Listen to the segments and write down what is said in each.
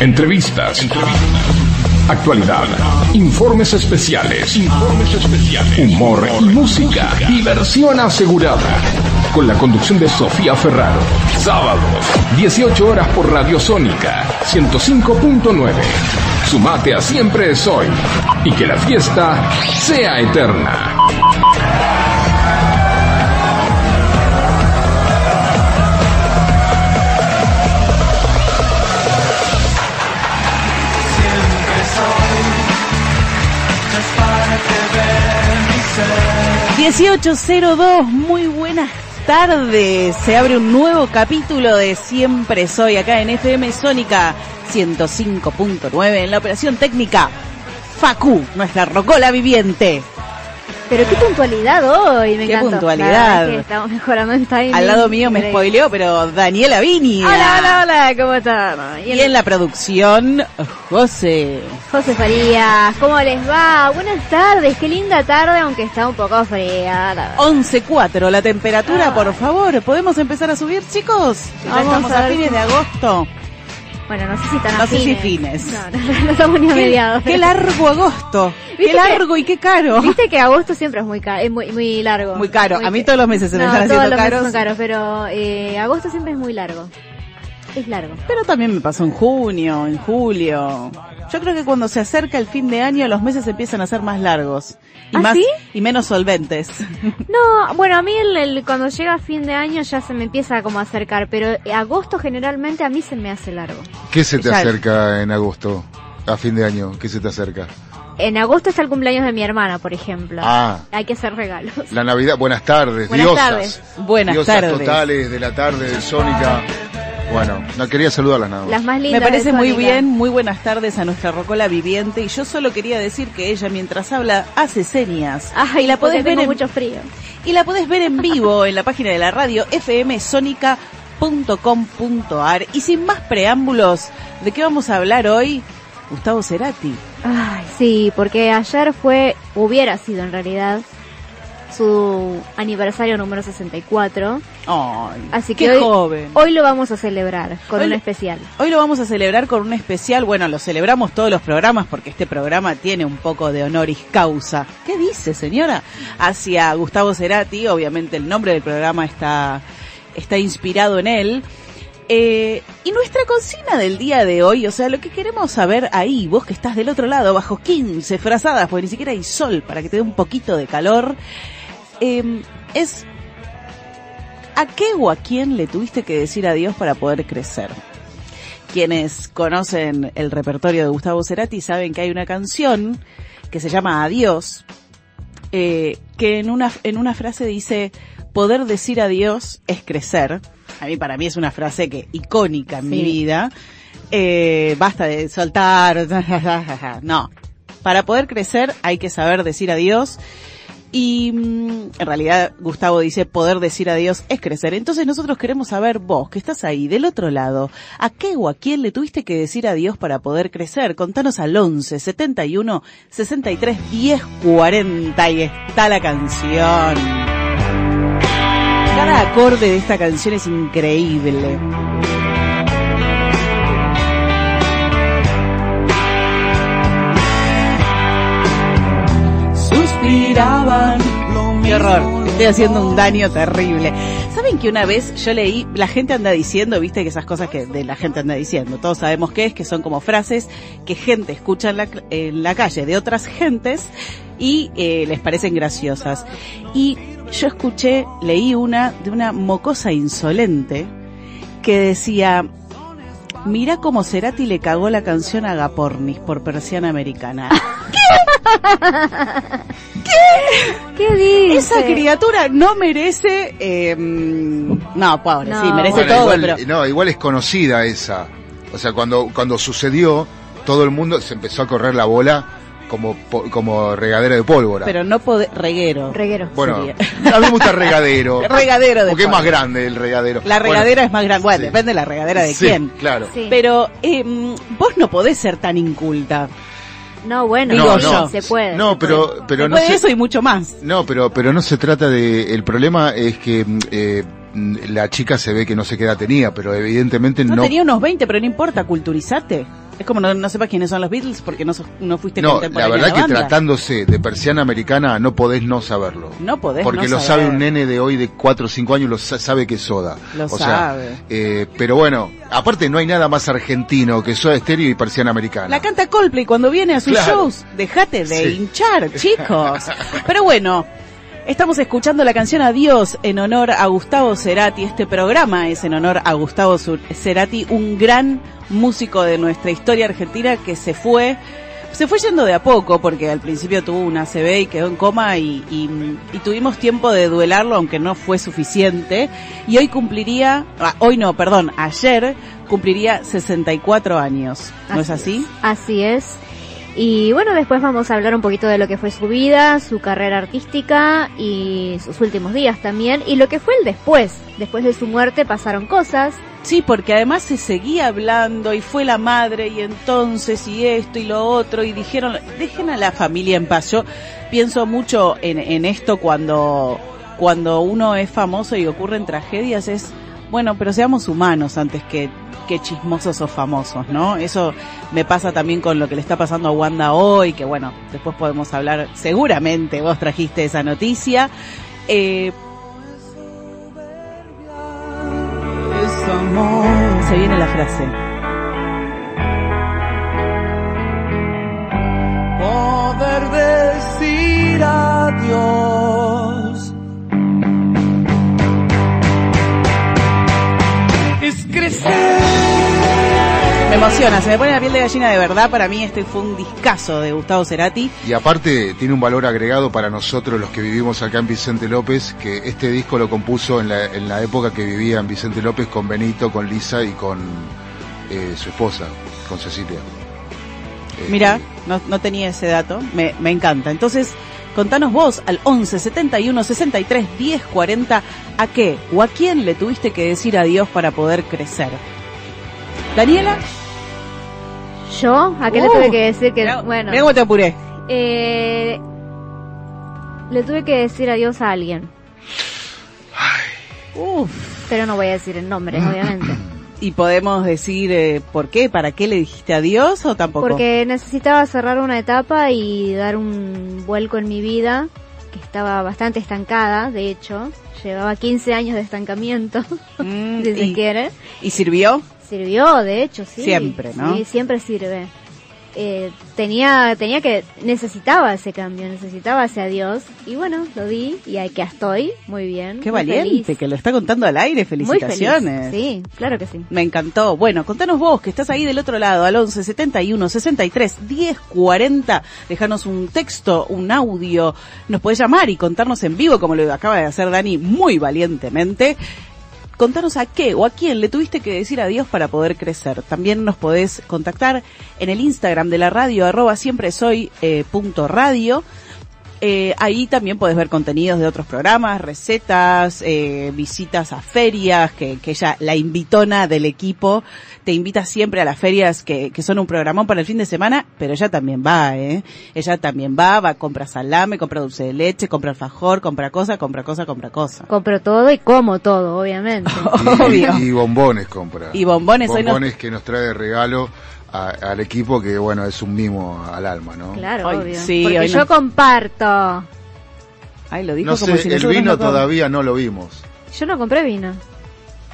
Entrevistas. Actualidad. Informes especiales. Informes especiales. Humor y música. Diversión asegurada. Con la conducción de Sofía Ferraro. Sábados, 18 horas por Radio Sónica 105.9. Sumate a Siempre es hoy. Y que la fiesta sea eterna. 1802, muy buenas tardes. Se abre un nuevo capítulo de Siempre Soy acá en FM Sónica 105.9 en la operación técnica. Facu, nuestra rocola viviente. Pero qué puntualidad hoy, me Qué encantó. puntualidad. La que estamos mejorando en timing. Al lado mío me spoileó, pero Daniela Vini. Hola, hola, hola, ¿cómo están? Y, Y en la producción, José. José Farías, ¿cómo les va? Buenas tardes, qué linda tarde, aunque está un poco fría. la verdad. 11.4 la temperatura, Ah. por favor. ¿Podemos empezar a subir, chicos? Ya Vamos estamos a fines de agosto. Bueno, no sé si están No sé si fines. No, no, no estamos ni a mediados. qué largo agosto. Qué ¿Viste que- largo y qué caro. Viste que agosto siempre es muy, ca- es muy, muy largo. Muy caro. A mí todos los meses se me no, están todos haciendo los meses caros. son caros, pero eh, agosto siempre es muy largo. Es largo. Pero también me pasó en junio, en julio. Yo creo que cuando se acerca el fin de año los meses empiezan a ser más largos y ¿Ah, más sí? y menos solventes. No, bueno, a mí el, el- cuando llega fin de año ya se me empieza como a acercar, pero agosto generalmente a mí se me hace largo. ¿Qué se te Ya- acerca en agosto? A fin de año, ¿qué se te acerca? En agosto está el cumpleaños de mi hermana, por ejemplo. Ah, Hay que hacer regalos. la Navidad. Buenas tardes, Buenas diosas. tardes. Buenas diosas tardes. totales de la tarde de Sónica. Bueno, no quería saludarlas nada más. Las más Me lindas. parece de muy bien, muy buenas tardes a nuestra rocola viviente y yo solo quería decir que ella mientras habla hace señas Ay, y la podés ver en, mucho frío. y la podés ver en vivo en la página de la radio fmsonica.com.ar y sin más preámbulos, ¿de qué vamos a hablar hoy? Gustavo Cerati. Ay, sí, porque ayer fue, hubiera sido en realidad, su aniversario número 64. Ay, Así que qué hoy, joven. hoy lo vamos a celebrar con Hoy un especial. Hoy lo vamos a celebrar con un especial, bueno, lo celebramos todos los programas porque este programa tiene un poco de honoris causa. ¿Qué dice, señora? Hacia Gustavo Cerati, obviamente el nombre del programa está, está inspirado en él. Eh, y nuestra consigna del día de hoy, o sea, lo que queremos saber ahí, vos que estás del otro lado, bajo 15 frazadas, porque ni siquiera hay sol para que te dé un poquito de calor, eh, es ¿a qué o a quién le tuviste que decir adiós para poder crecer? Quienes conocen el repertorio de Gustavo Cerati saben que hay una canción que se llama Adiós, eh, que en una, en una frase dice, poder decir adiós es crecer. A mí, para mí es una frase que icónica en mi vida. Eh, basta de soltar, no. Para poder crecer hay que saber decir adiós. Y mm, en realidad Gustavo dice poder decir adiós es crecer. Entonces nosotros queremos saber vos, que estás ahí del otro lado, ¿a qué o a quién le tuviste que decir adiós para poder crecer? Contanos al 11 71 63 10 40 y está la canción. Cada acorde de esta canción es increíble. Suspiraban. Qué horror. Estoy haciendo un daño terrible. ¿Saben que una vez yo leí, la gente anda diciendo, viste que esas cosas que de la gente anda diciendo, todos sabemos qué es, que son como frases que gente escucha en la, en la calle de otras gentes y eh, les parecen graciosas. Y yo escuché, leí una de una mocosa insolente que decía, mira cómo Cerati le cagó la canción a Gapornis por Persiana Americana. ¿Qué dice? Esa criatura no merece, eh, no, pobre, No, sí, merece Bueno, todo, igual, pero... no, igual es conocida esa. O sea, cuando, cuando sucedió, todo el mundo se empezó a correr la bola como, po- como regadera de pólvora. Pero no reguero. Reguero. bueno, sería. a mí me gusta regadero. Regadero de Porque es más grande el regadero. La Bueno, regadera es más grande, bueno, sí. depende de la regadera de sí, quién. Claro. Sí. Pero eh, vos no podés ser tan inculta. No, bueno, Digo sí, yo. se puede. No, se pero, puede. pero no Después de se, eso y mucho más. no, pero, pero no se trata de, el problema es que mm, eh, la chica se ve que no sé qué edad tenía, pero evidentemente No, no, tenía unos 20, pero no importa, culturizate. Es como no, no sepas quiénes son los Beatles porque no, no fuiste No, la verdad de que banda. tratándose de persiana americana no podés no saberlo. No podés Porque no lo saber. sabe un nene de hoy de 4 o 5 años, lo sa- sabe que es soda. Lo o sea, sabe. eh, pero bueno, aparte no hay nada más argentino que soda estéreo y persiana americana. La canta Coldplay cuando viene a sus Claro. shows. Dejate de Sí. hinchar, chicos. Pero bueno, estamos escuchando la canción Adiós en honor a Gustavo Cerati. Este programa es en honor a Gustavo Cerati, un gran músico de nuestra historia argentina que se fue. Se fue yendo de a poco porque al principio tuvo una CB y quedó en coma y, y- y tuvimos tiempo de duelarlo aunque no fue suficiente. Y hoy cumpliría, ah, hoy no, perdón, ayer cumpliría 64 años. ¿No es así? Así es. Y bueno, después vamos a hablar un poquito de lo que fue su vida, su carrera artística y sus últimos días también. Y lo que fue el después. Después de su muerte pasaron cosas. Sí, porque además se seguía hablando y fue la madre y entonces y esto y lo otro y dijeron, dejen a la familia en paz. Yo pienso mucho en, en esto cuando, cuando uno es famoso y ocurren tragedias, es, bueno, pero seamos humanos antes que, que chismosos o famosos, ¿no? Eso me pasa también con lo que le está pasando a Wanda hoy, que bueno, después podemos hablar, seguramente vos trajiste esa noticia. Eh, se viene la frase. poder decir adiós. Crecer. Me emociona, se me pone la piel de gallina de verdad. Para mí este fue un discazo de Gustavo Cerati. Y aparte tiene un valor agregado para nosotros los que vivimos acá en Vicente López, que este disco lo compuso en la, en la época que vivía en Vicente López con Benito, con Lisa y con eh, su esposa, con Cecilia. Eh, Mira, no, no tenía ese dato, me, me encanta. Entonces, contanos vos al 11 71 63 10 40 a qué o a quién le tuviste que decir adiós para poder crecer. Daniela, Yo, ¿a qué le Uh, tuve que decir que, bueno, cómo te apuré. eh, le tuve que decir adiós a alguien, Uf. pero no voy a decir el nombre, obviamente, Y podemos decir eh, por qué, para qué le dijiste adiós o tampoco. porque necesitaba cerrar una etapa y dar un vuelco en mi vida que estaba bastante estancada, de hecho, llevaba 15 años de estancamiento, Mm, si se y, quiere. ¿Y sirvió? Sirvió, de hecho, sí. Siempre, ¿no? Sí, siempre sirve. Eh, tenía, tenía que, necesitaba ese cambio, necesitaba ese adiós. Y bueno, lo di y aquí estoy, muy bien. Qué muy valiente, feliz. que lo está contando al aire. Muy Felicitaciones. feliz. Sí, claro que sí. Me encantó. Bueno, contanos vos, que estás ahí del otro lado, al 11 71 63 10 40. Dejanos un texto, un audio. Nos podés llamar y contarnos en vivo, como lo acaba de hacer Dani muy valientemente. Contanos a qué o a quién le tuviste que decir adiós para poder crecer. También nos podés contactar en el Instagram de la radio, arroba siempre soy eh, punto radio. Eh, ahí también puedes ver contenidos de otros programas, recetas, eh, visitas a ferias, que, que ella, la invitona del equipo, te invita siempre a las ferias que, que son un programón para el fin de semana, pero ella también va, ¿eh? Ella también va, va, compra salame, compra dulce de leche, compra alfajor, compra cosa, compra cosa, compra cosa. Compro todo y como todo, obviamente. Obvio. y bombones compra. Y bombones, nos- Bombones que nos trae de regalo a- al equipo que, bueno, es un mimo al alma, ¿no? Claro, Hoy- obvio. sí, Porque hoy yo no- comparto. Ay, lo dijo No como sé, si el vino no todavía no lo vimos. Yo no compré vino.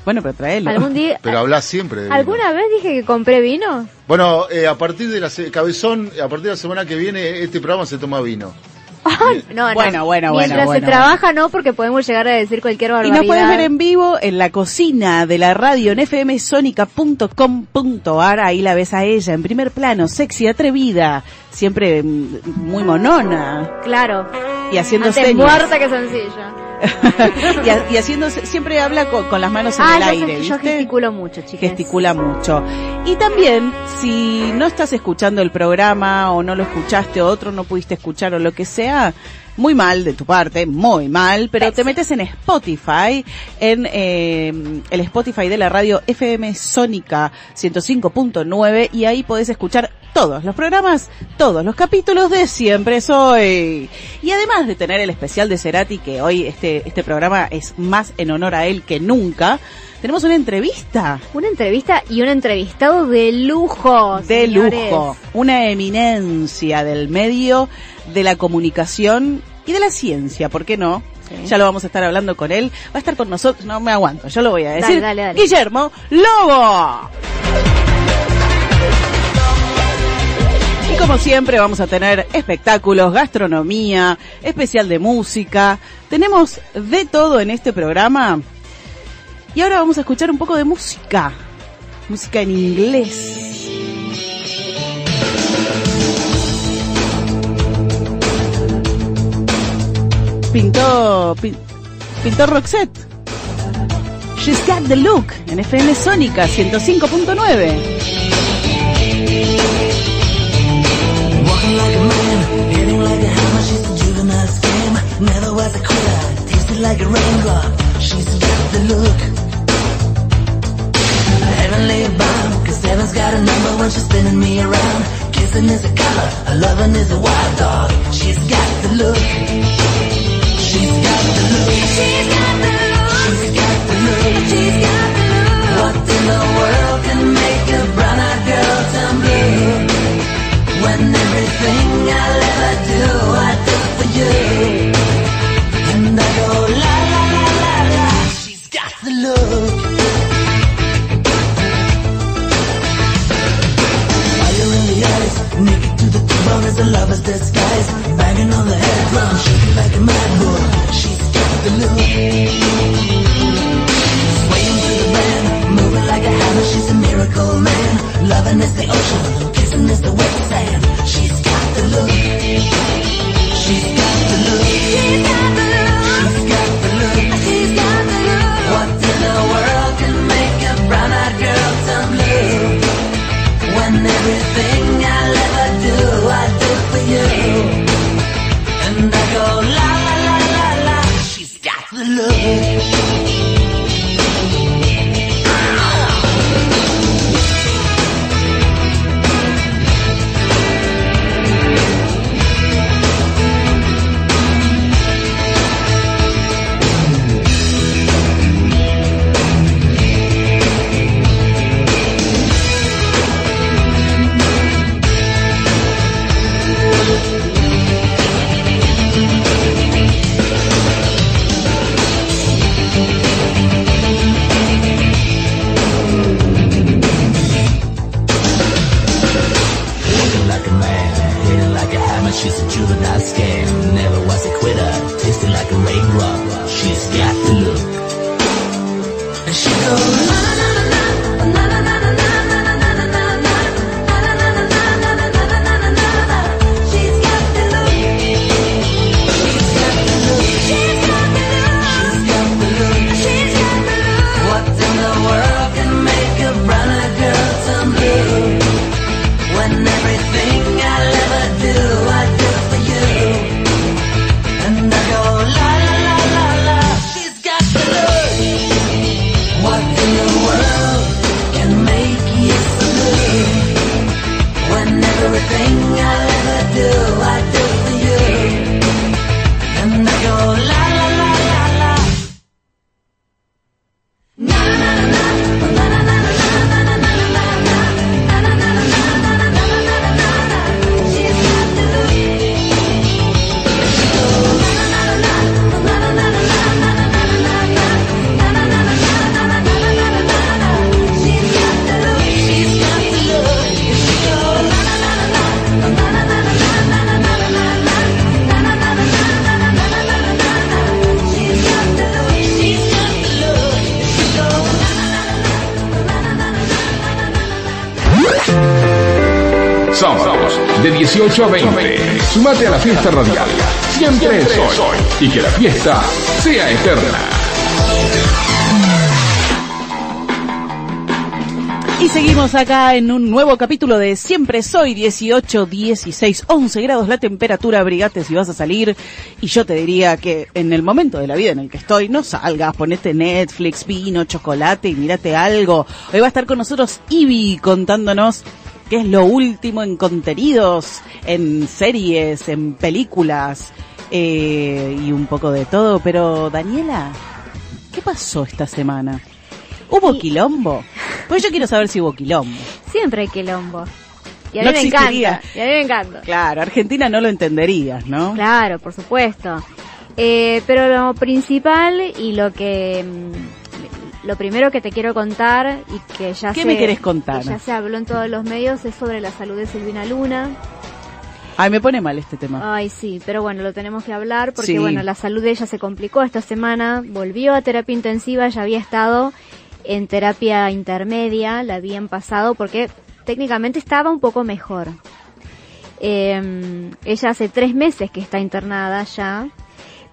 Bueno, pero traelo. ¿Algún día, Pero hablas siempre de vino. ¿Alguna vez dije que compré vino? Bueno, eh, a partir de la se- cabezón, a partir de la semana que viene, este programa se toma vino. No, no. Bueno, bueno, Mientras bueno, se bueno, trabaja, no, porque podemos llegar a decir cualquier Y barbaridad. nos puedes ver en vivo en la cocina de la radio en fmsonica.com.ar. Ahí la ves a ella en primer plano, sexy, atrevida, siempre mm, muy monona Claro. y haciendo Antes señas. muerta que sencilla. y, ha- y haciendo, siempre habla con, con las manos en Ah, el yo, aire, yo ¿viste? gesticulo mucho, chicas. gesticula mucho. Y también, si no estás escuchando el programa o no lo escuchaste o otro no pudiste escuchar o lo que sea, muy mal de tu parte, muy mal, pero te metes en Spotify, en eh, el Spotify de la radio FM Sónica 105.9 y ahí podés escuchar todos los programas, todos los capítulos de Siempre Soy. Y además de tener el especial de Cerati, que hoy este, este programa es más en honor a él que nunca, tenemos una entrevista. Una entrevista y un entrevistado de lujo. De señores. lujo. Una eminencia del medio, de la comunicación y de la ciencia, ¿por qué no? Sí. Ya lo vamos a estar hablando con él. Va a estar con nosotros, no me aguanto, yo lo voy a decir. dale, dale. Guillermo Lobo. Y como siempre vamos a tener espectáculos, gastronomía, especial de música. Tenemos de todo en este programa. Y ahora vamos a escuchar un poco de música. Música en inglés. Pintó, pin- pintó Roxette. She's got the look en FM Sónica 105.9. Walking like a man, hitting like a hammer. She's a juvenile scam. Never was a quitter. Tasted like a raindrop. She's got the look. Heavenly bound, cause heaven's got a number when she's spinning me around. Kissing is a color, a loving is a wild dog. She's got the look. She's got the look. She's got the look. Lover's disguise. Banging on the head drum, shaking like a mad bull. She's got the look. Swaying to the band, moving like a hammer. She's a miracle man. Loving is the ocean, kissing is the wet sand. She's got the look. She's got the look. She's got the look. Fiesta radial. Siempre es hoy. Y que la fiesta sea eterna. Y seguimos acá en un nuevo capítulo de Siempre Soy 18, 16, 11 grados la temperatura, abrigate si vas a salir. Y yo te diría que en el momento de la vida en el que estoy, no salgas, ponete Netflix, vino, chocolate y mírate algo. Hoy va a estar con nosotros Ivy contándonos qué es lo último en contenidos, en series, en películas eh, y un poco de todo. Pero Daniela, ¿qué pasó esta semana? ¿Hubo Y- quilombo? Pues yo quiero saber si hubo quilombo. Siempre hay quilombo. Y a No mí me existiría. encanta. Y a mí me encanta. Claro, Argentina no lo entenderías, ¿no? Claro, por supuesto. Eh, pero lo principal y lo que mm, lo primero que te quiero contar y que ya ¿Qué se, me querés contar? que ya se habló en todos los medios es sobre la salud de Silvina Luna. Ay, me pone mal este tema. Ay, sí, pero bueno, lo tenemos que hablar porque Sí. bueno, la salud de ella se complicó esta semana, volvió a terapia intensiva, ya había estado en terapia intermedia, la habían pasado porque técnicamente estaba un poco mejor. Eh, ella hace tres meses que está internada ya,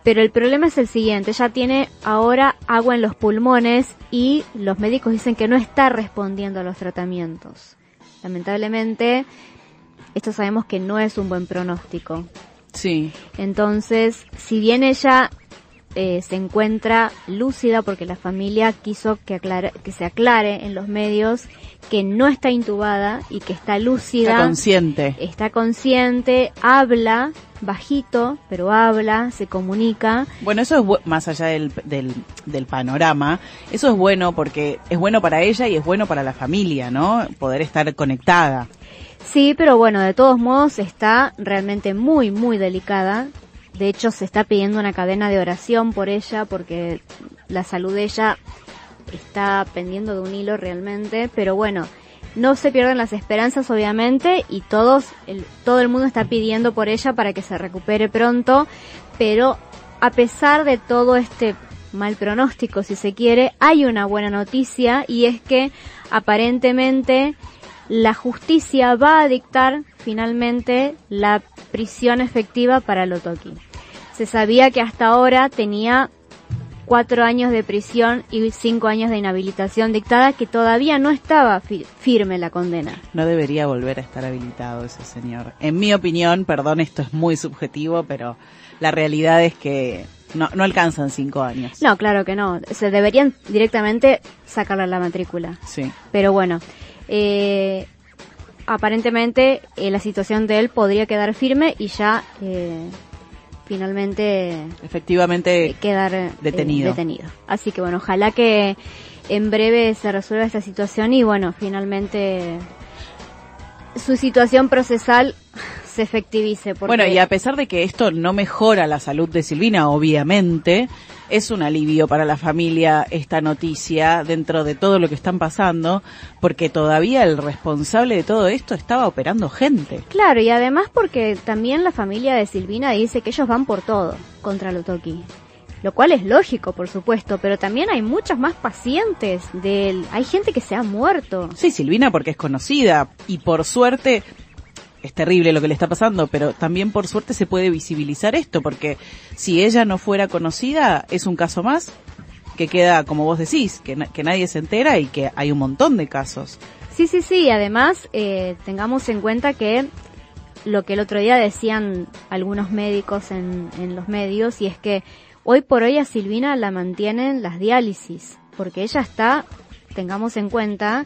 pero el problema es el siguiente, ella tiene ahora agua en los pulmones y los médicos dicen que no está respondiendo a los tratamientos. Lamentablemente, esto sabemos que no es un buen pronóstico. Sí. Entonces, si bien ella eh, se encuentra lúcida porque la familia quiso que, aclare- que se aclare en los medios que no está intubada y que está lúcida, Está consciente. está consciente, habla bajito, pero habla, se comunica. Bueno, eso es bu- más allá del, del, del panorama. Eso es bueno porque es bueno para ella y es bueno para la familia, ¿no? Poder estar conectada. Sí, pero bueno, de todos modos está realmente muy, muy delicada. De hecho, se está pidiendo una cadena de oración por ella porque la salud de ella está pendiendo de un hilo realmente. Pero bueno, no se pierden las esperanzas obviamente y todos, el, todo el mundo está pidiendo por ella para que se recupere pronto. Pero a pesar de todo este mal pronóstico, si se quiere, hay una buena noticia y es que aparentemente la justicia va a dictar finalmente la prisión efectiva para Lotoki. Se sabía que hasta ahora tenía cuatro años de prisión y cinco años de inhabilitación dictada, que todavía no estaba fi- firme la condena. No debería volver a estar habilitado ese señor. En mi opinión, perdón, esto es muy subjetivo, pero la realidad es que no, no alcanzan cinco años. No, claro que no. Se deberían directamente sacarle la matrícula. Sí. Pero bueno, eh, aparentemente eh, la situación de él podría quedar firme y ya eh, finalmente Efectivamente, eh, quedar eh, detenido. detenido. Así que bueno, ojalá que en breve se resuelva esta situación y bueno, finalmente su situación procesal se efectivice. Porque, Bueno, y a pesar de que esto no mejora la salud de Silvina, obviamente, es un alivio para la familia esta noticia dentro de todo lo que están pasando, porque todavía el responsable de todo esto estaba operando gente. Claro, y además porque también la familia de Silvina dice que ellos van por todo contra Lotoki. Lo cual es lógico, por supuesto, pero también hay muchos más pacientes de él. Hay gente que se ha muerto. Sí, Silvina porque es conocida y por suerte es terrible lo que le está pasando, pero también por suerte se puede visibilizar esto, porque si ella no fuera conocida es un caso más que queda, como vos decís, que, que nadie se entera y que hay un montón de casos. Sí, sí, sí. Además, eh, tengamos en cuenta que lo que el otro día decían algunos médicos en, en los medios, y es que hoy por hoy a Silvina la mantienen las diálisis, porque ella está, tengamos en cuenta,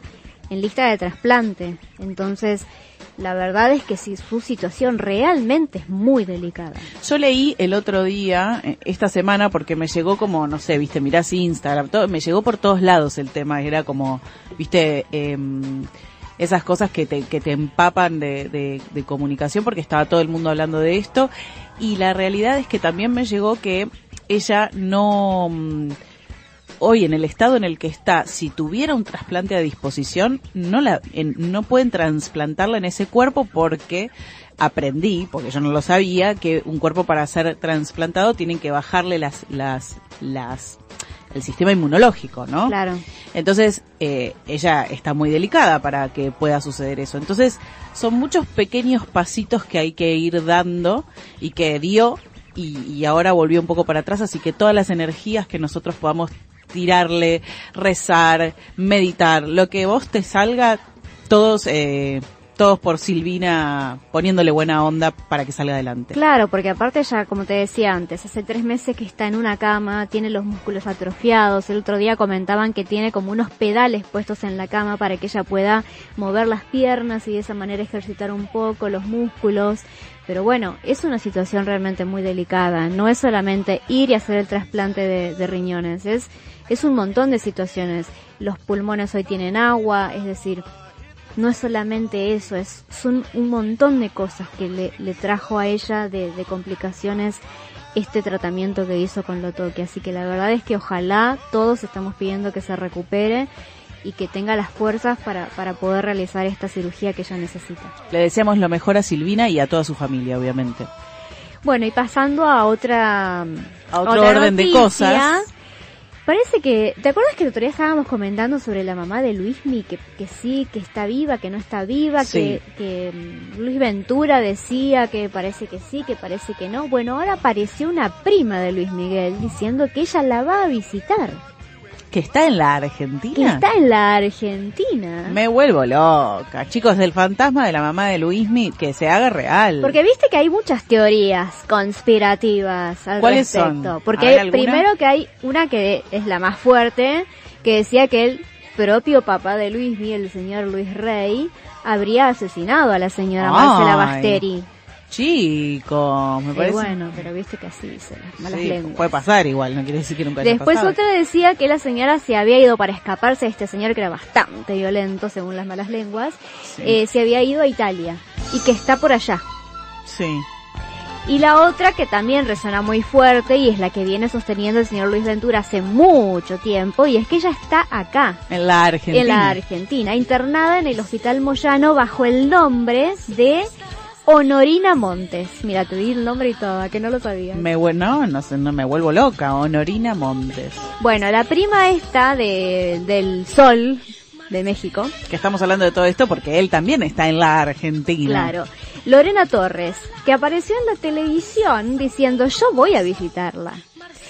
en lista de trasplante. Entonces, la verdad es que si su situación realmente es muy delicada. Yo leí el otro día, eh, esta semana, porque me llegó como, no sé, viste, mirás Instagram, todo, me llegó por todos lados el tema, era como, viste, em, esas cosas que te, que te empapan de, de- de comunicación porque estaba todo el mundo hablando de esto y la realidad es que también me llegó que ella no, mm, hoy en el estado en el que está, si tuviera un trasplante a disposición, no la, en- no pueden trasplantarla en ese cuerpo porque aprendí, porque yo no lo sabía, que un cuerpo para ser trasplantado tienen que bajarle las, las, las, el sistema inmunológico, ¿no? Claro. Entonces, eh, ella está muy delicada para que pueda suceder eso. Entonces, son muchos pequeños pasitos que hay que ir dando y que dio y, y ahora volvió un poco para atrás, así que todas las energías que nosotros podamos tirarle, rezar, meditar, lo que vos te salga, todos eh, todos por Silvina poniéndole buena onda para que salga adelante. Claro, porque aparte ya, como te decía antes, hace tres meses que está en una cama, tiene los músculos atrofiados. El otro día comentaban que tiene como unos pedales puestos en la cama para que ella pueda mover las piernas y de esa manera ejercitar un poco los músculos. Pero bueno, es una situación realmente muy delicada. No es solamente ir y hacer el trasplante de, de riñones, es, es un montón de situaciones. Los pulmones hoy tienen agua, es decir, no es solamente eso, es son un montón de cosas que le, le trajo a ella de, de complicaciones este tratamiento que hizo con Lotoque. Así que la verdad es que ojalá todos estamos pidiendo que se recupere y que tenga las fuerzas para, para poder realizar esta cirugía que ella necesita. Le deseamos lo mejor a Silvina y a toda su familia, obviamente. Bueno, y pasando a otra, A otro otra orden de cosas. Parece que, ¿te acuerdas que el otro día estábamos comentando sobre la mamá de Luismi, que, que sí, que está viva, que no está viva, Sí. que, que mm, Luis Ventura decía que parece que sí, que parece que no? Bueno, ahora apareció una prima de Luis Miguel diciendo que ella la va a visitar, Que está en la que Argentina. está en la Argentina. Me vuelvo loca. Chicos, del fantasma de la mamá de Luismi, que se haga real. Porque viste que hay muchas teorías conspirativas al ¿Cuáles respecto. son? Porque primero que hay una que es la más fuerte, que decía que el propio papá de Luis Miguel, el señor Luis Rey, habría asesinado a la señora Ay. Marcela Basteri. Chicos, me parece. bueno, pero viste que así dicen las malas Sí, lenguas. puede pasar igual, no quiere decir que nunca haya Después pasado. otra decía que la señora se había ido para escaparse de este señor que era bastante violento, según las malas lenguas, Sí. eh, se había ido a Italia y que está por allá. Sí. Y la otra que también resuena muy fuerte y es la que viene sosteniendo el señor Luis Ventura hace mucho tiempo y es que ella está acá, En la Argentina. en la Argentina, internada en el Hospital Moyano bajo el nombre de Honorina Montes. Mira, te di el nombre y todo, ¿a que no lo sabías? Me no, no sé, no me vuelvo loca. Honorina Montes. Bueno, la prima esta de, del Sol de México, Que estamos hablando de todo esto porque él también está en la Argentina. claro, Lorena Torres, que apareció en la televisión diciendo yo voy a visitarla.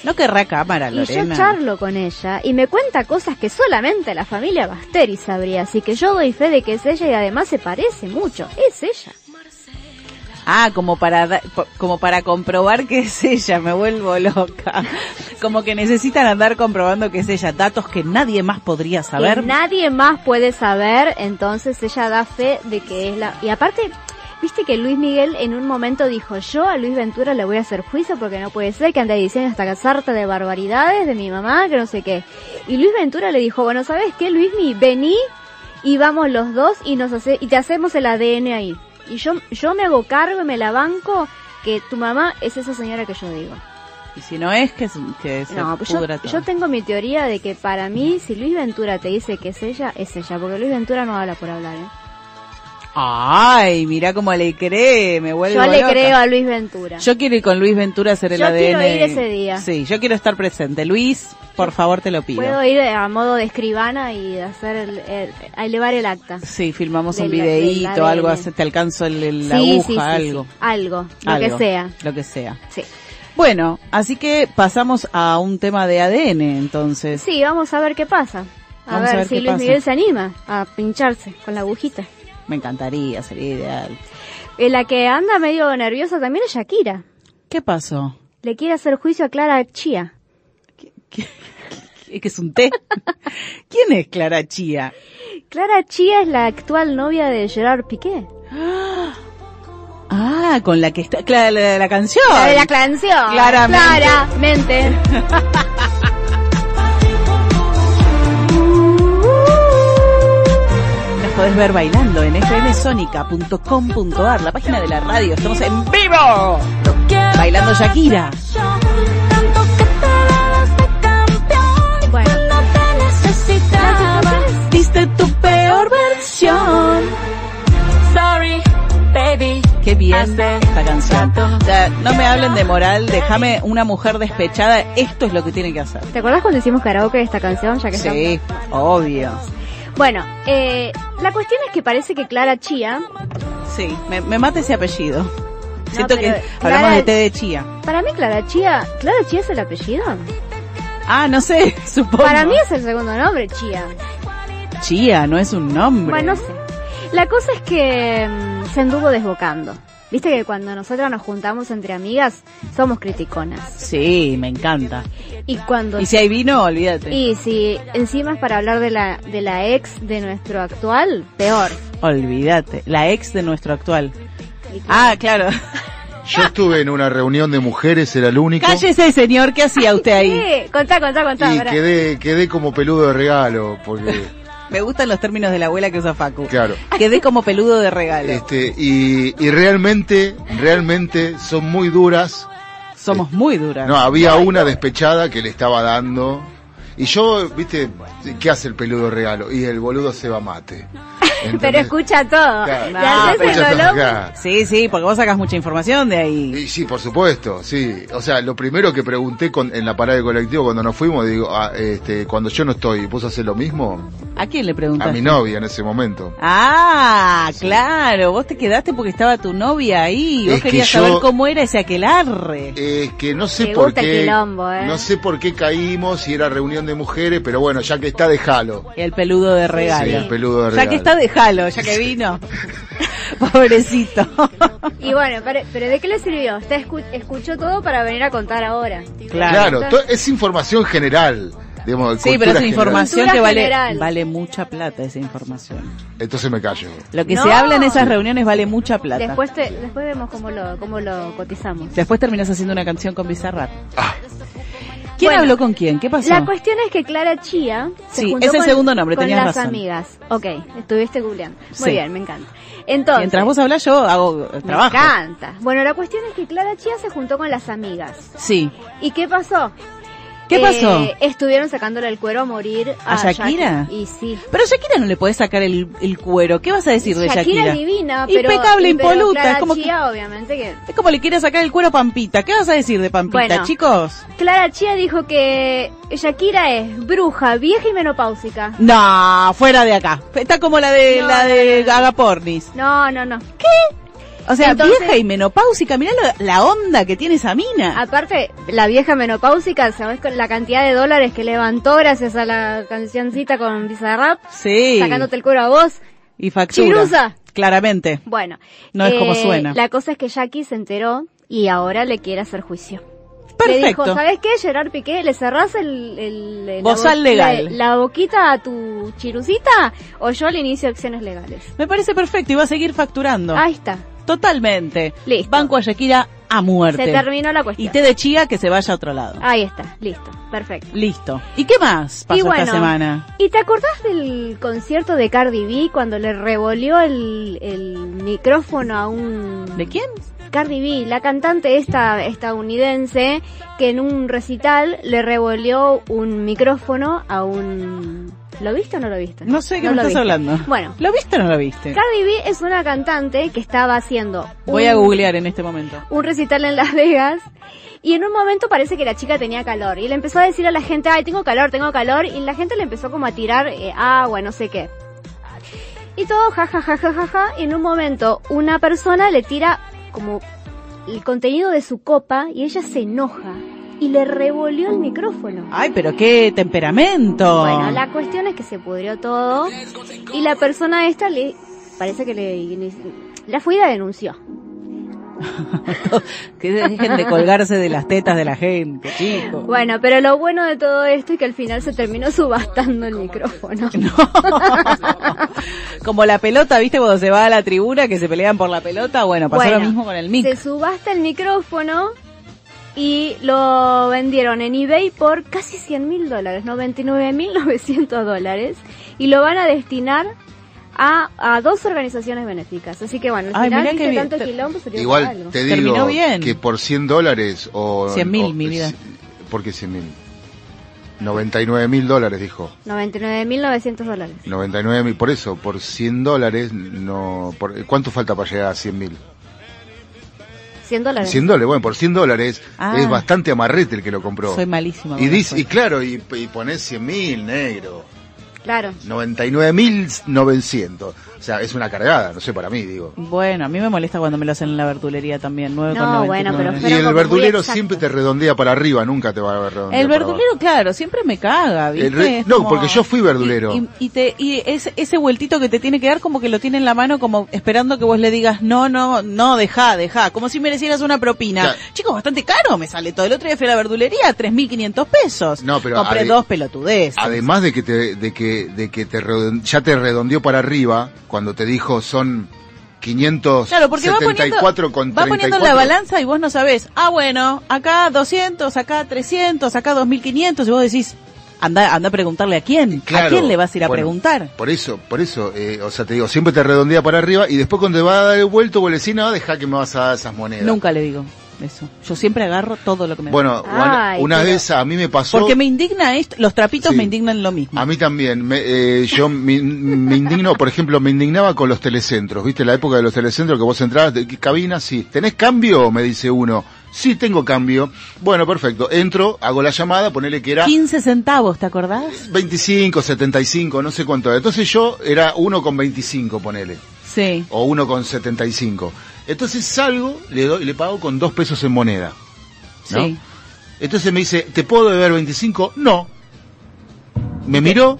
No querrá cámara, Y yo Lorena. charlo con ella y me cuenta cosas que solamente la familia Basteri sabría, así que yo doy fe de que es ella y además se parece mucho, es ella. Ah, como para como para comprobar que es ella, me vuelvo loca. Como que necesitan andar comprobando que es ella, datos que nadie más podría saber. Que nadie más puede saber, entonces ella da fe de que es la... Y aparte, viste que Luis Miguel en un momento dijo, yo a Luis Ventura le voy a hacer juicio porque no puede ser que ande diciendo hasta casarte de barbaridades de mi mamá, que no sé qué. Y Luis Ventura le dijo, bueno, ¿sabes qué, Luismi? Vení y vamos los dos y nos hace, y te hacemos el ADN ahí. Y yo, yo me hago cargo y me la banco que tu mamá es esa señora que yo digo. Y si no es, que, que se No, pues yo, todo. yo tengo mi teoría de que para mí, si Luis Ventura te dice que es ella, es ella, porque Luis Ventura no habla por hablar, ¿eh? Ay, mira cómo le cree, me vuelvo Yo le loca. creo a Luis Ventura. Yo quiero ir con Luis Ventura a hacer el Yo ADN. quiero ir ese día. Sí, yo quiero estar presente. Luis, por favor, te lo pido. Puedo ir a modo de escribana y hacer el, el- a elevar el acta. Sí, filmamos un Del- videíto, del algo, te alcanzo el, el- la sí, aguja, sí, sí, algo. Algo, lo Algo, que sea. Lo que sea. Sí. Bueno, así que pasamos a un tema de ADN, entonces. Sí, vamos a ver qué pasa. A ver, si Luis pasa. Miguel se anima a pincharse con la agujita. Me encantaría, sería ideal. La que anda medio nerviosa también es Shakira. ¿Qué pasó? Le quiere hacer juicio a Clara Chía. ¿Es que es un té? ¿Quién es Clara Chía? Clara Chía es la actual novia de Gerard Piqué. Ah, con la que está, claro, la de la canción. La de la canción. Claramente. Claramente. podés ver bailando en fmsonica.com.ar, la página de la radio. Estamos en vivo. Bailando Shakira. Tanto que te dabas de campeón. Bueno. Diste tu peor versión. Sorry, baby. Qué bien esta canción. O sea, no me hablen de moral, déjame una mujer despechada. Esto es lo que tiene que hacer. ¿Te acuerdas cuando hicimos karaoke de esta canción? Ya que Sí, estamos- obvio. Bueno, eh, la cuestión es que parece que Clara Chía, Sí, me, me mata ese apellido. Siento que Clara- hablamos de té de chía. para mí Clara Chía, ¿Clara Chía es el apellido? Ah, no sé, supongo. Para mí es el segundo nombre, Chía. Chía, no es un nombre. Bueno, no sé. La cosa es que mm, se anduvo desbocando. Viste que cuando nosotras nos juntamos entre amigas, somos criticonas. Sí, me encanta. Y cuando... Y si hay vino, olvídate. Y si encima es para hablar de la, de la ex de nuestro actual, peor. Olvídate. La ex de nuestro actual. Ah, claro. Yo estuve en una reunión de mujeres, era el único. Cállese, señor. ¿Qué hacía usted ahí? Sí, contá, contá, contá. Y pará. quedé, quedé como peludo de regalo, porque, Me gustan los términos de la abuela que usa Facu. claro. Quedé como peludo de regalo. Este, y, y realmente, realmente son muy duras. Somos muy duras. No, había una despechada que le estaba dando. Y yo, viste, ¿qué hace el peludo regalo? Y el boludo se va mate. Pero escucha todo. Claro. Y No, haces pero el ya está dolor. acá. Sí, sí, porque vos sacas mucha información de ahí. Y sí, por supuesto, sí. O sea, lo primero que pregunté con- en la parada de colectivo cuando nos fuimos, digo, ah, este, cuando yo no estoy, ¿vos haces lo mismo? ¿A quién le A preguntaste? mi novia en ese momento. Ah, claro, vos te quedaste porque estaba tu novia ahí, vos Es que querías yo- saber cómo era ese aquelarre. Es que no sé por qué, quilombo, ¿eh? no sé por qué caímos si era reunión de mujeres, pero bueno, ya que está, déjalo. El peludo de regalo. Sí, el peludo de Ya regalo. que está, déjalo, ya que vino. Pobrecito. Y bueno, pero, pero ¿de qué le sirvió? Usted escu- escuchó todo para venir a contar ahora. Claro, es información general. Digamos, Sí, pero es general. información que vale, general. vale mucha plata esa información. Entonces me callo. Lo que No. se habla en esas reuniones vale mucha plata. Después te, después vemos cómo lo, cómo lo cotizamos. Después terminas haciendo una canción con Bizarrap. ¿Quién Bueno, habló con quién? ¿Qué pasó? La cuestión es que Clara Chía se Sí, es el con, segundo nombre, con tenías las razón. amigas. Ok, estuviste googleando. Muy Sí. bien, me encanta. Entonces, Mientras vos hablas yo hago eh, me trabajo. encanta. Bueno, la cuestión es que Clara Chía se juntó con las amigas. Sí. ¿Y qué pasó? ¿Qué Eh, pasó? estuvieron sacándole el cuero a morir a, ¿A Shakira? Shakira. Y sí. Pero a Shakira no le podés sacar el, el cuero. ¿Qué vas a decir de Shakira Shakira? es divina, pero... Impecable, pero impoluta. Clara Es como, que, obviamente que... es como le quiere sacar el cuero a Pampita. ¿Qué vas a decir de Pampita, Bueno. chicos? Clara Chía dijo que Shakira es bruja, vieja y menopáusica. No, fuera de acá. Está como la de No, la de no, no. Agapornis. No, no, no. O sea, Entonces- vieja y menopáusica. Mirá lo- la onda que tiene esa mina. Aparte, la vieja menopáusica, ¿sabes con la cantidad de dólares que levantó gracias a la cancioncita con Bizarrap? Sí. Sacándote el cuero a vos. Y factura. Chirusa. Claramente. Bueno. eh, No es como suena. La cosa es que Jackie se enteró y ahora le quiere hacer juicio. Perfecto. Le dijo, ¿sabes qué, Gerard Piqué? ¿Le cerrás el, el, el- la, legal. La, la boquita a tu chirusita? O yo le inicio acciones legales. Me parece perfecto y va a seguir facturando. Ahí está. Totalmente. Listo. Banco a Shakira a muerte. Se terminó la Y cuestión. té de chía que se vaya a otro lado. Ahí está. Listo. Perfecto. Listo. ¿Y qué más pasó y bueno, esta semana? ¿Y te acordás del concierto de Cardi B cuando le revolvió el, el micrófono a un... ¿De quién? Cardi B, la cantante esta estadounidense que en un recital le revolvió un micrófono a un... ¿Lo viste o no lo viste? No sé de qué No me estás viste. hablando. Bueno, ¿Lo viste o no lo viste? Cardi B es una cantante que estaba haciendo Voy un- a googlear en este momento. un recital en Las Vegas y en un momento parece que la chica tenía calor y le empezó a decir a la gente, ay, tengo calor, tengo calor y la gente le empezó como a tirar eh, agua, no sé qué. Y todo ja ja ja ja ja ja y en un momento una persona le tira como el contenido de su copa y ella se enoja y le revolvió el micrófono. Ay, pero qué temperamento. Bueno, la cuestión es que se pudrió todo y la persona esta le parece que le la fue y la denunció. que dejen de colgarse de las tetas de la gente, chicos. Bueno, pero lo bueno de todo esto es que al final se terminó subastando el micrófono. Como la pelota, ¿viste? Cuando se va a la tribuna que se pelean por la pelota. Bueno, pasó Bueno, lo mismo con el mic. Se subasta el micrófono y lo vendieron en eBay por casi 100 mil dólares, 99 mil 900 dólares, y lo van a destinar a, a dos organizaciones benéficas. Así que bueno, al Ay, final bien. tanto Te- quilombo, sirvió para Igual algo. te Terminó digo bien. que por 100 dólares o... 100 mil, mi vida. ¿Por qué 100 mil? 99 mil dólares, dijo. 99 mil 900 dólares. 99 mil, por eso, por 100 dólares, no... Por, ¿Cuánto falta para llegar a 100 mil? 100 dólares. 100 dólares, bueno, por 100 dólares Ah. es bastante amarrete el que lo compró. Soy malísima. Y dice, y claro, y, y ponés 100 mil, negro. Claro. 99 mil 900. O sea, es una cargada, no sé, para mí, digo. Bueno, a mí me molesta cuando me lo hacen en la verdulería también, 9,99. No, bueno, pero Y el verdulero siempre te redondea para arriba, nunca te va a redondear El verdulero, claro, siempre me caga, ¿viste? Re- Es no, porque yo fui verdulero. Y, y- y te, y ese, ese vueltito que te tiene que dar como que lo tiene en la mano como esperando que vos le digas, no, no, no, deja, deja, como si merecieras una propina. Claro. Chicos, bastante caro me sale todo. El otro día fui a la verdulería, 3.500 pesos. No, pero Compré ade- dos pelotudeces. Además de que te, de que, de que te ya te redondeó para arriba, cuando te dijo son 574 Claro, porque va poniendo, con va poniendo en 34. la balanza y vos no sabés, ah, bueno, acá 200, acá 300, acá 2500, y vos decís, anda, anda a preguntarle a quién, a quién le vas a ir a bueno, preguntar. Por eso, por eso, eh, o sea, te digo, siempre te redondea para arriba y después cuando te va a dar el vuelto, vos le decís, no, deja que me vas a dar esas monedas. Nunca le digo eso. Yo siempre agarro todo lo que me Bueno, Ay, una pero- vez a mí me pasó... Porque me indigna esto, los trapitos Sí. me indignan lo mismo. A mí también, me, eh, yo me, me indigno, por ejemplo, me indignaba con los telecentros, ¿viste? La época de los telecentros que vos entrabas, de cabina, sí. ¿Tenés cambio? Me dice uno. Sí, tengo cambio. Bueno, perfecto. Entro, hago la llamada, ponele que era 15 centavos, ¿te acordás? 25, 75, no sé cuánto era. Entonces yo era uno con 25, ponele. Sí. O uno con 75. Entonces salgo, le doy, le pago con dos pesos en moneda. ¿no? Sí. Entonces me dice, ¿te puedo deber 25? No. Me miró,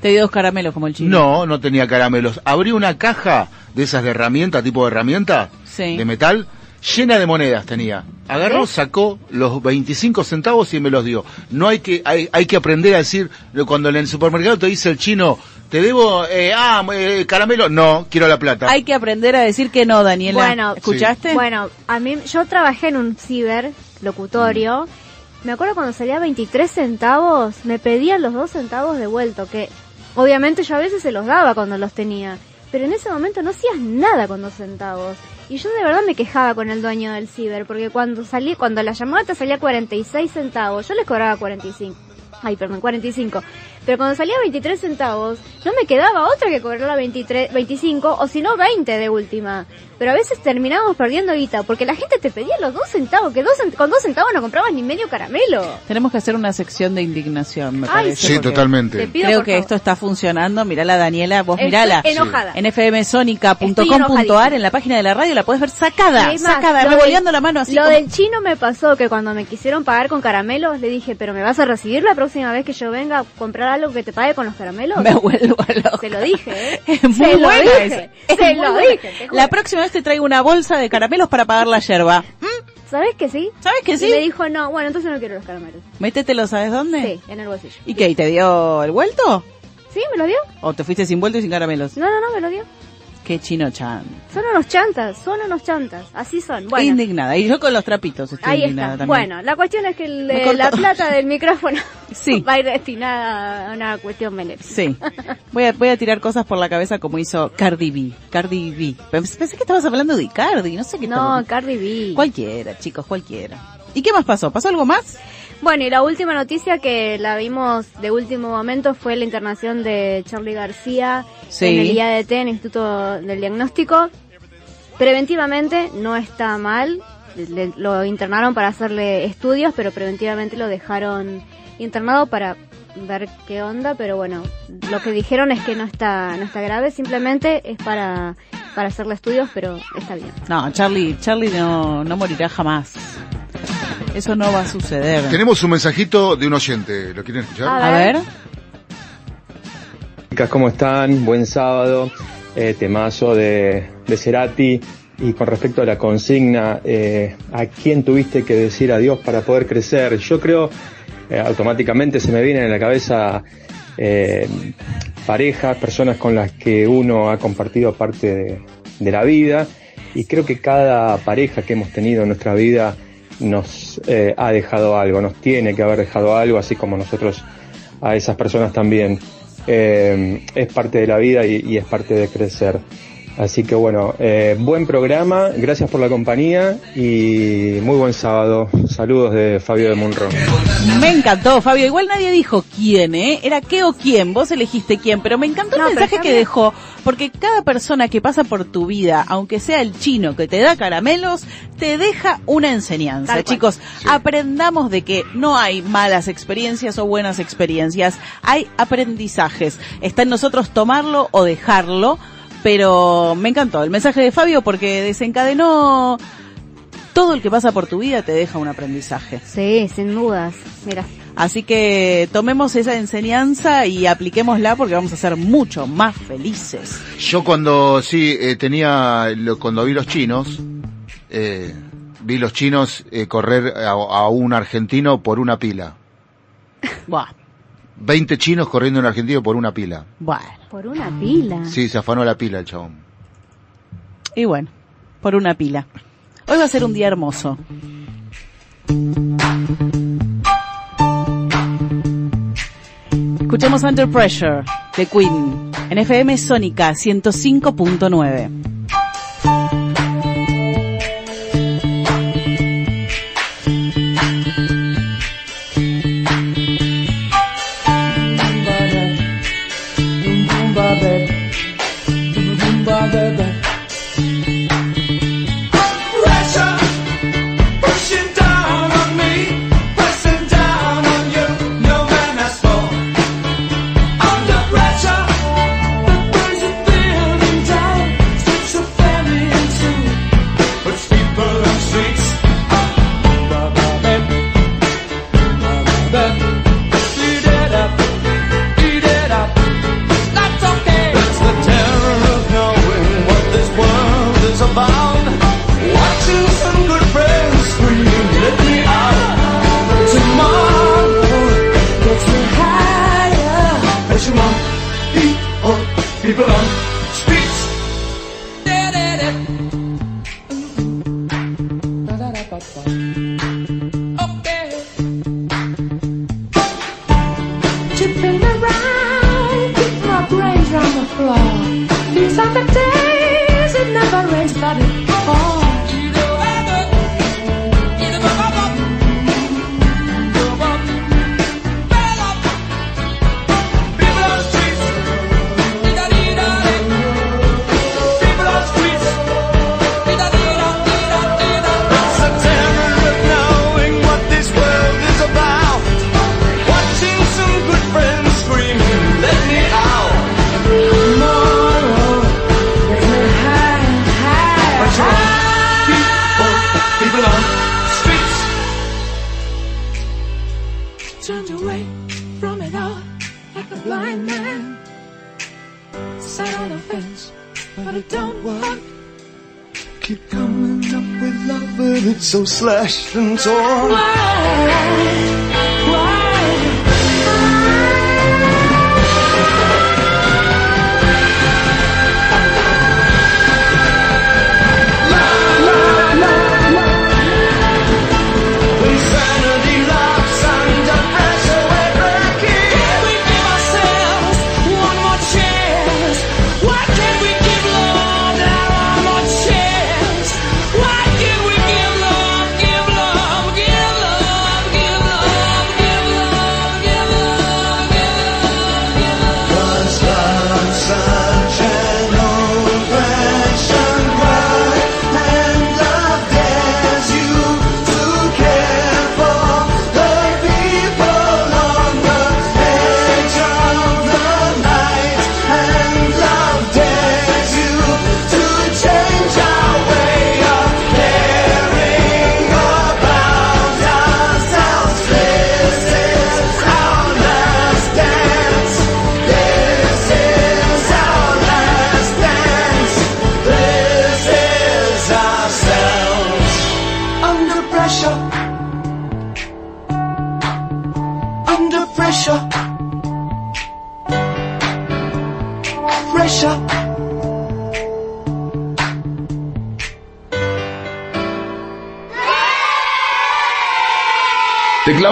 Te di dos caramelos como el chino. no, no tenía caramelos. Abrí una caja de esas de herramienta, tipo de herramienta, Sí. de metal, llena de monedas tenía. Agarró, sacó los 25 centavos y me los dio. No hay que, hay, hay que aprender a decir, cuando en el supermercado te dice el chino, te debo, eh, ah, eh, caramelo, no, quiero la plata. Hay que aprender a decir que no, Daniela. Bueno, ¿escuchaste? Bueno, a mí, yo trabajé en un ciber locutorio. Me acuerdo cuando salía 23 centavos, me pedían los 2 centavos de vuelto, que obviamente yo a veces se los daba cuando los tenía. Pero en ese momento no hacías nada con 2 centavos. Y yo de verdad me quejaba con el dueño del ciber, porque cuando salí, cuando la llamada te salía 46 centavos, yo les cobraba 45. Ay, perdón, 45. Pero cuando salía 23 centavos, no me quedaba otra que cobrarla 23, 25 o si no 20 de última. Pero a veces terminábamos perdiendo guita porque la gente te pedía los 2 centavos, que dos, cent- con 2 centavos no comprabas ni medio caramelo. Tenemos que hacer una sección de indignación, me Ay, parece. sí, totalmente. Creo que favor. esto está funcionando. Mirala, Daniela, vos Estoy mirala. enojada. En fmsonica.com.ar, en la página de la radio, la puedes ver sacada, más, sacada, del- la mano así Lo como- del chino me pasó que cuando me quisieron pagar con caramelos, le dije, pero ¿me vas a recibir la próxima vez que yo venga a comprar algo que te pague con los caramelos? Me vuelvo loca. Se lo dije, ¿eh? Es muy Se lo dije, esa. se muy lo buena. dije. La próxima vez te traigo una bolsa de caramelos para pagar la yerba. ¿Mm? ¿Sabes que sí? ¿Sabes que Y sí? me dijo, no, bueno, entonces no quiero los caramelos. Métetelo, ¿sabes dónde? Sí, en el bolsillo. ¿Y qué? ¿Y te dio el vuelto? ¿Sí? ¿Me lo dio? ¿O te fuiste sin vuelto y sin caramelos? No, no, no, me lo dio. Qué chino chan. Son unos chantas, son unos chantas. Así son. Bueno, Indignada. Y yo con los trapitos estoy ahí indignada está. también. Bueno, la cuestión es que el- la plata del micrófono Sí. va a ir destinada a una cuestión benéfica. Sí. Voy a, voy a tirar cosas por la cabeza como hizo Cardi B. Cardi B. Pens- Pensé que estabas hablando de Cardi, no sé qué No, estaba- Cardi B. Cualquiera, chicos, cualquiera. ¿Y qué más pasó? ¿Pasó algo más? Bueno, y la última noticia que la vimos de último momento fue la internación de Charlie García Sí. en el IADT, en el Instituto del Diagnóstico. Preventivamente no está mal, le- lo internaron para hacerle estudios, pero preventivamente lo dejaron internado para ver qué onda, pero bueno, lo que dijeron es que no está no está grave, simplemente es para para hacerle estudios, pero está bien. No, Charlie, Charlie no, no morirá jamás. Eso no va a suceder. Tenemos un mensajito de un oyente, ¿lo quieren escuchar? A ver. Chicas, ¿cómo están? Buen sábado, eh, temazo de, de Cerati. Y con respecto a la consigna, eh, ¿a quién tuviste que decir adiós para poder crecer? Yo creo, eh, automáticamente se me vienen en la cabeza eh, parejas, personas con las que uno ha compartido parte de, de la vida. Y creo que cada pareja que hemos tenido en nuestra vida nos eh, ha dejado algo, nos tiene que haber dejado algo, así como nosotros a esas personas también. Eh, es parte de la vida y, y es parte de crecer. Así que bueno, eh, buen programa, gracias por la compañía y muy buen sábado. Saludos de Fabio de Munro. Me encantó, Fabio. Igual nadie dijo quién, ¿eh? Era qué o quién. Vos elegiste quién. Pero me encantó No, el mensaje que dejó. Porque cada persona que pasa por tu vida, aunque sea el chino que te da caramelos, te deja una enseñanza. Tal. Chicos, aprendamos de que no hay malas experiencias o buenas experiencias. Hay aprendizajes. Está en nosotros tomarlo o dejarlo. Pero me encantó el mensaje de Fabio porque desencadenó todo el que pasa por tu vida te deja un aprendizaje. Sí, sin dudas. Mira, Así que tomemos esa enseñanza y apliquémosla porque vamos a ser mucho más felices. Yo cuando, sí, eh, tenía, lo- cuando vi los chinos, eh, vi los chinos eh, correr a, a un argentino por una pila. Buah, 20 chinos corriendo un argentino por una pila. bueno. por una pila. Sí, se afanó la pila el chabón. Y bueno, por una pila. Hoy va a ser un día hermoso. Escuchemos Under Pressure de Queen en FM Sónica 105.9. Keep coming up with love, but it's so slashed and torn. Why?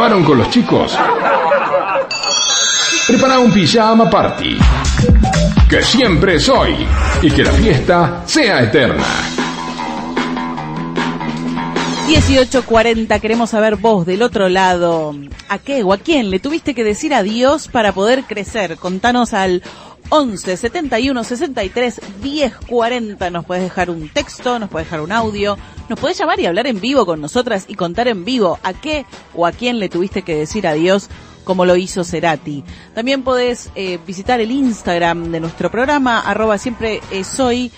¿Te clavaron con los chicos? Prepara un pijama party. Que siempre es hoy. Y que la fiesta sea eterna. 1840, queremos saber vos del otro lado. ¿A qué o a quién le tuviste que decir adiós para poder crecer? Contanos al 11 71 63 10 40. Nos puedes dejar un texto, nos puedes dejar un audio, nos puedes llamar y hablar en vivo con nosotras y contar en vivo a qué o a quién le tuviste que decir adiós como lo hizo Cerati. También podés eh, visitar el Instagram de nuestro programa, arroba siempre eh, soy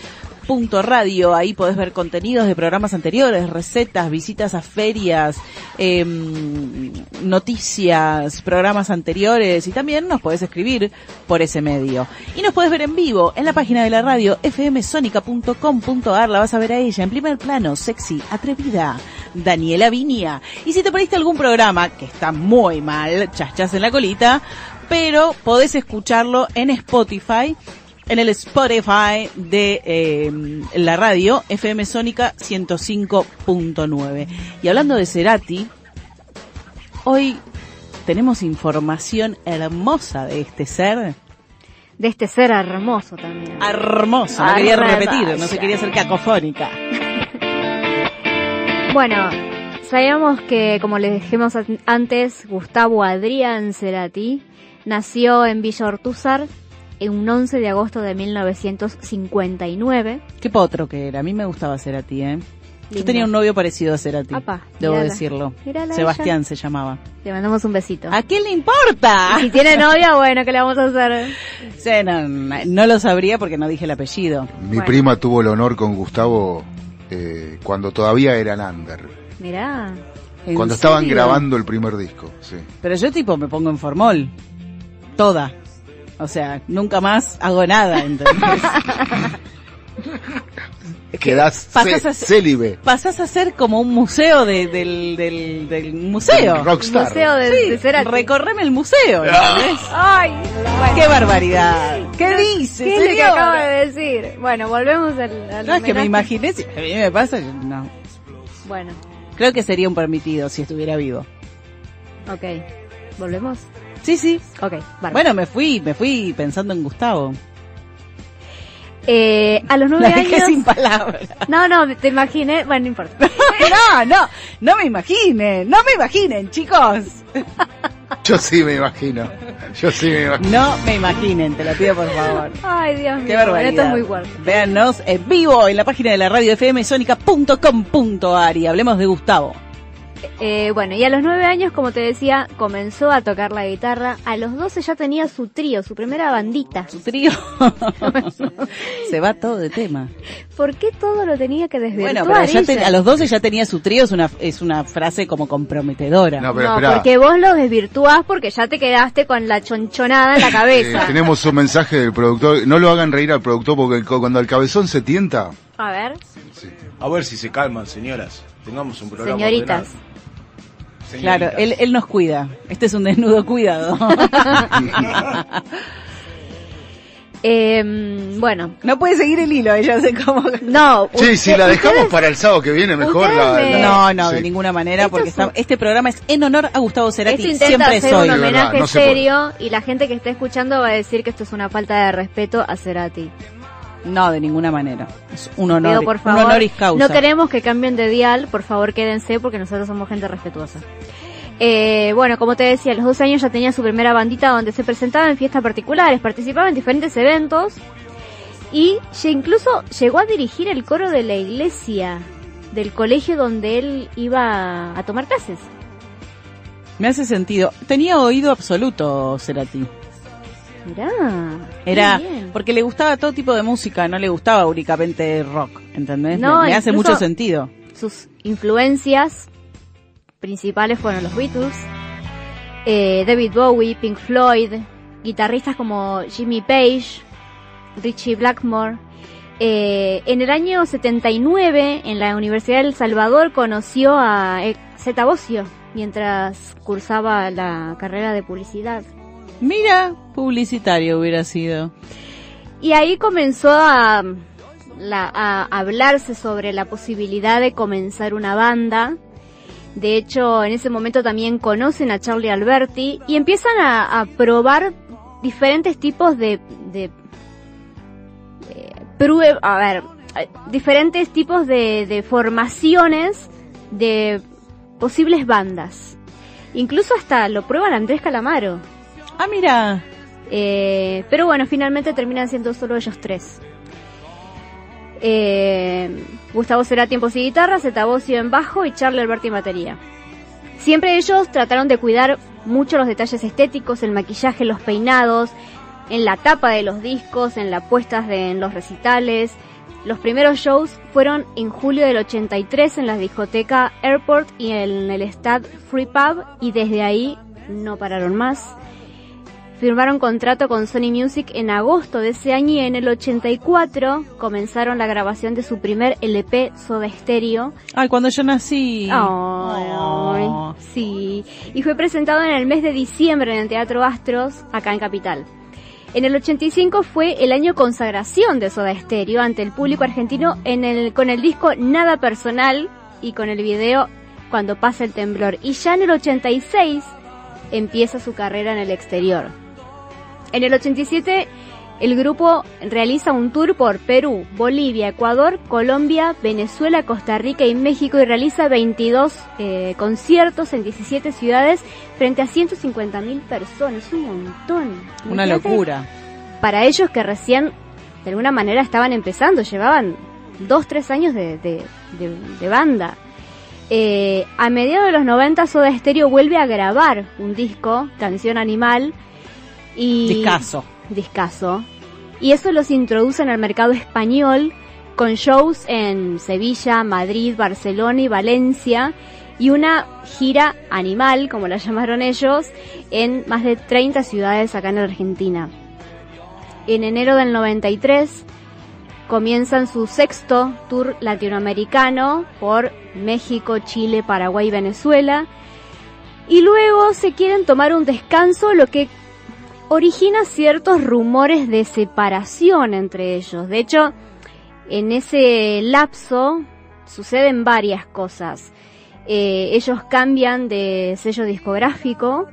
radio, ahí podés ver contenidos de programas anteriores, recetas, visitas a ferias, em, noticias, programas anteriores y también nos podés escribir por ese medio. Y nos podés ver en vivo en la página de la radio fmsonica.com.ar, la vas a ver a ella en primer plano, sexy, atrevida, Daniela Vinia. Y si te perdiste algún programa que está muy mal, chachas en la colita, pero podés escucharlo en Spotify en el Spotify de eh, la radio FM Sónica 105.9. Y hablando de Cerati, hoy tenemos información hermosa de este ser. De este ser hermoso también. Hermoso, no quería repetir, no se quería ser cacofónica. Bueno, sabíamos que, como les dijimos an- antes, Gustavo Adrián Cerati nació en Villa Ortúzar en un 11 de agosto de 1959. Qué potro que era, a mí me gustaba Cerati, ¿eh? Yo tenía un novio parecido a Cerati, Apa, debo mírala. decirlo. Mírala Sebastián se llamaba. Le mandamos un besito. ¿A quién le importa? Y si tiene novia, bueno, ¿qué le vamos a hacer? Sí, no, no, lo sabría porque no dije el apellido. Mi Bueno. prima tuvo el honor con Gustavo eh, cuando todavía eran under. Mirá. ¿En Cuando estaban serio? grabando el primer disco, sí. Pero yo tipo me pongo en formol. Toda. O sea, nunca más hago nada, ¿entendés? Quedás pasas ce- a ser- célibe. Pasás a ser como un museo de- del, del, del museo. Rockstar. Museo de, Sí, de Cerati. recorreme el museo, ¿entendés? Ay, bueno. ¡Qué barbaridad! ¿Qué dice, ¿Qué es lo que acaba de decir? Bueno, volvemos al, al No, es que me imaginé, si a mí me pasa, yo no. Bueno, Creo que sería un permitido si estuviera vivo. ok. ¿Volvemos? Sí, sí. Ok, bárbaro. Bueno, me fui, me fui pensando en Gustavo. Eh, a los nueve La dejé años... sin palabras. No, no, te imaginé... Bueno, no importa. No, no, no me imaginen, no me imaginen, chicos. Yo sí me imagino. Yo sí me imagino. No me imaginen, te lo pido por favor. Ay, Dios mío. Qué barbaridad. Esto es muy fuerte. Véannos en vivo en la página de la radio fmsonica.com.ar y hablemos de Gustavo. Eh, bueno, y a los nueve años, como te decía, comenzó a tocar la guitarra. A los doce ya tenía su trío, su primera bandita. Su trío se va todo de tema. ¿Por qué todo lo tenía que desvirtuar Bueno, pero ya a los 12 ya tenía su trío, es una, es una frase como comprometedora. No, pero no, porque vos lo desvirtuás porque ya te quedaste con la chonchonada en la Eh, cabeza. tenemos un mensaje del productor. No lo hagan reír al productor porque cu- cuando el cabezón se tienta. A ver, A ver si se calman, señoras. Tengamos un programa. señoritas. ordenado. Claro, él, él nos cuida. Este es un desnudo cuidado. Eh, bueno, no puede seguir el hilo, ella hace como... no. Sí, si la dejamos ustedes- para el sábado que viene, mejor la, No, no, de ninguna manera, Esto porque es un- está- este programa es en honor a Gustavo Cerati. Esto intenta Siempre hacer soy. un homenaje no se serio y la gente que está escuchando va a decir que esto es una falta de respeto a Cerati. No, de ninguna manera. Es un honor, Digo, por un honoris causa. no queremos que cambien de dial, por favor quédense porque nosotros somos gente respetuosa. Eh, bueno, como te decía, a los 12 años ya tenía su primera bandita donde se presentaba en fiestas particulares, participaba en diferentes eventos y ya incluso llegó a dirigir el coro de la iglesia del colegio donde él iba a tomar clases. Me hace sentido. Tenía oído absoluto Cerati. Mirá. Era porque le gustaba todo tipo de música, no le gustaba únicamente rock, ¿entendés? No, me, me hace mucho sentido. sus influencias principales fueron los Beatles, eh, David Bowie, Pink Floyd, guitarristas como Jimmy Page, Richie Blackmore. Eh, en el año 79, en la Universidad del Salvador, conoció a Zeta Bosio mientras cursaba la carrera de publicidad. Mira, publicitario hubiera sido. Y ahí comenzó a, la- a hablarse sobre la posibilidad de comenzar una banda. De hecho, en ese momento también conocen a Charlie Alberti y empiezan a, a probar diferentes tipos de, de, de a ver, diferentes tipos de, de formaciones de posibles bandas. Incluso hasta lo prueban Andrés Calamaro. Ah, mira. Eh, pero bueno, finalmente terminan siendo solo ellos tres. Eh, Gustavo Cerati en voz y guitarra, Zeta en bajo y Charlie Alberti en batería. Siempre ellos trataron de cuidar mucho los detalles estéticos, el maquillaje, los peinados, en la tapa de los discos, en las puestas de, en los recitales. Los primeros shows fueron en julio del 83 en la discoteca Airport y en el Stade Free Pub y desde ahí no pararon más. Firmaron contrato con Sony Music en agosto de ese año y en el 84 comenzaron la grabación de su primer LP Soda Stereo. Ay, cuando yo nací. Ay, Oh. ay, sí. Y fue presentado en el mes de diciembre en el Teatro Astros, acá en Capital. En el 85 fue el año consagración de Soda Stereo ante el público argentino en el, con el disco Nada Personal y con el video Cuando pasa el temblor. Y ya en el 86 empieza su carrera en el exterior. En el 87 el grupo realiza un tour por Perú, Bolivia, Ecuador, Colombia, Venezuela, Costa Rica y México y realiza 22 eh, conciertos en 17 ciudades frente a 150.000 personas, un montón. Una Imagínate locura. Para ellos que recién de alguna manera estaban empezando, llevaban dos, tres años de, de- de- de banda. Eh, a mediados de los 90 Soda Stereo vuelve a grabar un disco, Canción Animal, y Discaso. discazo. Y eso los introduce en el mercado español con shows en Sevilla, Madrid, Barcelona y Valencia y una gira animal, como la llamaron ellos, en más de 30 ciudades acá en Argentina. En enero del 93 comienzan su sexto tour latinoamericano por México, Chile, Paraguay y Venezuela. Y luego se quieren tomar un descanso, lo que origina ciertos rumores de separación entre ellos. De hecho, en ese lapso suceden varias cosas. Eh, ellos cambian de sello discográfico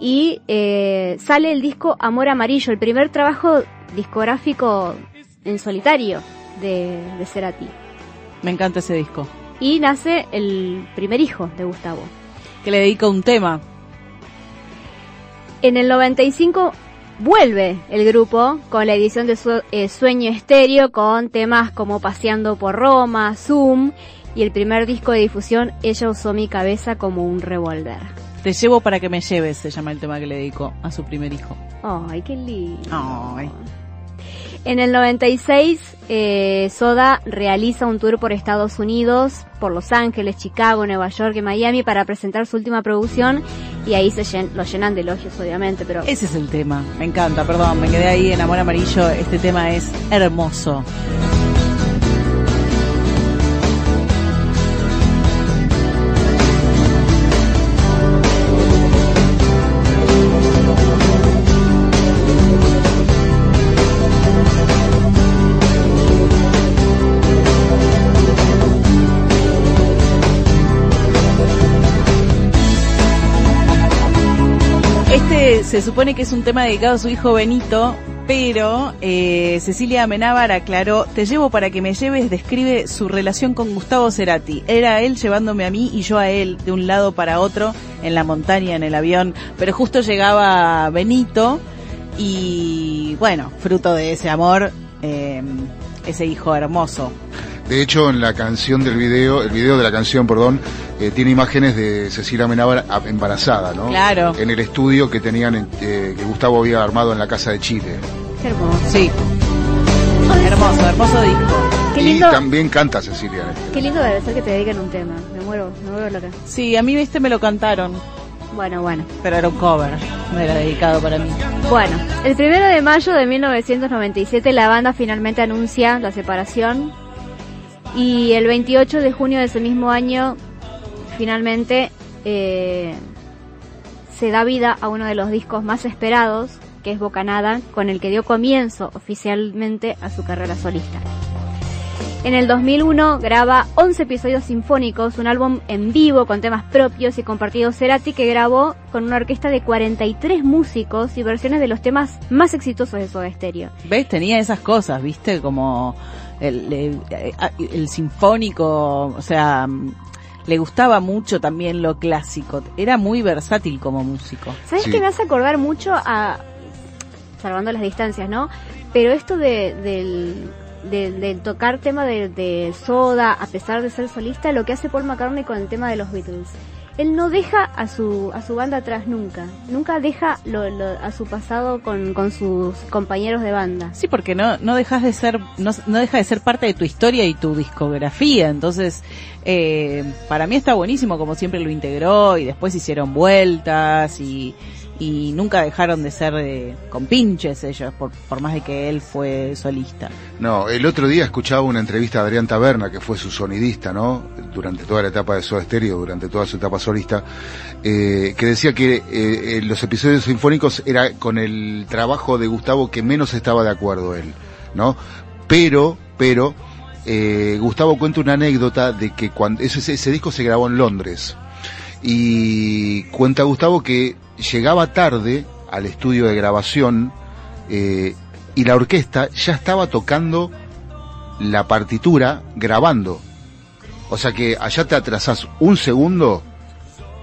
y eh, sale el disco Amor Amarillo, el primer trabajo discográfico en solitario de, de Cerati. Me encanta ese disco. Y nace el primer hijo de Gustavo. Que le dedico un tema. En el 95 vuelve el grupo con la edición de su, eh, Sueño Estéreo con temas como Paseando por Roma, Zoom y el primer disco de difusión Ella usó mi cabeza como un revólver. Te llevo para que me lleves, se llama el tema que le dedico a su primer hijo. Ay, qué lindo. Ay. En el 96, eh, Soda realiza un tour por Estados Unidos, por Los Ángeles, Chicago, Nueva York y Miami para presentar su última producción y ahí se llen- lo llenan de elogios, obviamente, pero Ese es el tema. Me encanta, perdón, me quedé ahí en Amor Amarillo. Este tema es hermoso. Se supone que es un tema dedicado a su hijo Benito, pero eh, Cecilia Amenábar aclaró, te llevo para que me lleves, describe su relación con Gustavo Cerati. Era él llevándome a mí y yo a él, de un lado para otro, en la montaña, en el avión, pero justo llegaba Benito y bueno, fruto de ese amor, eh, ese hijo hermoso. De hecho, en la canción del video, el video de la canción, perdón, eh, tiene imágenes de Cecilia Menábar embarazada, ¿no? Claro. En el estudio que tenían, en- eh, que Gustavo había armado en la casa de Chile. qué hermoso. Sí. Hermoso, hermoso disco. Qué y lindo, también canta Cecilia. este. qué lindo debe ser que te dediquen un tema. Me muero, me muero loca. Sí, a mí este me lo cantaron, Bueno, bueno. pero era un cover, no era dedicado para mí. Bueno, el primero de mayo de 1997 la banda finalmente anuncia la separación y el 28 de junio de ese mismo año finalmente eh, se da vida a uno de los discos más esperados, que es Bocanada, con el que dio comienzo oficialmente a su carrera solista. En el 2001 graba 11 episodios sinfónicos, un álbum en vivo con temas propios y compartidos Cerati que grabó con una orquesta de 43 músicos y versiones de los temas más exitosos de Soda Stereo. ¿Ves? Tenía esas cosas, ¿viste? Como el, el, el sinfónico, o sea, mm, le gustaba mucho también lo clásico. Era muy versátil como músico. ¿Sabes Sí. qué me hace acordar mucho a, salvando las distancias, ¿no? Pero esto de, del, del, del tocar tema de, de Soda, a pesar de ser solista, lo que hace Paul McCartney con el tema de los Beatles. Él no deja a su, a su banda atrás nunca. Nunca deja lo- lo- a su pasado con, con sus compañeros de banda. Sí, porque no, no dejas de ser, no, no deja de ser parte de tu historia y tu discografía. Entonces, eh, para mí está buenísimo como siempre lo integró y después hicieron vueltas y, y nunca dejaron de ser eh, compinches ellos, por, por más de que él fue solista. No, el otro día escuchaba una entrevista de Adrián Taberna, que fue su sonidista, ¿no? Durante toda la etapa de Soda Stereo, durante toda su etapa solista, eh, que decía que eh, los episodios sinfónicos era con el trabajo de Gustavo que menos estaba de acuerdo él, ¿no? Pero, pero, Gustavo cuenta una anécdota de que cuando ese, ese disco se grabó en Londres y cuenta Gustavo que llegaba tarde al estudio de grabación eh, y la orquesta ya estaba tocando la partitura grabando. O sea que allá te atrasás un segundo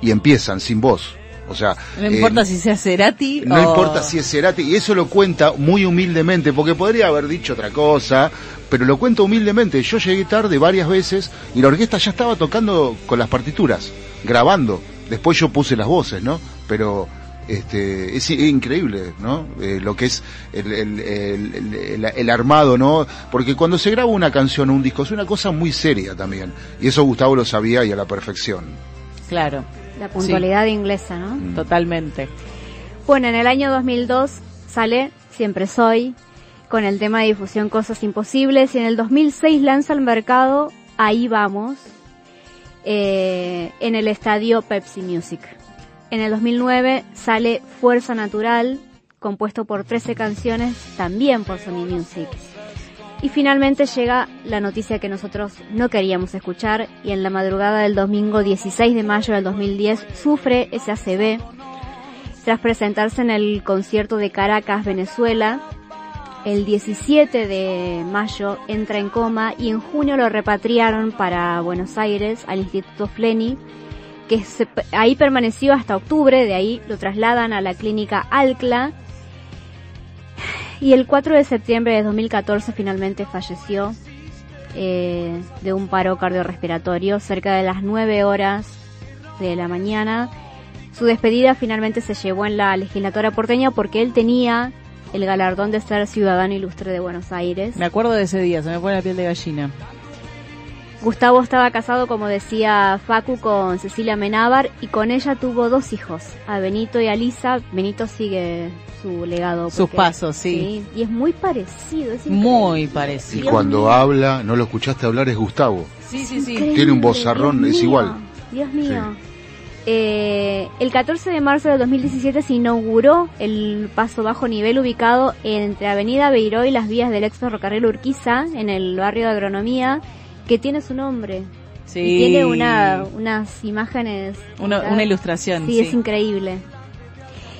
y empiezan sin voz. O sea, No eh, importa si sea Cerati no o- importa si es Cerati, y eso lo cuenta muy humildemente, porque podría haber dicho otra cosa, pero lo cuenta humildemente. Yo llegué tarde varias veces y la orquesta ya estaba tocando con las partituras, grabando. Después yo puse las voces, ¿no? Pero este es increíble, ¿no? Eh, lo que es el, el- el- el- el- el armado, ¿no? Porque cuando se graba una canción o un disco es una cosa muy seria también. Y eso Gustavo lo sabía y a la perfección. Claro, La puntualidad inglesa, ¿no? Mm. totalmente. Bueno, en el año 2002 sale Siempre Soy con el tema de difusión Cosas Imposibles y en el 2006 lanza al mercado Ahí Vamos eh, en el estadio Pepsi Music. En el 2009 sale Fuerza Natural compuesto por 13 canciones también por Sony Music. Y finalmente llega la noticia que nosotros no queríamos escuchar y en la madrugada del domingo 16 de mayo del 2010 sufre SACB tras presentarse en el concierto de Caracas, Venezuela. El 17 de mayo entra en coma y en junio lo repatriaron para Buenos Aires al Instituto Fleni, que se- ahí permaneció hasta octubre, de ahí lo trasladan a la clínica Alcla y el 4 de septiembre de 2014 finalmente falleció eh, de un paro cardiorrespiratorio cerca de las 9 horas de la mañana. Su despedida finalmente se llevó en la legislatura porteña porque él tenía el galardón de ser ciudadano ilustre de Buenos Aires. Me acuerdo de ese día, se me pone la piel de gallina. Gustavo estaba casado, como decía Facu, con Cecilia Menábar y con ella tuvo dos hijos, a Benito y a Lisa. Benito sigue su legado. Sus pasos, sí. Y es muy parecido. Es. Muy Y parecido. Dios cuando mío. habla, no lo escuchaste hablar, es Gustavo. Sí, sí, sí. Increíble, Tiene un vozarrón, Dios es mío, igual. Dios mío. Eh, el 14 de marzo del 2017 se inauguró el paso bajo nivel ubicado entre Avenida Beiró y las vías del ex ferrocarril Urquiza, en el barrio de Agronomía, que tiene su nombre. Sí. Y tiene una, unas imágenes. Una, una ilustración. Sí, Sí, es increíble.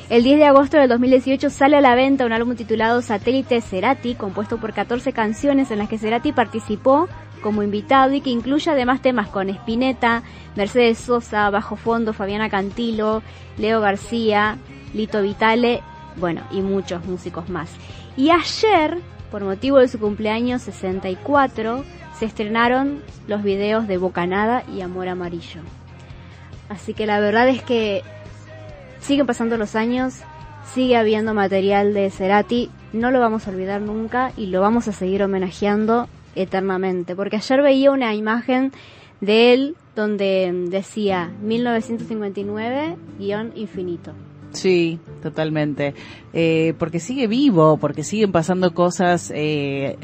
El 10 de agosto del 2018 sale a la venta un álbum titulado Satélite Cerati, compuesto por 14 canciones en las que Cerati participó como invitado y que incluye además temas con Spinetta, Mercedes Sosa, Bajo Fondo, Fabiana Cantilo, Leo García, Lito Vitale, bueno, y muchos músicos más. Y ayer, por motivo de su cumpleaños 64, se estrenaron los videos de Bocanada y Amor Amarillo. Así que la verdad es que siguen pasando los años, sigue habiendo material de Cerati, no lo vamos a olvidar nunca y lo vamos a seguir homenajeando eternamente. Porque ayer veía una imagen de él donde decía 1959-infinito. Sí, totalmente. Eh, porque sigue vivo, porque siguen pasando cosas eh,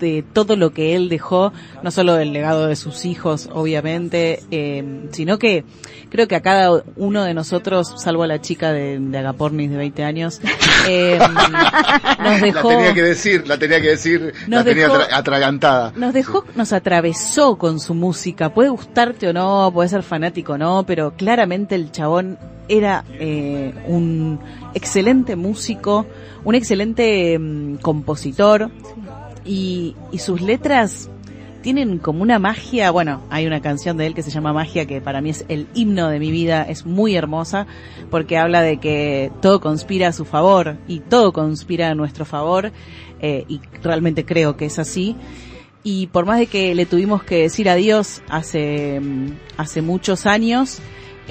de todo lo que él dejó, no solo del legado de sus hijos, obviamente, eh, sino que creo que a cada uno de nosotros, salvo a la chica de, de Agapornis de 20 años, eh, nos dejó... La tenía que decir, la tenía que decir, Nos la tenía dejó- atra- atragantada. Nos dejó, nos atravesó con su música. Puede gustarte o no, puede ser fanático o no, pero claramente el chabón era eh, un excelente músico, un excelente mm, compositor y, y sus letras tienen como una magia. Bueno, hay una canción de él que se llama Magia que para mí es el himno de mi vida, es muy hermosa porque habla de que todo conspira a su favor y todo conspira a nuestro favor eh, y realmente creo que es así. Y por más de que le tuvimos que decir adiós hace, mm, hace muchos años,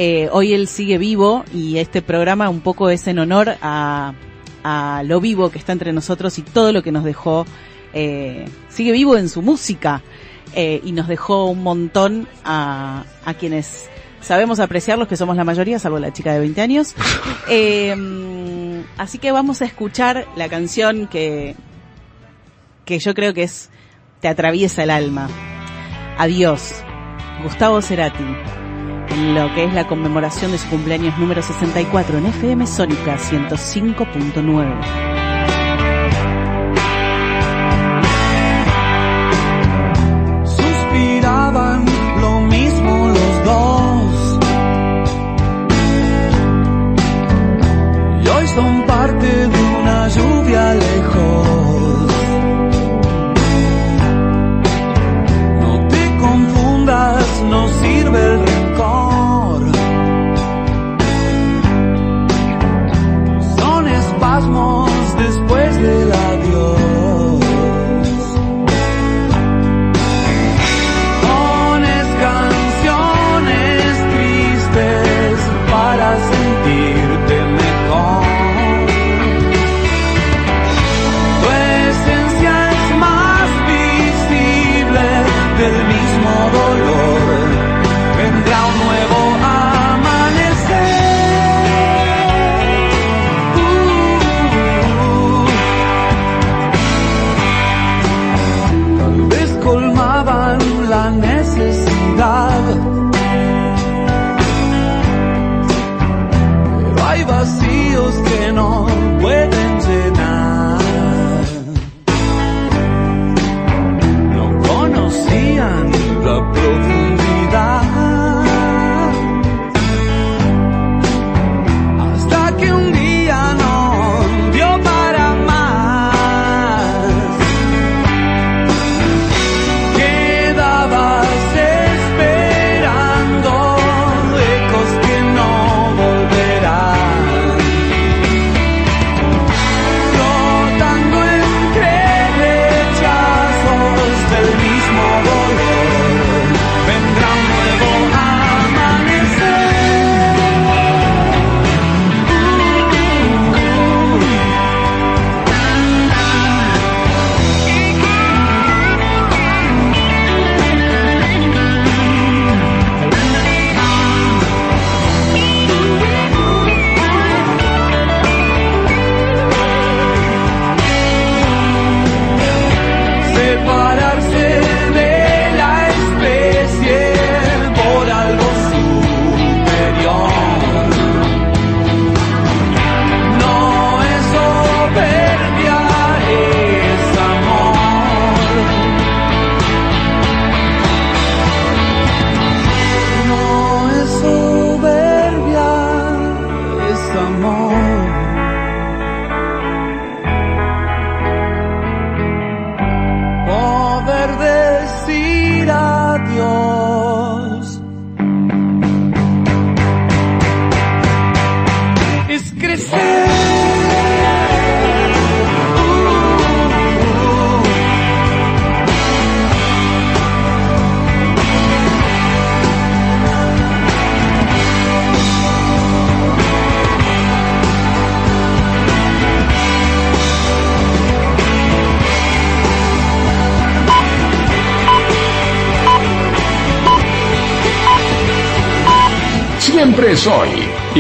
Eh, hoy él sigue vivo y este programa un poco es en honor a, a lo vivo que está entre nosotros y todo lo que nos dejó. Eh, sigue vivo en su música eh, y nos dejó un montón a, a quienes sabemos apreciarlos, que somos la mayoría, salvo la chica de 20 años. Eh, mm, así que vamos a escuchar la canción que, que yo creo que es te atraviesa el alma. Adiós, Gustavo Cerati, en lo que es la conmemoración de su cumpleaños número 64 en FM Sónica 105.9. Y hoy son parte de una lluvia lejos. No te confundas, no sirve el rencor. Son espasmos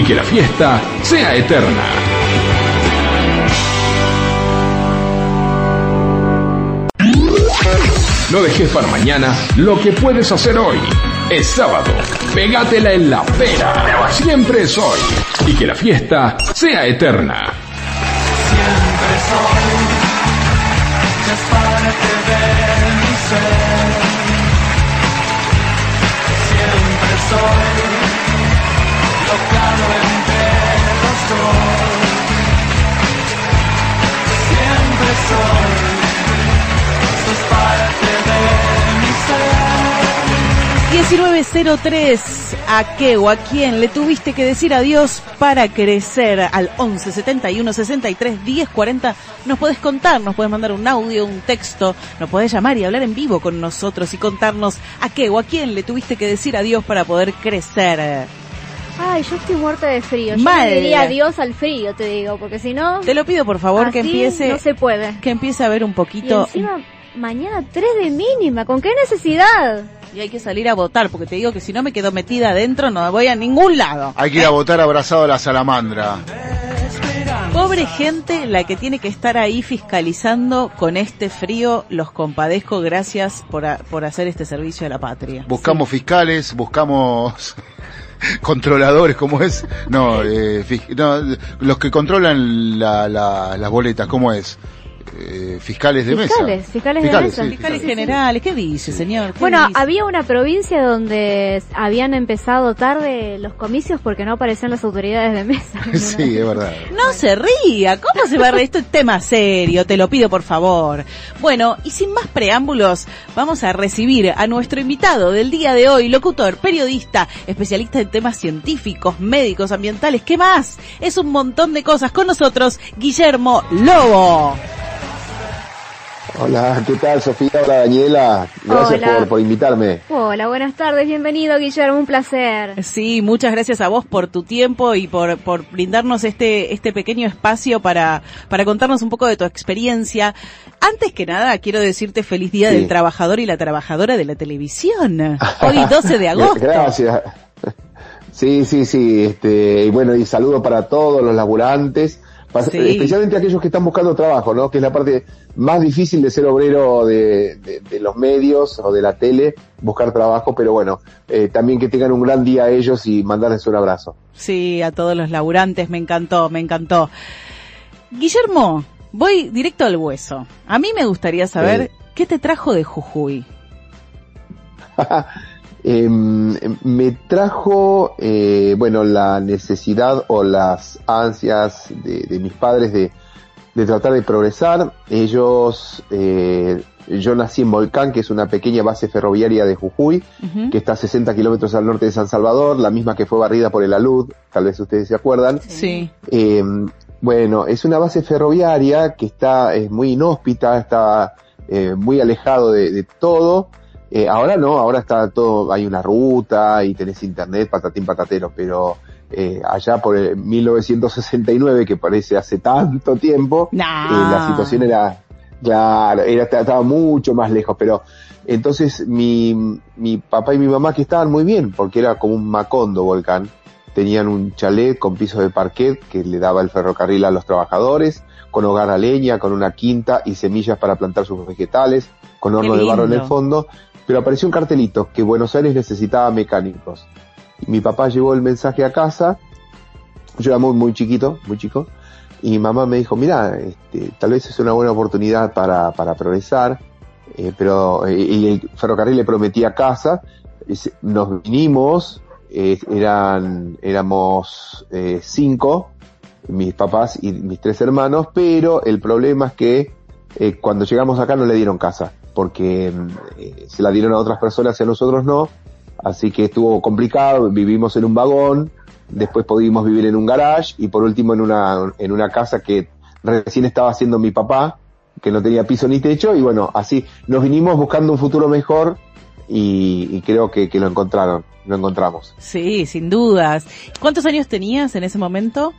que la fiesta sea eterna. No dejes para mañana lo que puedes hacer hoy. Es sábado. Pégatela en la pera. Siempre es hoy y que la fiesta sea eterna. Siempre soy desparate de mi ser. Siempre soy 1903, ¿a qué o a quién le tuviste que decir adiós para crecer? Al 11 71 63 10 40 nos podés contar, nos podés mandar un audio, un texto, nos podés llamar y hablar en vivo con nosotros y contarnos a qué o a quién le tuviste que decir adiós para poder crecer. Ay, yo estoy muerta de frío. Yo le diría adiós al frío, te digo, porque si no, Te lo pido por favor que empiece, no se puede. que empiece a ver un Y poquito. encima, mañana 3 de mínima, ¿con qué necesidad? Y hay que salir a votar, porque te digo que si no me quedo metida adentro no voy a ningún lado. Hay que ir a votar abrazado a la salamandra. Pobre gente la que tiene que estar ahí fiscalizando con este frío, los compadezco, gracias por, a- por hacer este servicio a la patria. Buscamos fiscales, buscamos controladores, ¿cómo es? No, eh, no, los que controlan la- la- las boletas, ¿cómo es? Eh, fiscales de Fiscales, mesa. fiscales de mesa. sí, Fiscales sí, sí. generales, ¿qué dice, señor? ¿Qué Bueno, dice? había una provincia donde habían empezado tarde los comicios porque no aparecían las autoridades de mesa. Sí, es verdad. No se ría, ¿cómo se va a reír? Esto es tema serio, te lo pido por favor. Bueno, y sin más preámbulos, vamos a recibir a nuestro invitado del día de hoy, locutor, periodista, especialista en temas científicos, médicos, ambientales, ¿qué más? Es un montón de cosas. Con nosotros, Guillermo Lobo. Hola, ¿qué tal Sofía? Hola Daniela, gracias Hola. por, por invitarme. Hola, buenas tardes, bienvenido Guillermo, un placer. Sí, muchas gracias a vos por tu tiempo y por, por brindarnos este, este pequeño espacio para, para contarnos un poco de tu experiencia. Antes que nada, quiero decirte feliz día Sí. del trabajador y la trabajadora de la televisión. Hoy 12 de agosto. Gracias. Sí, sí, sí, este, y bueno, y saludo para todos los laburantes, Sí. especialmente aquellos que están buscando trabajo, ¿no? Que es la parte más difícil de ser obrero de, de- de los medios o de la tele, buscar trabajo, pero bueno, eh, también que tengan un gran día ellos y mandarles un abrazo. Sí, a todos los laburantes, me encantó, me encantó. Guillermo, voy directo al hueso. A mí me gustaría saber Sí. qué te trajo de Jujuy. Em, me trajo, eh, bueno, la necesidad o las ansias de, de mis padres de, de tratar de progresar. Ellos, eh, yo nací en Volcán, que es una pequeña base ferroviaria de Jujuy, que está a 60 kilómetros al norte de San Salvador, la misma que fue barrida por el alud, tal vez ustedes se acuerdan. Sí, Eh, bueno, es una base ferroviaria que está es muy inhóspita, está eh, muy alejado de, de todo. Eh, ahora no, ahora está todo, hay una ruta y tenés internet, patatín patatero, pero eh, allá por el 1969, que parece hace tanto tiempo, Nah. eh, la situación era, claro, era, estaba mucho más lejos, pero entonces mi, mi papá y mi mamá que estaban muy bien, porque era como un macondo volcán, tenían un chalet con piso de parquet que le daba el ferrocarril a los trabajadores, con hogar a leña, con una quinta y semillas para plantar sus vegetales, con horno de barro en el fondo, pero apareció un cartelito que Buenos Aires necesitaba mecánicos. Y mi papá llevó el mensaje a casa, yo era muy, muy chiquito, muy chico, y mi mamá me dijo, mira, este, tal vez es una buena oportunidad para, para progresar, eh, pero eh, y el ferrocarril le prometía casa, nos vinimos, eh, eran, éramos cinco, mis papás y mis tres hermanos, pero el problema es que eh, cuando llegamos acá no le dieron casa, porque eh, se la dieron a otras personas y a nosotros no, así que estuvo complicado, vivimos en un vagón, después pudimos vivir en un garage y por último en una, en una casa que recién estaba haciendo mi papá, que no tenía piso ni techo, y bueno, así nos vinimos buscando un futuro mejor y, y creo que, que lo encontraron, lo encontramos. sí, sin dudas. ¿Cuántos años tenías en ese momento?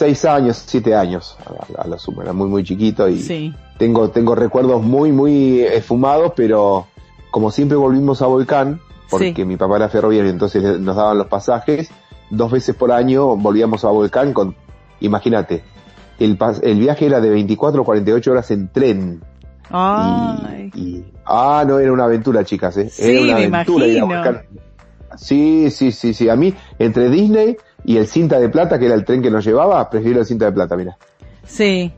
Seis años, siete años, a, a lo sumo, era muy muy chiquito y Sí. tengo, tengo recuerdos muy muy esfumados, pero como siempre volvimos a Volcán, porque Sí. mi papá era ferroviario, entonces nos daban los pasajes, dos veces por año volvíamos a Volcán con, imagínate, el, pas- el viaje era de 24 o 48 horas en tren. Ay. Y, y- ah, no, era una aventura, chicas, ¿eh? Sí, era una me aventura ir a imagino. Volcán. Sí, sí, sí, sí. A mí, entre Disney y el Cinta de Plata, que era el tren que nos llevaba, prefiero el Cinta de Plata, mira. Sí.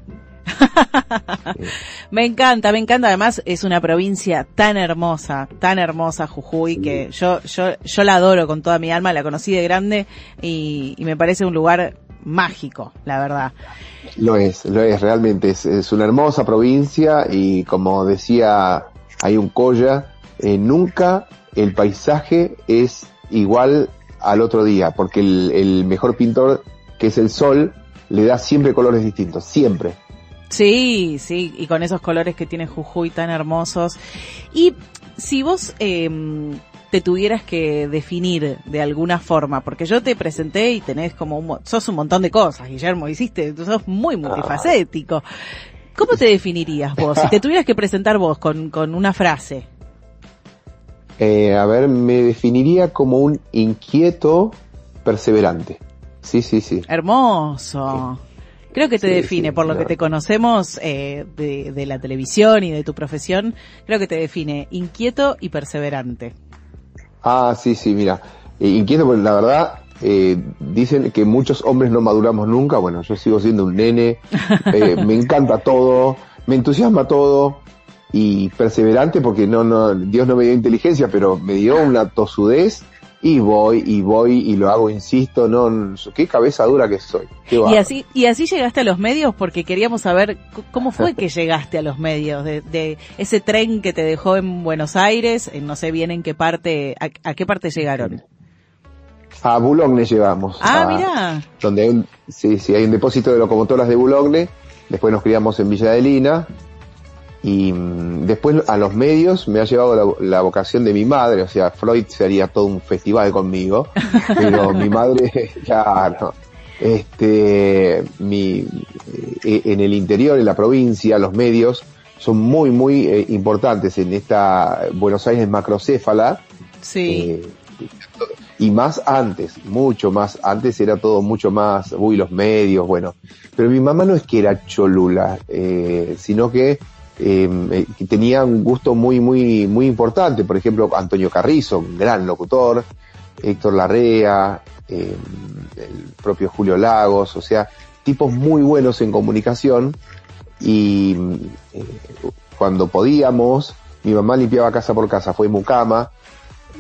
me encanta, me encanta. Además, es una provincia tan hermosa, tan hermosa Jujuy, que yo, yo, yo la adoro con toda mi alma, la conocí de grande y, y me parece un lugar mágico, la verdad. Lo es, lo es, realmente. Es, es una hermosa provincia y como decía hay un Colla, eh, nunca el paisaje es igual al otro día, porque el, el mejor pintor, que es el sol, le da siempre colores distintos, siempre. Sí, sí, y con esos colores que tiene Jujuy tan hermosos. Y si vos eh, te tuvieras que definir de alguna forma, porque yo te presenté y tenés como un, sos un montón de cosas, Guillermo, hiciste, tú sos muy multifacético. ¿Cómo te definirías vos? Si te tuvieras que presentar vos con, con una frase. Eh, a ver, me definiría como un inquieto perseverante. Sí, sí, sí. Hermoso. Creo que te Sí, define, sí, por lo que te conocemos eh, de, de la televisión y de tu profesión, creo que te define inquieto y perseverante. Ah, sí, sí, mira. Eh, inquieto, porque la verdad, eh, dicen que muchos hombres no maduramos nunca. Bueno, yo sigo siendo un nene. eh, me encanta todo, me entusiasma todo. Y perseverante porque no, no, Dios no me dio inteligencia, pero me dio una tosudez. Y voy, y voy, y lo hago, insisto, no, qué cabeza dura que soy. Y así, y así llegaste a los medios porque queríamos saber cómo fue que llegaste a los medios, de, de ese tren que te dejó en Buenos Aires, en no sé bien en qué parte, a, a qué parte llegaron. A Boulogne llevamos. Ah, mira. donde hay un, sí, sí, hay un depósito de locomotoras de Boulogne, después nos criamos en Villa de Lina, y mm, después a los medios me ha llevado la, la vocación de mi madre, o sea, Freud se haría todo un festival conmigo, pero mi madre, claro, este, mi, eh, en el interior, en la provincia, los medios son muy, muy eh, importantes en esta Buenos Aires macrocéfala, Sí. eh, y más antes, mucho más antes era todo mucho más, uy, los medios, bueno. Pero mi mamá no es que era cholula, eh, sino que eh, eh, que tenía un gusto muy, muy, muy importante. Por ejemplo, Antonio Carrizo, un gran locutor, Héctor Larrea, eh, el propio Julio Lagos, o sea, tipos muy buenos en comunicación y eh, cuando podíamos, mi mamá limpiaba casa por casa, fue mucama,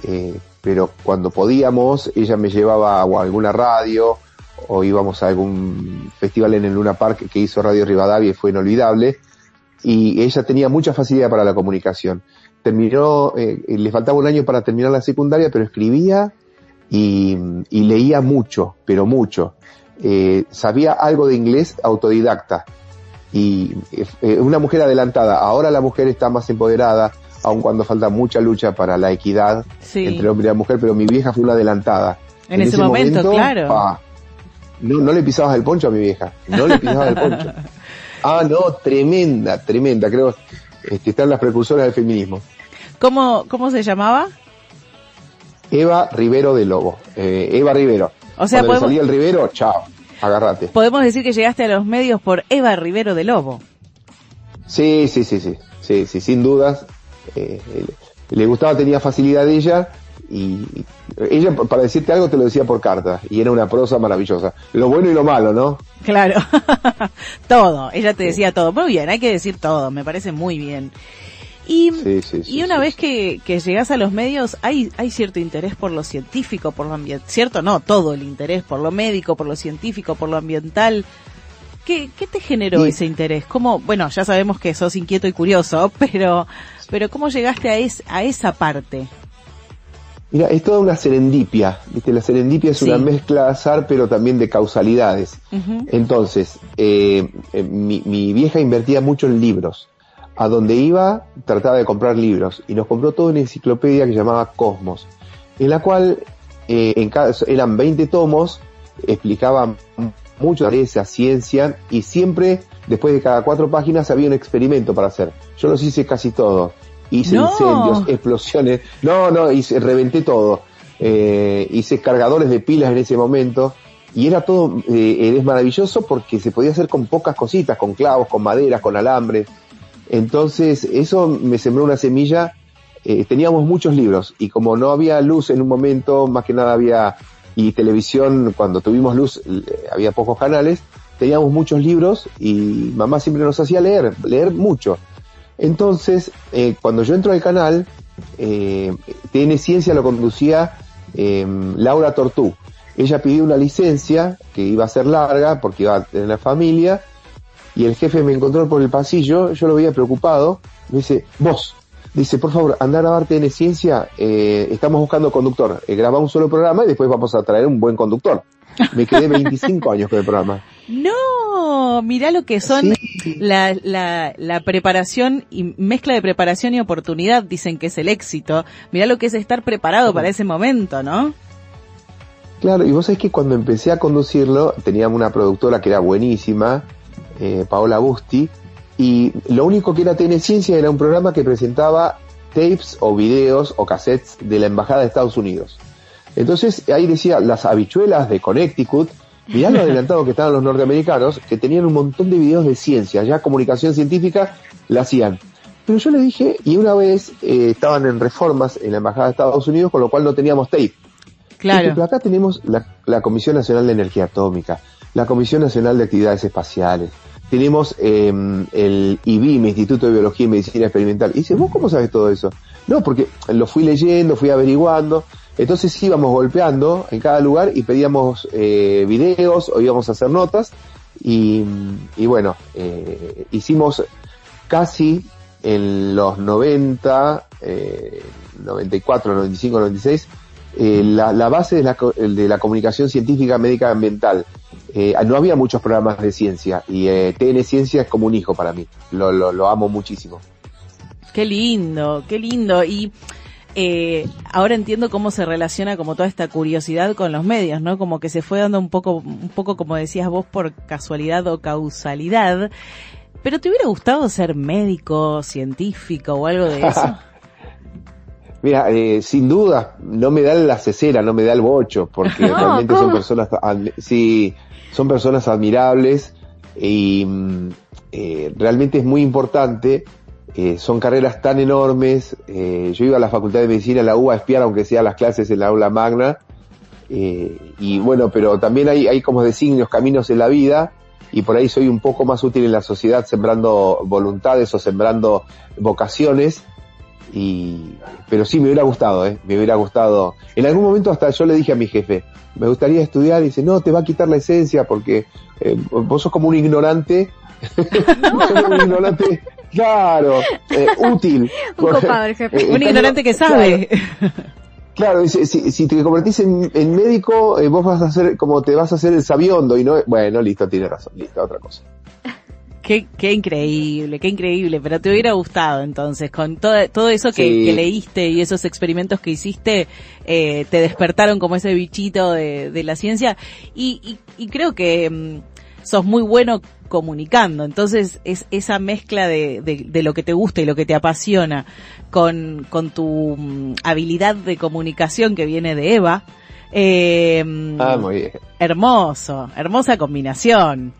eh, pero cuando podíamos, ella me llevaba a alguna radio o íbamos a algún festival en el Luna Park que hizo Radio Rivadavia y fue inolvidable. Y ella tenía mucha facilidad para la comunicación. Terminó, eh, le faltaba un año para terminar la secundaria, pero escribía y, y leía mucho, pero mucho. Eh, sabía algo de inglés autodidacta y eh, una mujer adelantada. Ahora la mujer está más empoderada, aun cuando falta mucha lucha para la equidad Sí. entre hombre y la mujer, pero mi vieja fue una adelantada. En ese momento, claro. pa, no, no le pisabas el poncho a mi vieja, no le pisabas el poncho. Ah, no, tremenda, tremenda, creo este, están las precursoras del feminismo. ¿Cómo, cómo se llamaba? Eva Rivero de Lobo, eh, Eva Rivero. O sea, Cuando le podemos- salía el Rivero, chao, agárrate. Podemos decir que llegaste a los medios por Eva Rivero de Lobo. Sí, sí, sí, sí, sí, sí, sin dudas. Eh, le- le gustaba, tenía facilidad de ella y ella, para decirte algo, te lo decía por carta y era una prosa maravillosa. Lo bueno y lo malo, ¿no? Claro. todo. Ella te decía todo. Muy bien, hay que decir todo. Me parece muy bien. Y, Sí, sí, sí, y una vez que, que llegas a los medios, hay, hay cierto interés por lo científico, por lo ambiental. Cierto, no, todo el interés por lo médico, por lo científico, por lo ambiental. ¿Qué, qué te generó ese interés? ¿Cómo, bueno, ya sabemos que sos inquieto y curioso, pero, pero ¿cómo llegaste a, es, a esa parte? Mira, es toda una serendipia, ¿viste? La serendipia es Sí. una mezcla de azar, pero también de causalidades. Entonces, eh, eh, mi, mi vieja invertía mucho en libros. A donde iba, trataba de comprar libros. Y nos compró toda una enciclopedia que llamaba Cosmos, en la cual eh, en cada, eran 20 tomos, explicaba mucho de esa ciencia y siempre, después de cada cuatro páginas, había un experimento para hacer. Yo los hice casi todos. Hice No. incendios, explosiones. No, no, hice, reventé todo. Eh, hice cargadores de pilas en ese momento. Y era todo, eh, es maravilloso porque se podía hacer con pocas cositas, con clavos, con maderas, con alambres. Entonces, eso me sembró una semilla. Eh, teníamos muchos libros y como no había luz en un momento, más que nada había, y televisión, cuando tuvimos luz, eh, había pocos canales, teníamos muchos libros y mamá siempre nos hacía leer, leer mucho. Entonces, eh, cuando yo entro al canal, eh, TN Ciencia lo conducía eh, Laura Tortú. Ella pidió una licencia que iba a ser larga porque iba a tener la familia y el jefe me encontró por el pasillo, yo lo veía preocupado, me dice, vos, dice, por favor, anda a grabar TN Ciencia, eh, estamos buscando conductor, eh, graba un solo programa y después vamos a traer un buen conductor. Me quedé 25 años con el programa. No, mirá lo que son la, la, la preparación y mezcla de preparación y oportunidad, dicen que es el éxito. Mirá lo que es estar preparado para ese momento, ¿no? Claro, y vos sabés que cuando empecé a conducirlo, teníamos una productora que era buenísima, eh, Paola Busti, y lo único que era TN Ciencia era un programa que presentaba tapes o videos o cassettes de la Embajada de Estados Unidos. Entonces ahí decía, las habichuelas de Connecticut, mirá lo adelantado que estaban los norteamericanos, que tenían un montón de videos de ciencia, ya comunicación científica la hacían. Pero yo le dije, y una vez eh, estaban en reformas en la Embajada de Estados Unidos, con lo cual no teníamos tape. Claro. Pero acá tenemos la, la Comisión Nacional de Energía Atómica, la Comisión Nacional de Actividades Espaciales, tenemos eh, el IBIM, Instituto de Biología y Medicina Experimental. Y dice, ¿vos cómo sabes todo eso? No, porque lo fui leyendo, fui averiguando. Entonces íbamos golpeando en cada lugar y pedíamos eh, videos o íbamos a hacer notas. Y, y bueno, eh, hicimos casi en los 90, eh, 94, 95, 96, eh, la, la base de la, de la comunicación científica médica ambiental. Eh, no había muchos programas de ciencia y eh, TN Ciencia es como un hijo para mí. Lo, lo, lo amo muchísimo. Qué lindo, qué lindo. Y eh, ahora entiendo cómo se relaciona como toda esta curiosidad con los medios, ¿no? Como que se fue dando un poco, un poco como decías vos, por casualidad o causalidad. Pero te hubiera gustado ser médico, científico o algo de eso. Mira, eh, sin duda, no me da la cesera, no me da el bocho, porque No, realmente son personas, sí, son personas admirables y mm, eh, realmente es muy importante. Eh, son carreras tan enormes. eh, yo iba a la Facultad de Medicina, la UBA, a espiar, aunque sea las clases en la aula magna. eh, y bueno, pero también hay, hay como designios, caminos en la vida. Y por ahí soy un poco más útil en la sociedad sembrando voluntades o sembrando vocaciones y pero sí me hubiera gustado eh me hubiera gustado en algún momento hasta yo le dije a mi jefe me gustaría estudiar y dice no te va a quitar la esencia porque eh, vos sos como un ignorante sos como un ignorante claro eh, útil Un copado el jefe. Eh, Un estás- ignorante que sabe. Claro, si, si te convertís en, en médico, eh, vos vas a hacer como te vas a hacer el sabiondo y no, bueno, listo, tiene razón, listo, otra cosa. Qué, qué increíble, qué increíble, pero te hubiera gustado entonces, con todo, todo eso que, Sí. que leíste y esos experimentos que hiciste, eh, te despertaron como ese bichito de, de la ciencia y, y, y creo que mm, sos muy bueno comunicando, entonces es esa mezcla de, de, de lo que te gusta y lo que te apasiona con, con tu mm, habilidad de comunicación que viene de Eva, eh, Ah, muy bien. hermoso, hermosa combinación.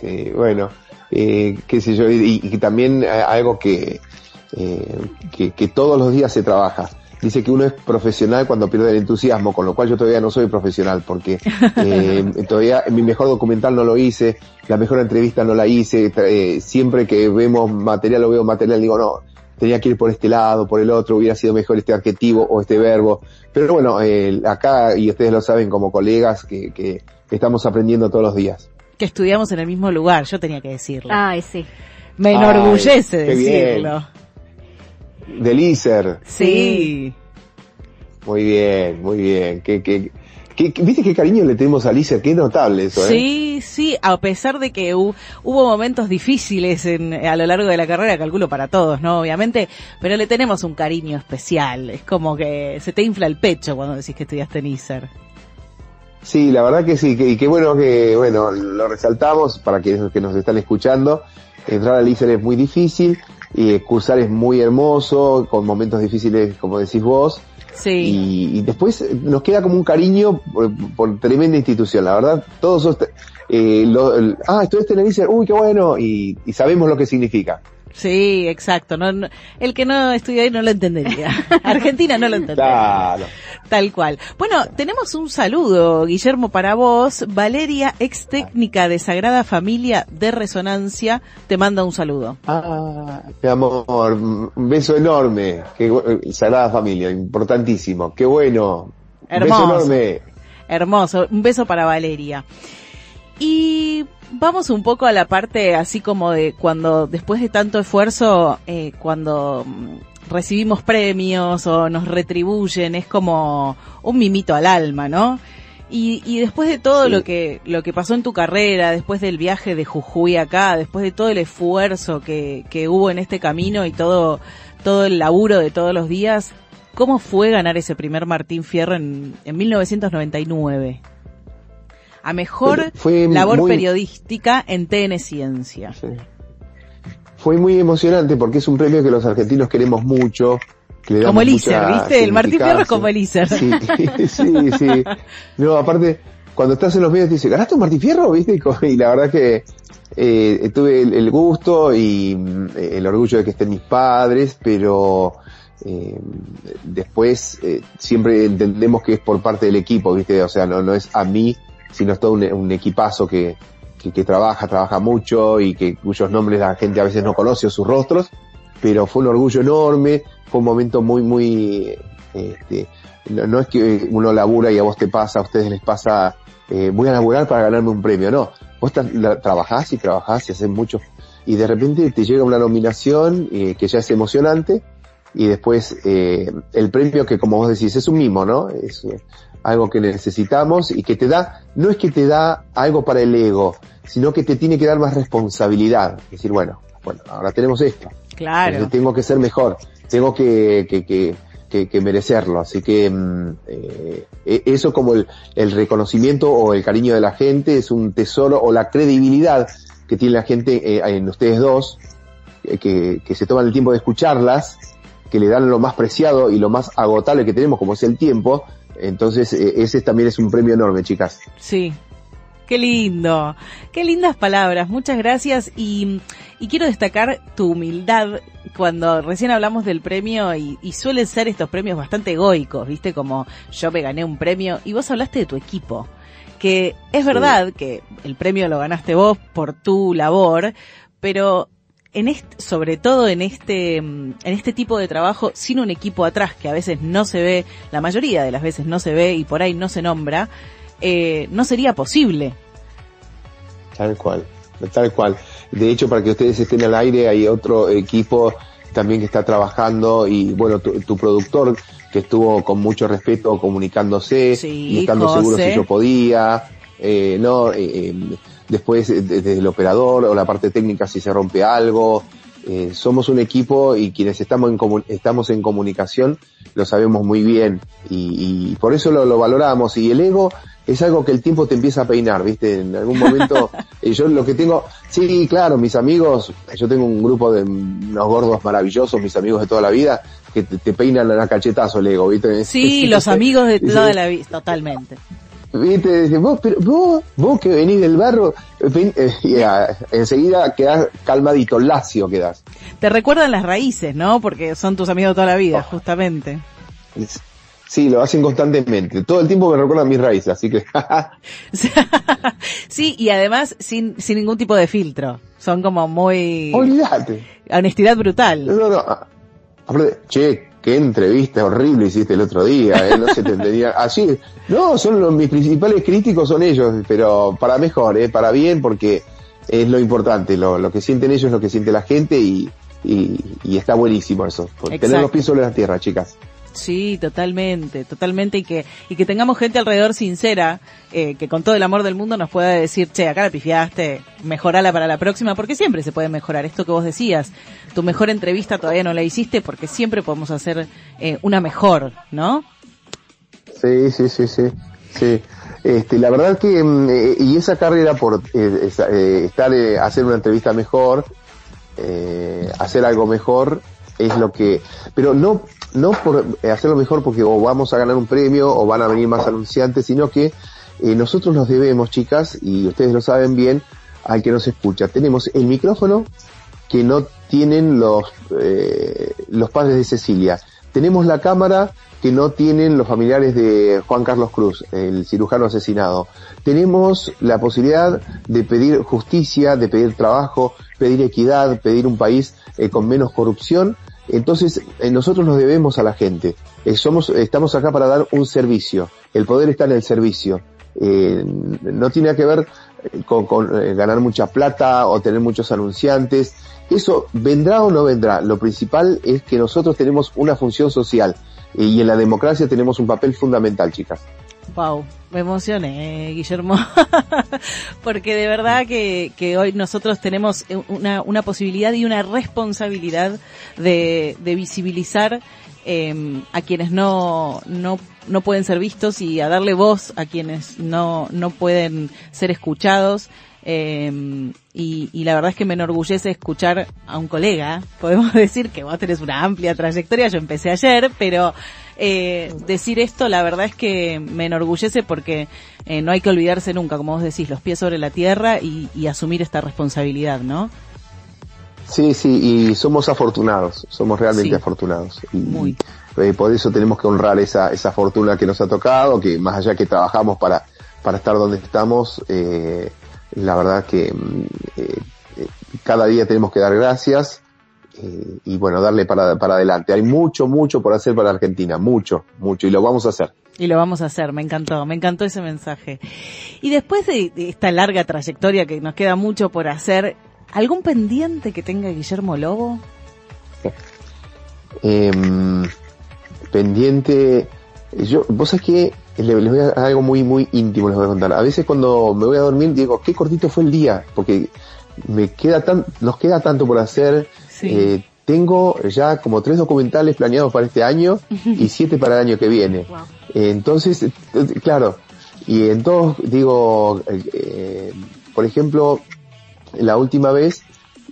Sí, bueno, eh, qué sé yo, y, y también eh, algo que, eh, que, que todos los días se trabaja. Dice que uno es profesional cuando pierde el entusiasmo, con lo cual yo todavía no soy profesional, porque eh, todavía mi mejor documental no lo hice, la mejor entrevista no la hice, eh, siempre que vemos material o veo material digo, no, tenía que ir por este lado, por el otro, hubiera sido mejor este adjetivo o este verbo. Pero bueno, eh, acá, y ustedes lo saben como colegas, que, que, que estamos aprendiendo todos los días. Que estudiamos en el mismo lugar, yo tenía que decirlo. Ay, sí. Me Ay, enorgullece bien. Del ISER. Sí. Muy bien, muy bien. ¿Qué, qué, qué- qué- ¿Viste qué cariño le tenemos a Lisa? Qué notable eso, ¿eh? Sí, sí, a pesar de que hu- hubo momentos difíciles en, a lo largo de la carrera, calculo para todos, ¿no? Obviamente, pero le tenemos un cariño especial. Es como que se te infla el pecho cuando decís que estudiaste en ISER. Sí, la verdad que sí. Que, y qué bueno que, bueno, lo resaltamos para quienes que nos están escuchando. Entrar al ISER es muy difícil y cursar es muy hermoso, con momentos difíciles, como decís vos. Sí. Y, y después eh, nos queda como un cariño por, por tremenda institución, la verdad. Todos sos, eh, lo- el- ah, estudiaste en el uy, qué bueno, y, y sabemos lo que significa. Sí, exacto. No, no- el que no estudia ahí no lo entendería. Argentina no lo entendería. Claro. Tal cual. Bueno, tenemos un saludo, Guillermo, para vos. Valeria, ex técnica de Sagrada Familia de Resonancia, te manda un saludo. Ah, mi amor, un beso enorme. Qué, Sagrada Familia, importantísimo. Qué bueno. Un Hermoso. beso enorme. Hermoso. Un beso para Valeria. Y vamos un poco a la parte así como de cuando, después de tanto esfuerzo, eh, cuando mm, recibimos premios o nos retribuyen, es como un mimito al alma, ¿no? Y, y después de todo lo que lo que pasó en tu carrera, después del viaje de Jujuy acá, después de todo el esfuerzo que, que hubo en este camino y todo todo el laburo de todos los días, ¿cómo fue ganar ese primer Martín Fierro en, en 1999? A mejor Fue- labor muy- periodística en TN Ciencia. Fue muy emocionante porque es un premio que los argentinos queremos mucho. Que le Como el ISER, mucha ¿viste? El Martín Fierro es como el ISER. Sí, sí, sí. No, aparte, cuando estás en los medios te dice, ¿ganaste un Martín Fierro? ¿Viste? Y la verdad que eh, tuve el, gusto y mm, el orgullo de que estén mis padres, pero eh, después eh, siempre entendemos que es por parte del equipo, ¿viste? O sea, no, no es a mí, sino es todo un, equipazo que, que, trabaja, trabaja mucho y que cuyos nombres la gente a veces no conoce o sus rostros, pero fue un orgullo enorme, fue un momento muy, muy, este, no, no es que uno labura y a vos te pasa, a ustedes les pasa, eh, voy a laburar para ganarme un premio, no, vos la- trabajás y trabajás y haces mucho, y de repente te llega una nominación eh, que ya es emocionante, y después eh, el premio que como vos decís es un mimo, ¿no? Eh, algo que necesitamos y que te da, no es que te da algo para el ego, sino que te tiene que dar más responsabilidad. Es decir, bueno, bueno, ahora tenemos esto. Claro. Entonces tengo que ser mejor, tengo que, que, que, que, que merecerlo. Así que mm, eh, e- eso como el, el reconocimiento o el cariño de la gente es un tesoro o la credibilidad que tiene la gente eh, en ustedes dos, eh, que, que se toman el tiempo de escucharlas, que le dan lo más preciado y lo más agotable que tenemos, como es el tiempo. Entonces, eh, ese también es un premio enorme, chicas. Sí. Qué lindo. Qué lindas palabras. Muchas gracias. Y, y quiero destacar tu humildad cuando recién hablamos del premio y, y suelen ser estos premios bastante egoicos, ¿viste? Como yo me gané un premio y vos hablaste de tu equipo. Que es verdad que el premio lo ganaste vos por tu labor, pero en este, sobre todo en este, mm, en este tipo de trabajo, sin un equipo atrás que a veces no se ve, la mayoría de las veces no se ve y por ahí no se nombra, eh, no sería posible. Tal cual, tal cual. De hecho, para que ustedes estén al aire, hay otro equipo también que está trabajando y bueno, tu, tu productor que estuvo con mucho respeto comunicándose Sí, y estando seguro José. si yo podía, eh, no, eh, eh, después desde el operador o la parte técnica si se rompe algo, eh, somos un equipo y quienes estamos en, comu- estamos en comunicación lo sabemos muy bien y, y por eso lo, lo valoramos y el ego es algo que el tiempo te empieza a peinar, ¿viste? En algún momento, eh, yo lo que tengo, sí, claro, mis amigos, yo tengo un grupo de unos gordos maravillosos, mis amigos de toda la vida, que te, te peinan a cachetazo el ego, ¿viste? Sí, los amigos de toda la vida, totalmente. ¿Viste? Dice, vos, pero vos, vos que venís del barro, eh, eh, y, ah, enseguida quedás calmadito, lacio quedás. Te recuerdan las raíces, ¿no? Porque son tus amigos de toda la vida, justamente. Sí, lo hacen constantemente. Todo el tiempo me recuerdan mis raíces, así que Sí, y además sin, sin ningún tipo de filtro. Son como muy... olvídate. Honestidad brutal. No, no, ah, aparte, che, qué entrevista horrible hiciste el otro día, eh, no se te entendía. Así, no, son los, mis principales críticos son ellos, pero para mejor, eh, para bien, porque es lo importante, lo, lo que sienten ellos es lo que siente la gente y, y, y está buenísimo eso. Tener los pies sobre la tierra, chicas. Sí, totalmente, totalmente. Y que, y que tengamos gente alrededor sincera, eh, que con todo el amor del mundo nos pueda decir, che, acá la pifiaste, mejorala para la próxima, porque siempre se puede mejorar. Esto que vos decías, tu mejor entrevista todavía no la hiciste, porque siempre podemos hacer eh, una mejor, ¿no? Sí, sí, sí, sí. sí. Este, la verdad que, mm, eh, y esa carrera por eh, estar, hacer una entrevista mejor, hacer algo mejor, es lo que, pero no, no por hacerlo mejor porque o vamos a ganar un premio o van a venir más anunciantes, sino que eh, nosotros nos debemos, chicas, y ustedes lo saben bien, al que nos escucha. Tenemos el micrófono que no tienen los, eh, los padres de Cecilia. Tenemos la cámara que no tienen los familiares de Juan Carlos Cruz, el cirujano asesinado. Tenemos la posibilidad de pedir justicia, de pedir trabajo, pedir equidad, pedir un país eh, con menos corrupción. Entonces, eh, nosotros nos debemos a la gente. Eh, somos, estamos acá para dar un servicio. El poder está en el servicio. Eh, no tiene que ver con, ganar mucha plata o tener muchos anunciantes. Eso vendrá o no vendrá. Lo principal es que nosotros tenemos una función social y en la democracia tenemos un papel fundamental, chicas. Wow, me emocioné, Guillermo, porque de verdad que, que hoy nosotros tenemos una, una posibilidad y una responsabilidad de, de visibilizar eh, a quienes no, no, no pueden ser vistos y a darle voz a quienes no, no pueden ser escuchados. Eh, y, y la verdad es que me enorgullece escuchar a un colega. Podemos decir que vos tenés una amplia trayectoria, yo empecé ayer, pero eh, decir esto la verdad es que me enorgullece porque eh, no hay que olvidarse nunca, como vos decís, los pies sobre la tierra y, y asumir esta responsabilidad, ¿no? Sí, sí, y somos afortunados, somos realmente Sí. afortunados. Y, Muy. eh, por eso tenemos que honrar esa, esa fortuna que nos ha tocado, que más allá que trabajamos para, para estar donde estamos, eh, la verdad que mm, eh, cada día tenemos que dar gracias eh, y bueno, darle para, para adelante. Hay mucho, mucho por hacer para Argentina, mucho, mucho, y lo vamos a hacer. Y lo vamos a hacer, me encantó, me encantó ese mensaje. Y después de, esta larga trayectoria que nos queda mucho por hacer, ¿algún pendiente que tenga Guillermo Lobo? Em, pendiente. Yo, vos sabés que le- les voy a algo muy, muy íntimo, les voy a contar. A veces cuando me voy a dormir digo, qué cortito fue el día, porque me queda tan, nos queda tanto por hacer. Sí. Eh, tengo ya como tres documentales planeados para este año y siete para el año que viene. Wow. Eh, Entonces, eh, claro, y en todos digo, eh, eh, por ejemplo, la última vez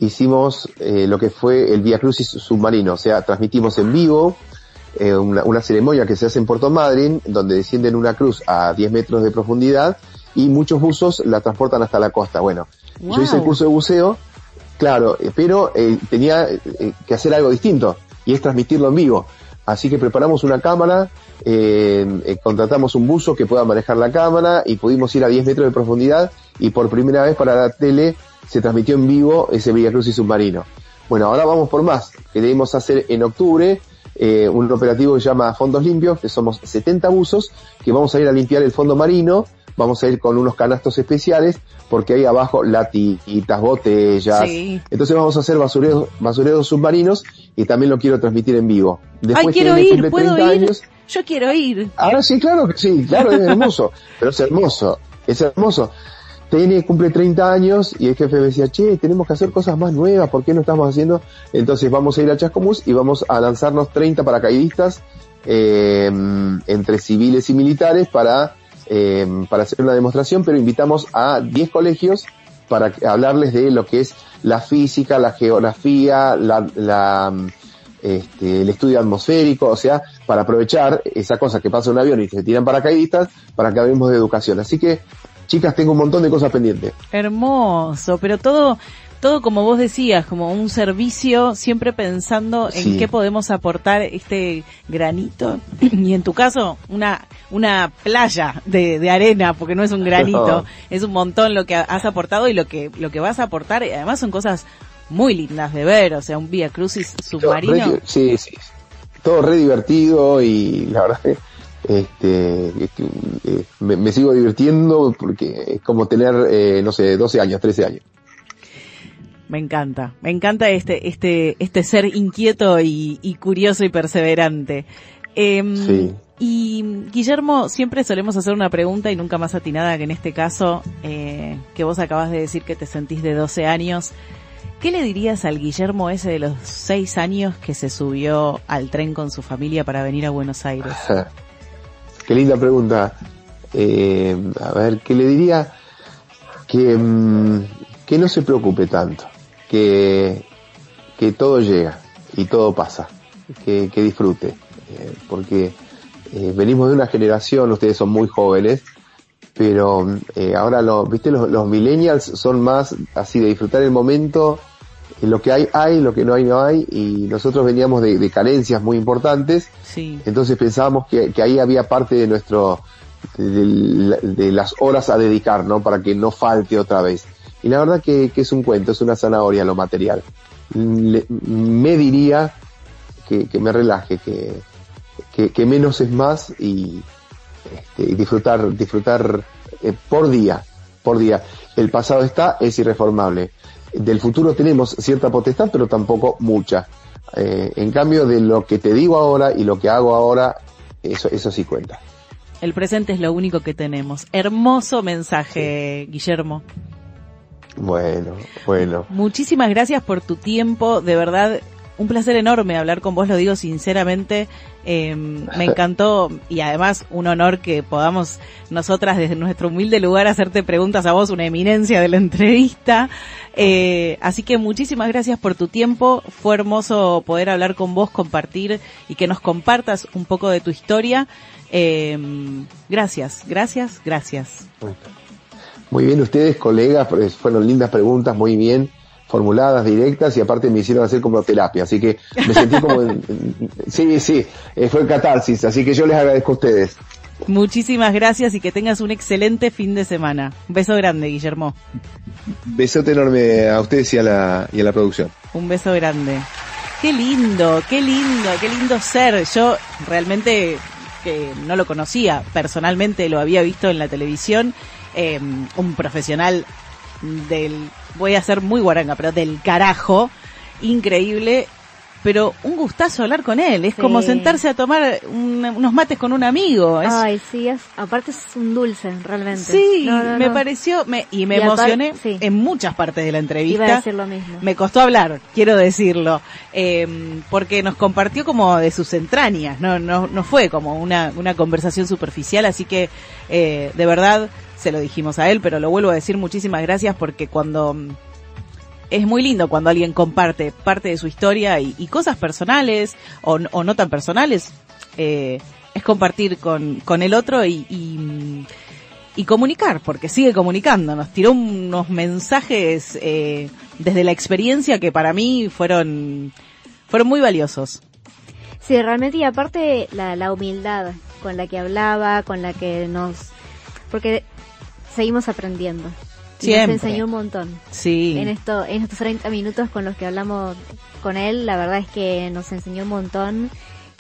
hicimos eh, lo que fue el Via Crucis submarino, o sea, transmitimos en vivo eh, una, una ceremonia que se hace en Puerto Madryn, donde descienden una cruz a 10 metros de profundidad y muchos buzos la transportan hasta la costa. Bueno, yo hice el curso de buceo, claro, pero eh, tenía eh, que hacer algo distinto y es transmitirlo en vivo. Así que preparamos una cámara, eh, eh, contratamos un buzo que pueda manejar la cámara y pudimos ir a 10 metros de profundidad y por primera vez para la tele se transmitió en vivo ese Villa Cruz y submarino. Bueno, ahora vamos por más. Queremos hacer en octubre un operativo que se llama Fondos Limpios, que somos 70 buzos, que vamos a ir a limpiar el fondo marino, vamos a ir con unos canastos especiales, porque hay abajo latitas, botellas. Sí. Entonces vamos a hacer basureros, basureros submarinos y también lo quiero transmitir en vivo. Ay, quiero ir, ¿puedo 30 ir? años. Yo quiero ir. Ahora sí, claro que sí, claro, es hermoso, pero es hermoso, es hermoso. TN cumple 30 años y el jefe me decía, che, tenemos que hacer cosas más nuevas, ¿por qué no estamos haciendo? Entonces vamos a ir a Chascomús y vamos a lanzarnos 30 paracaidistas eh, entre civiles y militares para, eh, para hacer una demostración, pero invitamos a 10 colegios para hablarles de lo que es la física, la geografía, la, la, este, el estudio atmosférico, o sea, para aprovechar esa cosa que pasa en un avión y se tiran paracaidistas para que hablemos de educación. Así que, chicas, tengo un montón de cosas pendientes. Hermoso, pero todo, todo como vos decías, como un servicio, siempre pensando en Sí. qué podemos aportar este granito, y en tu caso, una, una playa de, de arena, porque no es un granito, es un montón lo que has aportado y lo que, lo que vas a aportar, y además son cosas muy lindas de ver, o sea, un Vía Crucis submarino. Re- sí, sí. Todo re divertido y la verdad que este, es que, eh, me, me sigo divirtiendo porque es como tener, eh, no sé, 12 años, 13 años. Me encanta, me encanta este, este, este ser inquieto y, y curioso y perseverante. Em, Sí. Y Guillermo, siempre solemos hacer una pregunta y nunca más atinada que en este caso, eh, que vos acabas de decir que te sentís de 12 años. ¿Qué le dirías al Guillermo ese de los 6 años que se subió al tren con su familia para venir a Buenos Aires? Qué linda pregunta. Eh, a ver, ¿qué le diría? Que, mm, que no se preocupe tanto, que, que todo llega y todo pasa, que, que disfrute, eh, porque eh, venimos de una generación, ustedes son muy jóvenes, pero eh, ahora lo, viste, los, los millennials son más así de disfrutar el momento, lo que hay hay, lo que no hay no hay, y nosotros veníamos de, de carencias muy importantes, Sí, entonces pensábamos que, que ahí había parte de nuestro, de, de- de las horas a dedicar, ¿no? Para que no falte otra vez. Y la verdad que, que es un cuento, es una zanahoria lo material. Le- me diría que, que me relaje, que, que, que menos es más y, este, y disfrutar, disfrutar eh, por día, por día. El pasado está, es irreformable. Del futuro tenemos cierta potestad, pero tampoco mucha. Eh, en cambio, de lo que te digo ahora y lo que hago ahora, eso, eso sí cuenta. El presente es lo único que tenemos. Hermoso mensaje, Guillermo. Bueno, bueno. Muchísimas gracias por tu tiempo, de verdad, un placer enorme hablar con vos, lo digo sinceramente, eh, me encantó y además un honor que podamos nosotras desde nuestro humilde lugar hacerte preguntas a vos, una eminencia de la entrevista. Eh, así que muchísimas gracias por tu tiempo, fue hermoso poder hablar con vos, compartir y que nos compartas un poco de tu historia. Eh, gracias, gracias, gracias. Muy bien, ustedes, colegas, pues, fueron lindas preguntas, muy bien formuladas, directas, y aparte me hicieron hacer como terapia, así que me sentí como... en- sí, sí, eh, fue catarsis, así que yo les agradezco a ustedes. Muchísimas gracias y que tengas un excelente fin de semana. Un beso grande, Guillermo. Besote enorme a ustedes y a la, y a la producción. Un beso grande. Qué lindo, qué lindo, qué lindo ser. Yo realmente que no lo conocía, personalmente lo había visto en la televisión, eh, un profesional del, voy a ser muy guaranga, pero del carajo, increíble, pero un gustazo hablar con él, es Sí. como sentarse a tomar un- unos mates con un amigo. Es, Ay, sí, es, aparte es un dulce, realmente. Sí, No, no, me no. pareció, me, y me Y emocioné sí. en muchas partes de la entrevista. Iba a decir lo mismo. Me costó hablar, quiero decirlo, eh, porque nos compartió como de sus entrañas, no, no, no fue como una, una conversación superficial, así que eh, de verdad se lo dijimos a él, pero lo vuelvo a decir muchísimas gracias porque cuando mm, es muy lindo cuando alguien comparte parte de su historia y, cosas personales o, no tan personales, eh, es compartir con, con el otro y, y, mm, comunicar, porque sigue comunicando. Nos tiró unos mensajes eh, desde la experiencia que para mí fueron, fueron muy valiosos. Sí, realmente, y aparte la, la humildad con la que hablaba, con la que nos... Porque seguimos aprendiendo. Y Siempre. nos enseñó un montón. Sí. En, esto, en estos 30 minutos con los que hablamos con él, la verdad es que nos enseñó un montón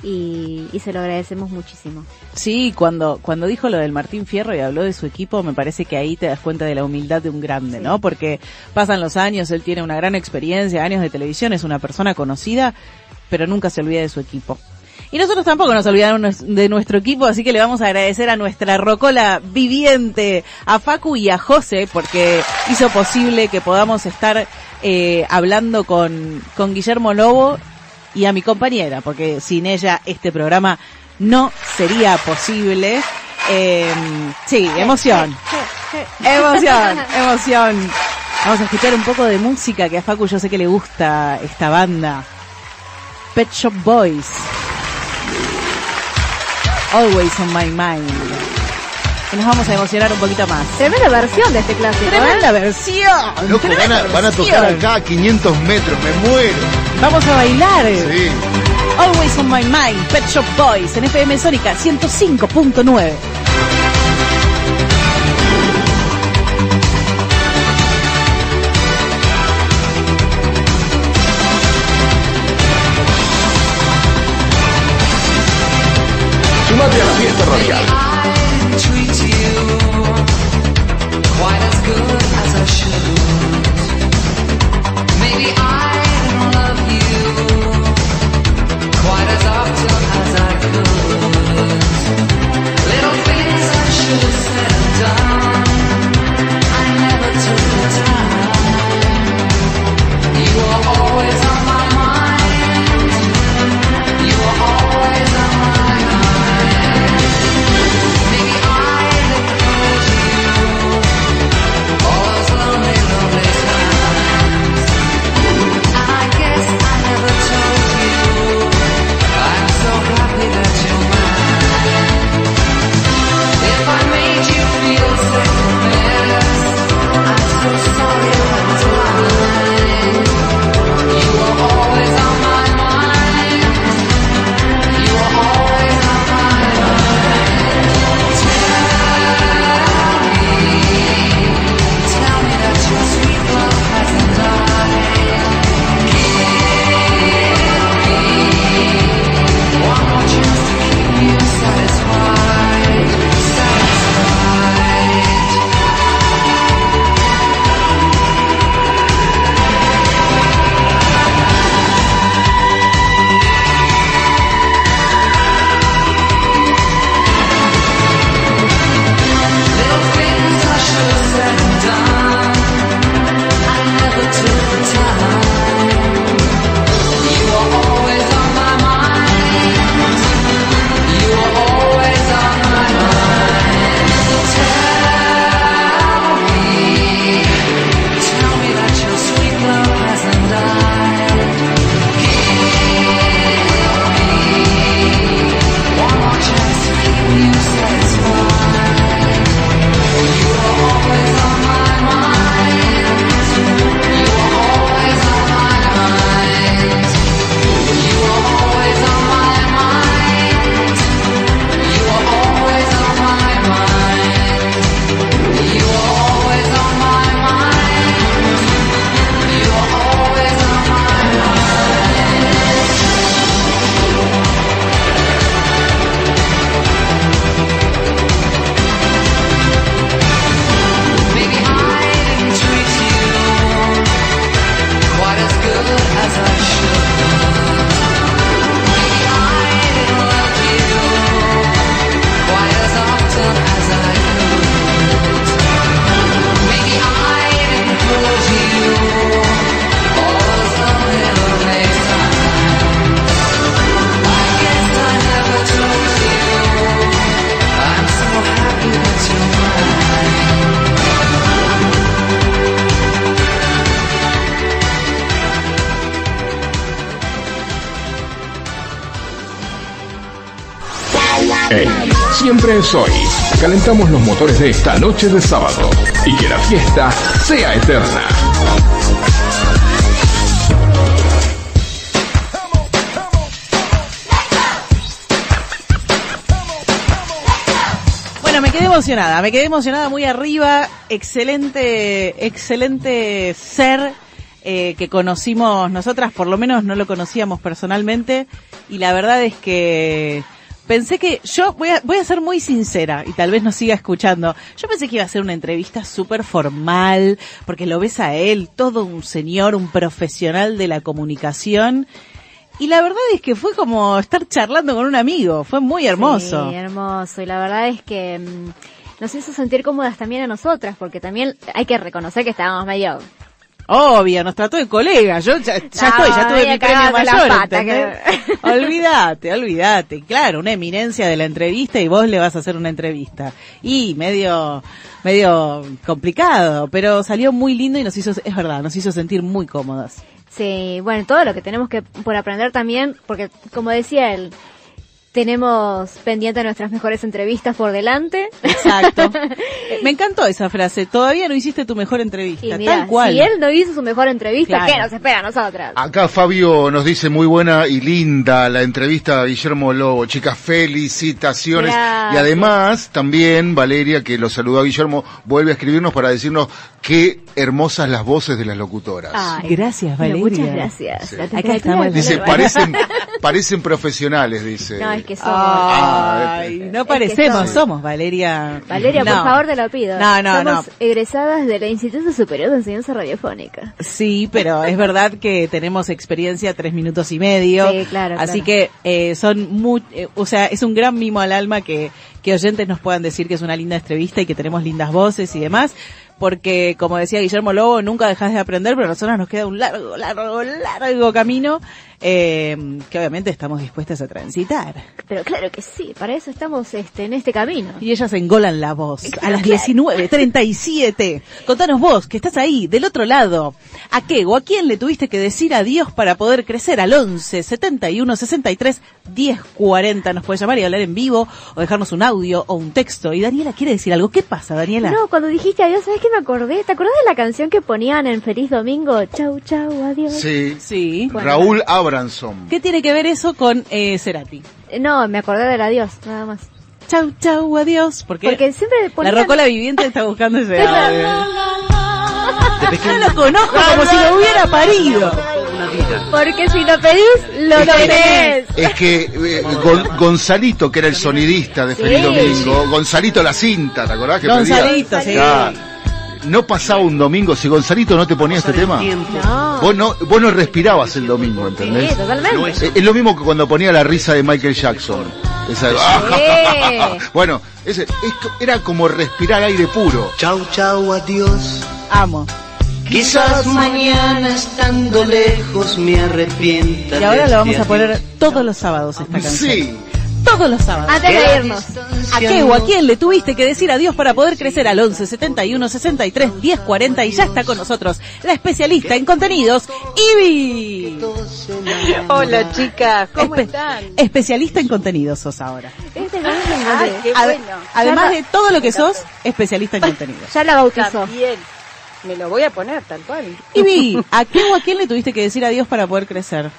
y, y se lo agradecemos muchísimo. Sí, cuando, cuando dijo lo del Martín Fierro y habló de su equipo, me parece que ahí te das cuenta de la humildad de un grande, ¿no? Porque pasan los años, él tiene una gran experiencia, años de televisión, es una persona conocida, pero nunca se olvida de su equipo. Y nosotros tampoco nos olvidamos de nuestro equipo, así que le vamos a agradecer a nuestra rocola viviente, a Facu y a José, porque hizo posible que podamos estar eh, hablando con, con Guillermo Lobo y a mi compañera, porque sin ella este programa no sería posible. Eh, sí, emoción. Emoción, emoción. Vamos a escuchar un poco de música que a Facu yo sé que le gusta esta banda. Pet Shop Boys. Always on my mind. Y nos vamos a emocionar un poquito más. Tremenda versión de este clásico. ¿eh? Tremenda versión. Loco, van a, van a tocar acá a 500 metros, me muero. Vamos a bailar. Sí. Always on my mind. Pet Shop Boys en FM Sónica 105.9. Sumate es hoy. Calentamos los motores de esta noche de sábado y que la fiesta sea eterna. Bueno, me quedé emocionada, me quedé emocionada muy arriba. Excelente, excelente ser eh, que conocimos nosotras, por lo menos no lo conocíamos personalmente. Y la verdad es que pensé que yo voy a, voy a ser muy sincera y tal vez nos siga escuchando. Yo pensé que iba a ser una entrevista súper formal, porque lo ves a él, todo un señor, un profesional de la comunicación. Y la verdad es que fue como estar charlando con un amigo, fue muy hermoso. Sí, hermoso. Y la verdad es que mm, nos hizo sentir cómodas también a nosotras, porque también hay que reconocer que estábamos medio... Obvio, nos trató de colega. Yo ya, ya No, estoy, ya tuve mi premio mayor. olvídate, olvídate. Claro, una eminencia de la entrevista y vos le vas a hacer una entrevista. Y medio, medio complicado, pero salió muy lindo y nos hizo, es verdad, nos hizo sentir muy cómodas. Sí, bueno, todo lo que tenemos que por aprender también, porque como decía él, tenemos pendiente nuestras mejores entrevistas por delante. Exacto. Me encantó esa frase. Todavía no hiciste tu mejor entrevista. Y tal cual. si él no hizo su mejor entrevista, Claro. ¿qué nos espera a nosotras? Acá Fabio nos dice muy buena y linda la entrevista a Guillermo Lobo. Chicas, felicitaciones. Gracias. Y además, también Valeria, que lo saludó a Guillermo, vuelve a escribirnos para decirnos qué hermosas las voces de las locutoras. Ay, Gracias, Valeria. muchas gracias. Sí. Acá estamos. Dice, parecen, parecen profesionales, dice. No, es que somos. Ay, no Es que parecemos, somos. somos Valeria. Valeria, No. por favor, te lo pido. No, no, Somos no. egresadas del Instituto Superior de Enseñanza Radiofónica. Sí, pero es verdad que tenemos experiencia tres minutos y medio. Sí, claro, Así claro. que eh, son muy, eh, o sea, es un gran mimo al alma que, que oyentes nos puedan decir que es una linda entrevista y que tenemos lindas voces y demás. Porque, como decía Guillermo Lobo, nunca dejas de aprender, pero a nosotros nos queda un largo, largo, largo camino eh, que obviamente estamos dispuestas a transitar. Pero claro que sí, para eso estamos este, en este camino. Y ellas engolan la voz a las claro. 19.37. Contanos vos, que estás ahí, del otro lado. ¿A qué o a quién le tuviste que decir adiós para poder crecer? Al 11 71 63 10 40. Nos puedes llamar y hablar en vivo o dejarnos un audio o un texto. Y Daniela quiere decir algo. ¿Qué pasa, Daniela? No, cuando dijiste adiós, ¿sabes qué me acordé? ¿Te acordás de la canción que ponían en Feliz Domingo? Chau, chau, adiós. Sí. Sí. Bueno. Raúl Abranson. ¿Qué tiene que ver eso con eh, Cerati? Eh, No, me acordé del adiós, nada más. Chau, chau, adiós. Porque, Porque siempre la ponían... rocola viviente está buscando ese audio. De Yo pequeño, lo conozco como si lo hubiera parido. Porque si lo pedís, lo tenés. Es que eh, Gon- Gonzalito, que era el sonidista de Feliz Sí. Domingo, Gonzalito la cinta, ¿te acordás? Que pedía? Gonzalito, sí. No pasaba un domingo si Gonzalito no te ponía este tema. No. Vos no, vos no respirabas el domingo, ¿entendés? Sí, totalmente. Es- Es lo mismo que cuando ponía la risa de Michael Jackson. Esa- bueno, ese, es era como respirar aire puro. Chau, chau, adiós. Amo. Quizás mañana estando lejos me arrepienta. Y ahora lo vamos este a poner adiós. todos los sábados esta canción. Sí. Todos los sábados. Antes de irnos. ¿A qué o a quién le tuviste que decir adiós para poder crecer al 11 71 63 10 40 y ya está con nosotros la especialista en contenidos, Ivy. Hola chicas, ¿cómo Espe- están? Especialista en contenidos sos ahora. Este es Ay, Andrés. qué bueno. además de todo lo que sos, especialista en contenidos. Ya la bautizó. También. Me lo voy a poner tal cual. Ivy, ¿a qué o a quién le tuviste que decir adiós para poder crecer?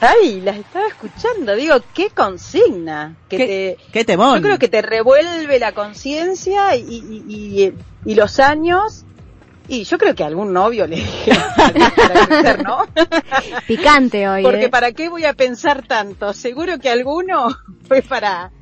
Ay, las estaba escuchando. Digo, qué consigna. Que ¿Qué, te, qué temón? yo creo que te revuelve la conciencia y, y, y- y los años. Y yo creo que algún novio le dije para crecer, ¿no? Picante hoy. Porque ¿eh? para qué voy a pensar tanto. Seguro que alguno fue para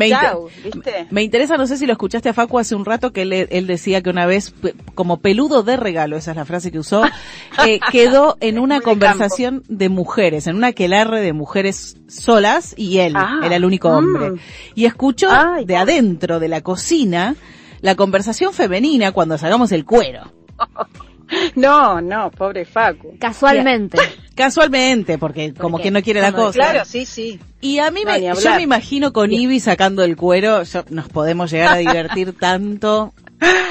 Me, inter- chau, ¿viste? me interesa, no sé si lo escuchaste a Facu hace un rato, que él, él decía que una vez, como peludo de regalo, esa es la frase que usó, eh, quedó en una conversación de mujeres, en una aquelarre de mujeres solas y él, Ah, era el único mm. hombre. Y escuchó Ay, de adentro de la cocina la conversación femenina cuando sacamos el cuero. No, no, pobre Facu. Casualmente. Casualmente, porque como qué? que no quiere la cosa. Claro, sí, sí. Y a mí No, me, yo me imagino con Ivy sacando el cuero, yo- nos podemos llegar a divertir tanto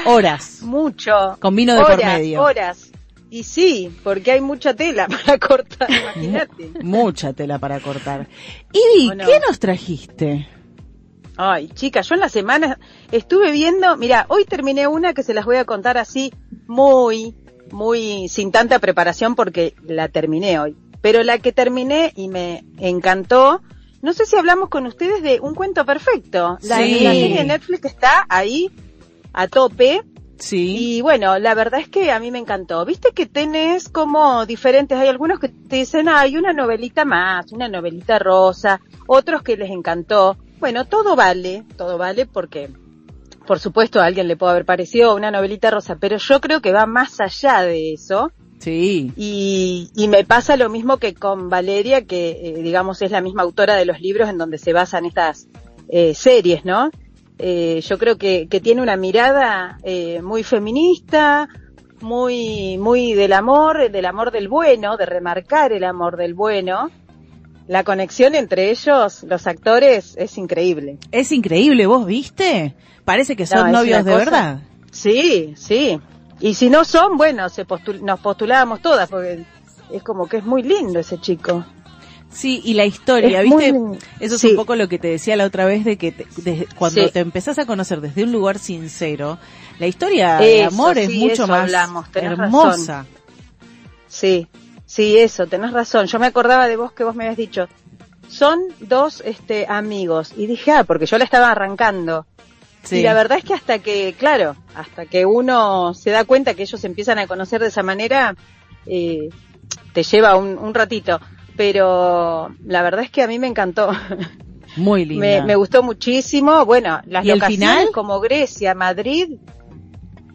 horas. Mucho. Con vino de por medio. Horas. Y sí, porque hay mucha tela para cortar, imagínate. Mucha tela para cortar. Ivy, ¿O no? ¿qué nos trajiste? Ay, chica, yo en la semana estuve viendo, mira, hoy terminé una que se las voy a contar así muy, muy sin tanta preparación porque la terminé hoy. Pero la que terminé y me encantó, no sé si hablamos con ustedes de Un Cuento Perfecto. La, Sí. la serie de Netflix está ahí a tope. Sí. Y bueno, la verdad es que a mí me encantó. Viste que tenés como diferentes, hay algunos que te dicen, hay una novelita más, una novelita rosa, otros que les encantó. Bueno, todo vale, todo vale porque, por supuesto, a alguien le puede haber parecido una novelita rosa, pero yo creo que va más allá de eso. Sí. Y, y me pasa lo mismo que con Valeria, que eh, digamos es la misma autora de los libros en donde se basan estas eh, series, ¿no? Eh, yo creo que, que tiene una mirada eh, muy feminista, muy, muy del amor, del amor del bueno, de remarcar el amor del bueno. La conexión entre ellos, los actores, es increíble. Es increíble, ¿vos viste? Parece que son novios de cosa- verdad. Sí, sí. Y si no son, bueno, se postul- nos postulábamos todas, porque es como que es muy lindo ese chico. Sí, y la historia, Es ¿viste? muy- Eso es sí. un poco lo que te decía la otra vez de que te- de- cuando Sí. te empezás a conocer desde un lugar sincero, la historia de amor es mucho más hablamos, hermosa. Sí, sí, eso, tenés razón. Yo me acordaba de vos que vos me habías dicho, son dos este amigos. Y dije, ah, porque yo la estaba arrancando. Sí. Y la verdad es que hasta que, claro, hasta que uno se da cuenta que ellos se empiezan a conocer de esa manera, eh, te lleva un, un ratito. Pero la verdad es que a mí me encantó. Muy linda. Me, me gustó muchísimo. Bueno, las ¿Y el locaciones final? como Grecia, Madrid,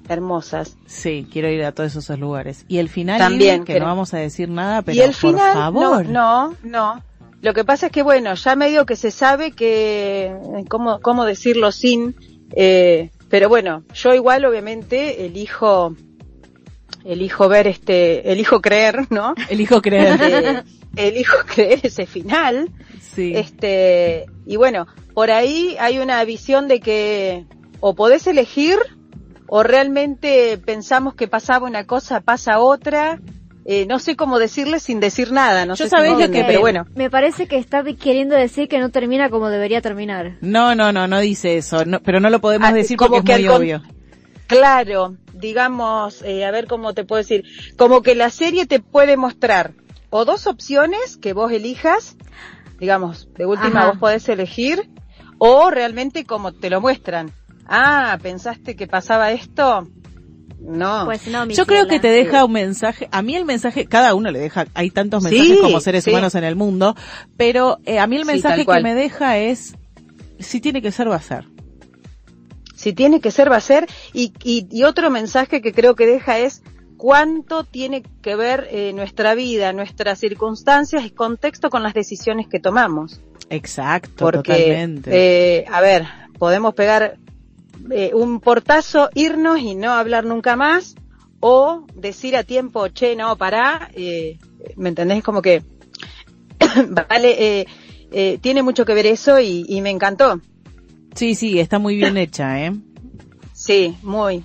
hermosas. Sí, quiero ir a todos esos lugares. Y el final, También, que pero- no vamos a decir nada, pero y el por final, favor. no, no, no. Lo que pasa es que, bueno, ya medio que se sabe que, ¿cómo, cómo decirlo sin? Eh, pero bueno, yo igual obviamente elijo, elijo ver este, elijo creer, ¿no? Elijo creer. Eh, elijo creer ese final. Sí. Este, y bueno, por ahí hay una visión de que o podés elegir o realmente pensamos que pasaba una cosa, pasa otra. Eh, no sé cómo decirle sin decir nada, no Yo sé si sabés lo que- pero bueno. Me parece que está queriendo decir que no termina como debería terminar. No, no, no, no dice eso, no- pero no lo podemos Ah, decir como porque es que muy al con- obvio. Claro, digamos, eh, a ver cómo te puedo decir, como que la serie te puede mostrar o dos opciones que vos elijas, digamos, de última Ajá. vos podés elegir, o realmente como te lo muestran. Ah, ¿pensaste que pasaba esto? No. Pues no, mi Yo creo que te deja un mensaje, a mí el mensaje, cada uno le deja, hay tantos mensajes Sí, como seres sí. humanos en el mundo, pero eh, a mí el mensaje que me deja es, si tiene que ser, va a ser. Si tiene que ser, va a ser. Y, y, y otro mensaje que creo que deja es cuánto tiene que ver eh, nuestra vida, nuestras circunstancias y contexto con las decisiones que tomamos. Exacto, Porque, totalmente. eh, a ver, podemos pegar eh, un portazo, irnos y no hablar nunca más, o decir a tiempo, che, no, pará, eh, ¿me entendés? Como que, vale, eh, eh, tiene mucho que ver eso y, y me encantó. Sí, sí, está muy bien hecha, ¿eh? Sí, muy.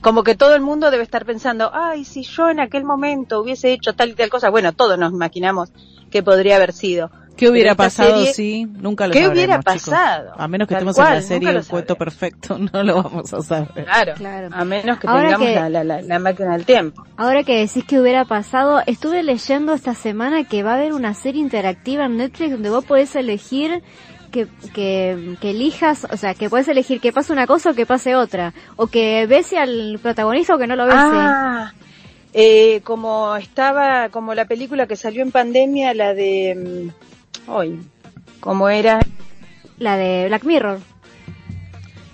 Como que todo el mundo debe estar pensando, ay, si yo en aquel momento hubiese hecho tal y tal cosa, bueno, todos nos imaginamos que podría haber sido. ¿Qué hubiera pasado serie- si nunca lo ¿Qué sabremos, hubiera chicos. pasado? A menos que Tal estemos cual, en la serie El cuento perfecto, no lo vamos a saber. Claro, Claro. a menos que Ahora tengamos que- La, la, la, la máquina del tiempo. Ahora que decís que hubiera pasado, estuve leyendo esta semana que va a haber una serie interactiva en Netflix donde vos podés elegir que, que, que elijas, o sea, que podés elegir que pase una cosa o que pase otra, o que bese al protagonista o que no lo bese. Ah, eh, como estaba, como la película que salió en pandemia, la de, mm, hoy, como era, La de Black Mirror.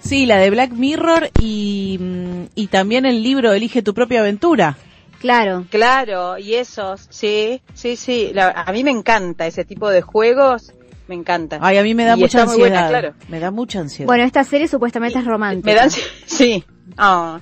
Sí, la de Black Mirror y, mm, y también el libro Elige tu propia aventura. Claro. claro, y esos, sí, sí, sí, la- a mí me encanta ese tipo de juegos, me encanta. Ay, a mí me da Y mucha está muy buena, ansiedad. claro. Me da mucha ansiedad. Bueno, esta serie supuestamente es romántica. Me dan, sí, Ah,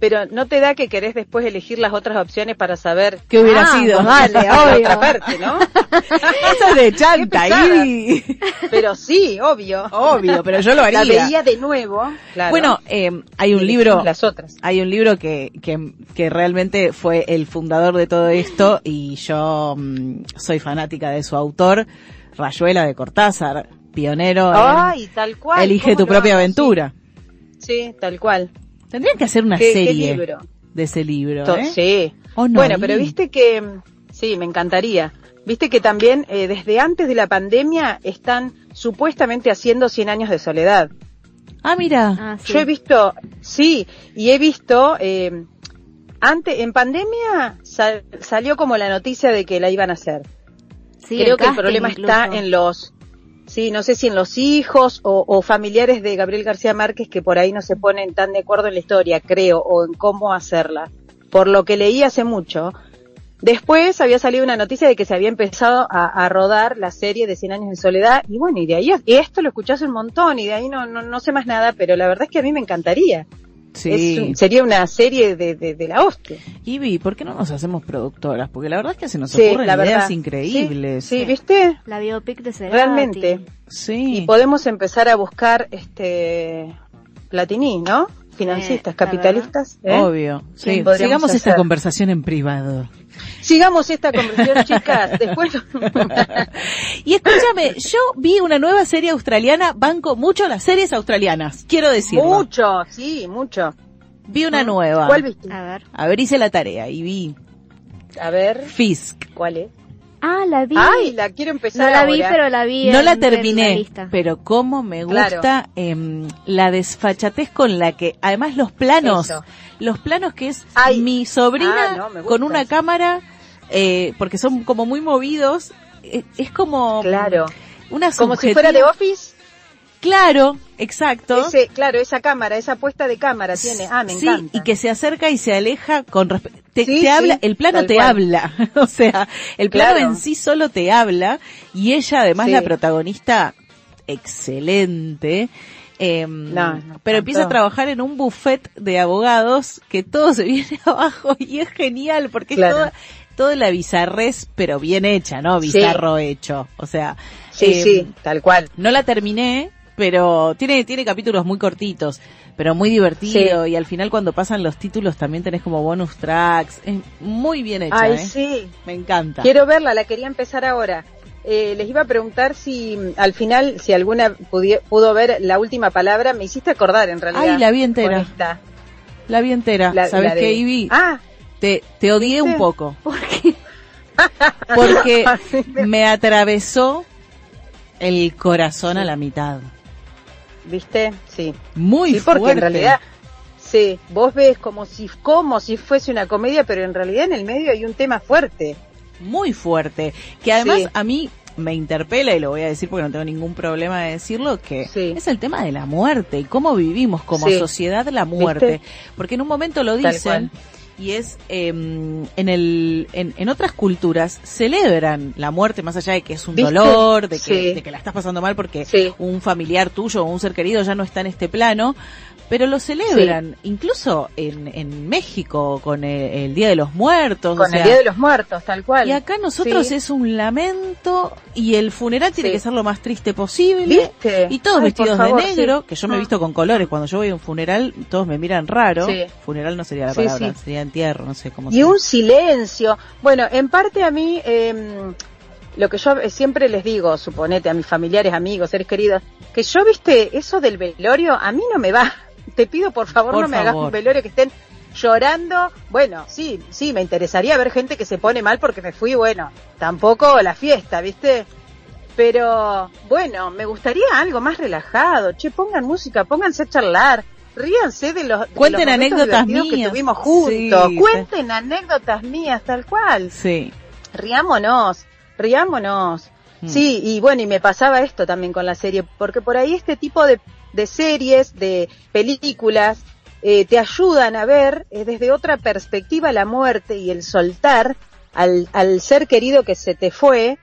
pero no te da que querés después elegir las otras opciones para saber ¿Qué hubiera Ah, sido? vale, obvio. otra parte, ¿no? Eso es de chanta. Ivy. Pero sí, obvio. Obvio, pero yo lo haría. La veía de nuevo. Claro. Bueno, eh, hay un Y libro, Las otras. hay un libro que, que, que realmente fue el fundador de todo esto y yo mm, soy fanática de su autor, Rayuela de Cortázar. pionero. en Ay, tal cual. Elige ¿cómo tu propia aventura. Sí, tal cual. Tendrían que hacer una ¿Qué- qué serie libro? de ese libro. To- ¿eh? Sí. ¿O no, bueno, pero viste que, sí, me encantaría. Viste que también eh, desde antes de la pandemia están supuestamente haciendo 100 años de soledad. Ah, mira. Ah, sí. Yo he visto, sí, y he visto, eh, antes, en pandemia sal- salió como la noticia de que la iban a hacer. Sí, Creo que el problema está en los, sí, no sé si en los hijos o, o familiares de Gabriel García Márquez que por ahí no se ponen tan de acuerdo en la historia, creo, o en cómo hacerla. Por lo que leí hace mucho. Después había salido una noticia de que se había empezado a, rodar la serie de 100 años de soledad y bueno, y de ahí, y esto lo escuché hace un montón y de ahí no, no, no sé más nada, pero la verdad es que a mí me encantaría. Sí. Es sería una serie de, de, de la hostia. Ivy, ¿por qué no nos hacemos productoras? Porque la verdad es que se nos Sí, ocurren la ideas verdad. increíbles. Sí, ¿viste? La biopic de Cerati. Realmente. Sí. Y podemos empezar a buscar este Platini, ¿no? Financistas, Eh, capitalistas. ¿eh? Obvio. Sí. ¿Quién podríamos Sigamos esta conversación en privado. Sigamos esta conversación, chicas. Después. Y escúchame, yo vi una nueva serie australiana, banco mucho las series australianas, quiero decirlo. mucho, sí, mucho. Vi una nueva. ¿Cuál viste? A ver. A ver, hice la tarea y vi A ver, Fisk. ¿cuál es? Ah, la vi. Ay, la quiero empezar no la vi, pero la vi. No en- la en la terminé, lista. pero cómo me Claro. gusta em, la desfachatez con la que, además los planos, Eso. los planos que es Ay. mi sobrina Ah, no, con una cámara, eh, porque son como muy movidos, eh, es como Claro. una Como si fuera de Office. Claro, exacto. Ese, claro, esa cámara, esa puesta de cámara tiene. Ah, me sí, encanta. y que se acerca y se aleja con respecto. Te, Sí, te habla, el plano te cual. habla, o sea, el plano Claro. en sí solo te habla y ella además la protagonista excelente. eh, No, no, pero empieza a trabajar en un buffet de abogados que todo se viene abajo y es genial porque Claro. es toda, toda la bizarrez pero bien hecha, ¿no? Sí. Bizarro hecho. O sea, Sí, eh, sí, tal cual. no la terminé, pero tiene, tiene capítulos muy cortitos, pero muy divertido. Y al final cuando pasan los títulos también tenés como bonus tracks. Es muy bien hecha, Ay, ¿eh? sí. Me encanta. Quiero verla, la quería empezar ahora. Eh, les iba a preguntar si al final, si alguna pudo ver la última palabra, me hiciste acordar en realidad. Ay, la vi entera. La vi entera. ¿Sabes qué, Ivy? Ah, Te, te odié un poco. ¿Por qué? Porque me- atravesó el corazón a la mitad. ¿viste? Sí. Muy sí, porque fuerte. en realidad, sí, vos ves como si, como si fuese una comedia, pero en realidad en el medio hay un tema fuerte. muy fuerte, que además Sí. a mí me interpela, y lo voy a decir porque no tengo ningún problema de decirlo, que Sí. es el tema de la muerte y cómo vivimos como sociedad la muerte. ¿Viste? Porque en un momento lo dicen. Y es eh, en, el, en, en otras culturas celebran la muerte más allá de que es un ¿Viste? dolor, de que, Sí. de que la estás pasando mal porque Sí. un familiar tuyo o un ser querido ya no está en este plano, pero lo celebran, incluso en, en México con el, el Día de los Muertos. o Con sea, el Día de los Muertos, tal cual. y acá nosotros Sí. es un lamento y el funeral tiene Sí. que ser lo más triste posible. ¿Viste? Y todos Ay, vestidos favor, de negro, que yo me he Ah. visto con colores. Cuando yo voy a un funeral, todos me miran raro. Sí. Funeral no sería la palabra, sí. sería entierro, no sé cómo Y un silencio. Bueno, en parte a mí, eh, lo que yo eh, siempre les digo, suponete a mis familiares, amigos, seres queridos, que yo, viste, eso del velorio, a mí no me va. Te pido, por favor, Por no me hagas un velorio que estén llorando. Bueno, sí, sí, me interesaría ver gente que se pone mal porque me fui, bueno, tampoco la fiesta, viste. Pero, bueno, me gustaría algo más relajado. Che, pongan música, pónganse a charlar. Ríanse de los, de Cuenten los anécdotas divertidos que mías. tuvimos juntos. Sí, Cuenten anécdotas mías, tal cual. Sí. Riámonos, riámonos. Mm. Sí, y bueno, y me pasaba esto también con la serie, porque por ahí este tipo de, de series, de películas, eh, te ayudan a ver eh, desde otra perspectiva la muerte y el soltar al, al ser querido que se te fue,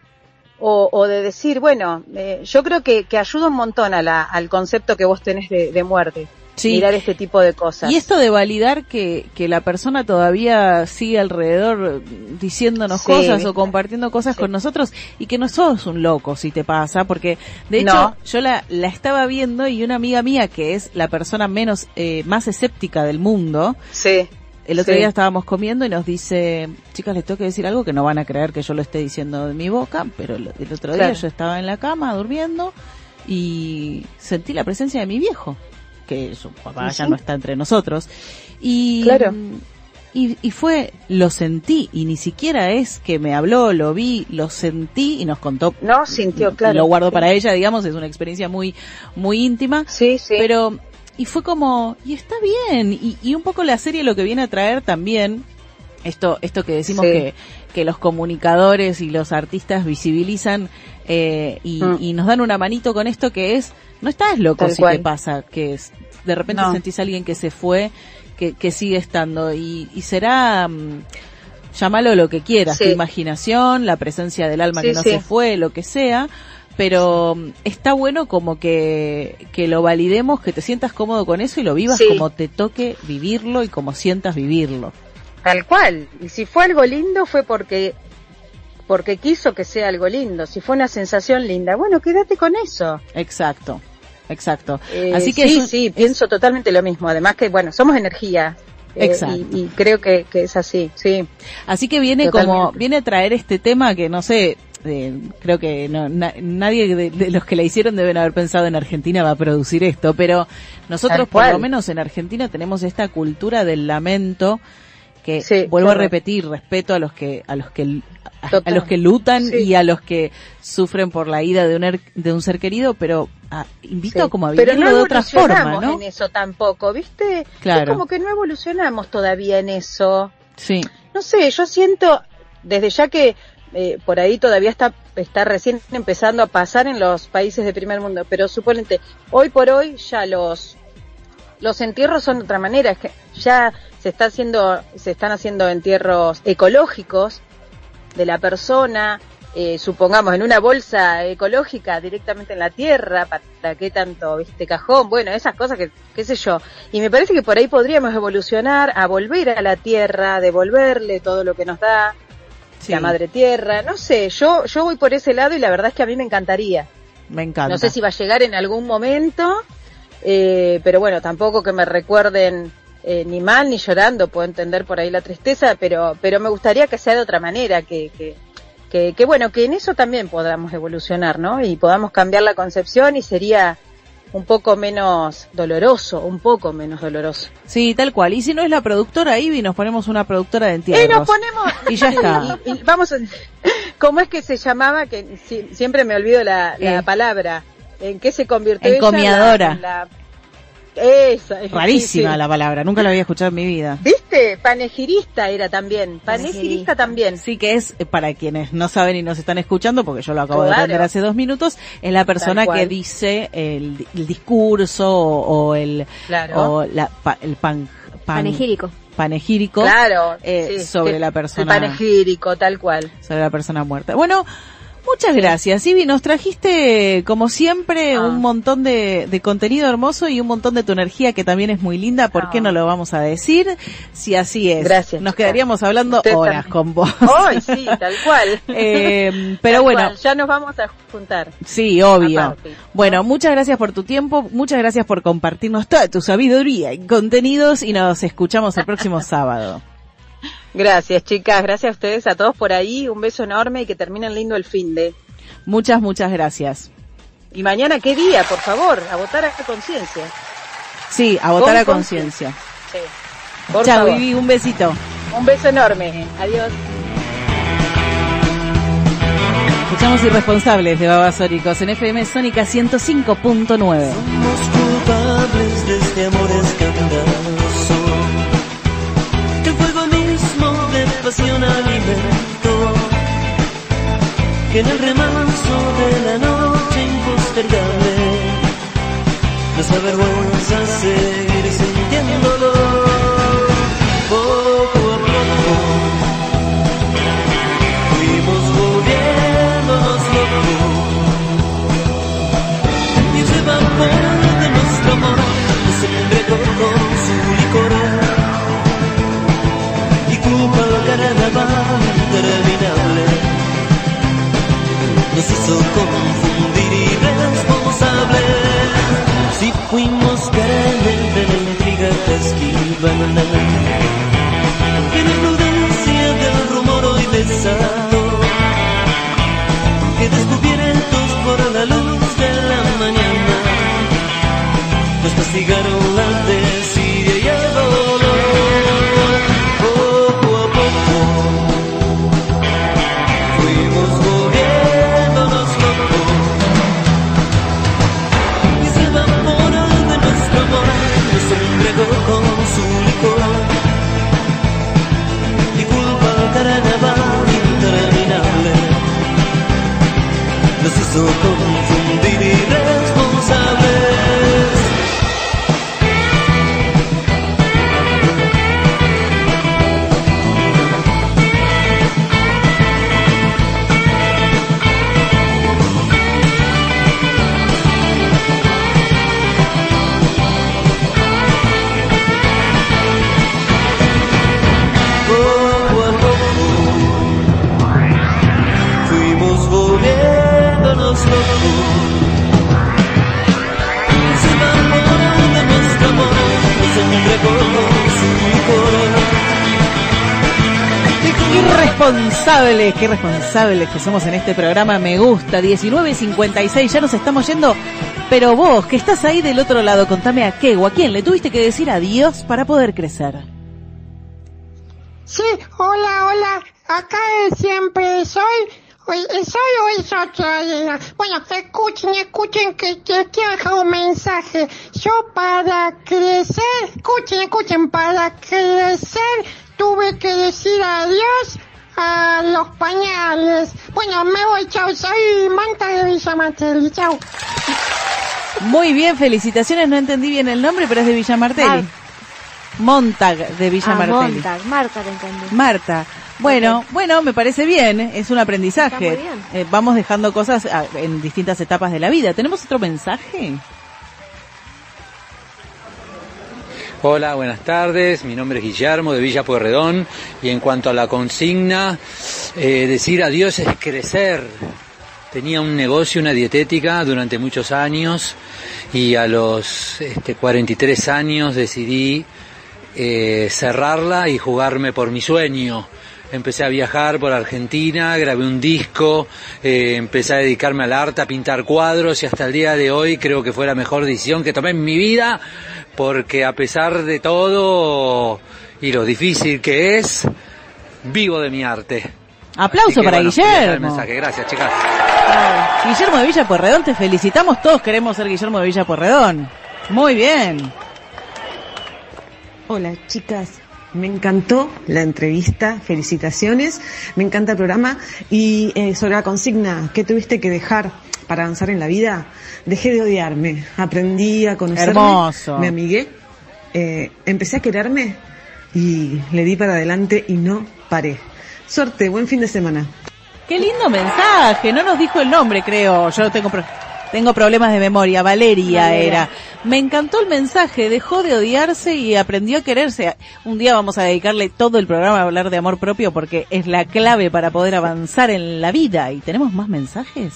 o, o de decir, bueno, eh, yo creo que, que ayuda un montón a la, al concepto que vos tenés de, de muerte, Sí. mirar este tipo de cosas. Y esto de validar que, que la persona todavía sigue alrededor diciéndonos Sí, cosas o compartiendo cosas Sí. con nosotros y que no sos un loco si te pasa, porque de hecho No. yo la, la estaba viendo y una amiga mía que es la persona menos, eh, más escéptica del mundo, Sí. el otro Sí. día estábamos comiendo y nos dice, chicas, les tengo que decir algo que no van a creer que yo lo esté diciendo de mi boca, pero el el otro día Claro. yo estaba en la cama durmiendo y sentí la presencia de mi viejo, que su papá ¿Y ya no está entre nosotros. Y, Claro. y, y fue, lo sentí, y ni siquiera es que me habló, lo vi, lo sentí y nos contó. No, sintió, claro. Lo guardo para ella, digamos, es una experiencia muy, muy íntima. Sí, sí. Pero, y fue como, y está bien, y, y un poco la serie lo que viene a traer también, esto, esto que decimos Sí. que, que los comunicadores y los artistas visibilizan eh, y, Mm. y nos dan una manito con esto que es, no estás loco Tal si cual. te pasa, que es, de repente No. sentís a alguien que se fue, que, que sigue estando, y, y será, mm, llámalo lo que quieras, Sí. tu imaginación, la presencia del alma Sí, que no sí. se fue, lo que sea, pero mm, está bueno como que, que lo validemos, que te sientas cómodo con eso y lo vivas como te toque vivirlo y como sientas vivirlo. Tal cual. Y si fue algo lindo fue porque porque quiso que sea algo lindo. Si fue una sensación linda, bueno, quédate con eso. Exacto, exacto. Eh, Así que sí, un- sí, pienso totalmente lo mismo. Además que, bueno, somos energía. eh, Exacto. y, y creo que, que es así, sí. Así que viene como, viene a traer este tema que no sé, eh, creo que no, na- nadie de, de los que la hicieron deben haber pensado en Argentina va a producir esto, pero nosotros por lo menos en Argentina tenemos esta cultura del lamento que Sí, vuelvo a repetir respeto a los que a los que a, los que lutan Sí. y a los que sufren por la ida de un er- de un ser querido, pero ah, invito Sí. como a vivirlo no de otra forma, ¿no? en eso tampoco, ¿viste? Claro. Es como que no evolucionamos todavía en eso. Sí. No sé, yo siento, desde ya que eh, por ahí todavía está, está recién empezando a pasar en los países de primer mundo, pero suponete, hoy por hoy ya los, los entierros son de otra manera, es que ya se está haciendo, se están haciendo entierros ecológicos de la persona, eh, supongamos en una bolsa ecológica directamente en la tierra, para qué tanto, viste, cajón, bueno, esas cosas que, qué sé yo. Y me parece que por ahí podríamos evolucionar a volver a la tierra, devolverle todo lo que nos da, Sí. la madre tierra, no sé, yo, yo voy por ese lado y la verdad es que a mí me encantaría. Me encanta. No sé si va a llegar en algún momento, eh, pero bueno, tampoco que me recuerden eh, ni mal ni llorando, puedo entender por ahí la tristeza, pero, pero me gustaría que sea de otra manera, que, que, que, que bueno, que en eso también podamos evolucionar, ¿no? Y podamos cambiar la concepción y sería un poco menos doloroso, un poco menos doloroso. Sí, tal cual. Y si no es la productora Ivy, nos ponemos una productora de entierros. Y nos ponemos Y ya está. Y- y vamos, ¿cómo es que se llamaba? Que si- siempre me olvido la, la Eh. palabra. ¿En qué se convirtió? ella? Encomiadora. La- la- esa, es- Rarísima sí, sí. la palabra, nunca la había escuchado en mi vida. ¿Viste? Panegirista era también. Panegirista también. Sí que es, eh, para quienes no saben y nos están escuchando, porque yo lo acabo de aprender hace dos minutos, es la persona que dice el, di- el discurso o, o el, Claro. o la, pa- el pan, pan- Panegírico. panegírico Claro. eh, sí, sobre la El persona panegírico, tal cual. sobre la persona muerta. Bueno, muchas gracias, Ivy. Nos trajiste, como siempre, Ah. un montón de, de contenido hermoso y un montón de tu energía que también es muy linda. ¿Por qué Ah. no lo vamos a decir? Si así es. Gracias, Nos quedaríamos hablando Usted horas también. con vos. Ay, sí, tal cual. Eh, pero Tal bueno, cual, Ya nos vamos a juntar. sí, obvio. Aparte, Bueno, muchas gracias por tu tiempo, muchas gracias por compartirnos toda tu sabiduría y contenidos y nos escuchamos el próximo sábado. Gracias, chicas. Gracias a ustedes, a todos por ahí. Un beso enorme y que terminen lindo el fin de. Muchas, muchas gracias. Y mañana, ¿qué día? Por favor, a votar a conciencia. Sí, a votar Con a conciencia. Sí. Por Chao, favor. Vivi, un besito. Un beso enorme. Adiós. Escuchamos Irresponsables de Babasóricos en FM Sónica 105.9. Somos culpables de este amor escandaloso pasión alimentó que en el remanso de la noche impostergable nos avergüenza seguir nos hizo confundir irresponsables. Si fuimos carnes de la intriga que esquivan, en la prudencia del rumor hoy desastre. Responsables, qué responsables que somos en este programa, me gusta. 19.56, ya nos estamos yendo. Pero vos, que estás ahí del otro lado, contame a qué o a quién le tuviste que decir adiós para poder crecer. Sí, hola, hola. Acá de siempre soy. Hoy, soy hoy es otra día. Bueno, escuchen, escuchen que, que quiero dejar un mensaje. Yo para crecer, escuchen, escuchen, para crecer tuve que decir adiós a los pañales. Bueno, me voy, chao. Soy Manta de Villa Martelli, chao. Muy bien, felicitaciones, no entendí bien el nombre, pero es de Villa Martelli. Montag de Villa Ah, Martelli. Montag, Marta te entendí. Marta. Bueno, bueno, me parece bien, es un aprendizaje. Está muy bien. Eh, vamos dejando cosas ah, en distintas etapas de la vida. ¿Tenemos otro mensaje? Hola, buenas tardes. Mi nombre es Guillermo de Villa Pueyrredón y en cuanto a la consigna, eh, decir adiós es crecer. Tenía un negocio, una dietética durante muchos años y a los este, 43 años decidí eh, cerrarla y jugarme por mi sueño. Empecé a viajar por Argentina, grabé un disco, eh, empecé a dedicarme al arte, a pintar cuadros y hasta el día de hoy creo que fue la mejor decisión que tomé en mi vida porque a pesar de todo y lo difícil que es, vivo de mi arte. Aplauso que, para bueno, el Guillermo. mensaje. Gracias, chicas. Guillermo de Villa Porredón, te felicitamos. Todos queremos ser Guillermo de Villa Porredón. Muy bien. Hola chicas, me encantó la entrevista, felicitaciones, me encanta el programa y eh, sobre la consigna, ¿qué tuviste que dejar para avanzar en la vida? Dejé de odiarme, aprendí a conocerme, Hermoso. me amigué, eh, empecé a quererme y le di para adelante y no paré. Suerte, buen fin de semana. Qué lindo mensaje. No nos dijo el nombre, creo. Yo tengo pro- tengo problemas de memoria. Valeria, Valeria. era. Me encantó el mensaje. Dejó de odiarse y aprendió a quererse. Un día vamos a dedicarle todo el programa a hablar de amor propio porque es la clave para poder avanzar en la vida. ¿Y tenemos más mensajes?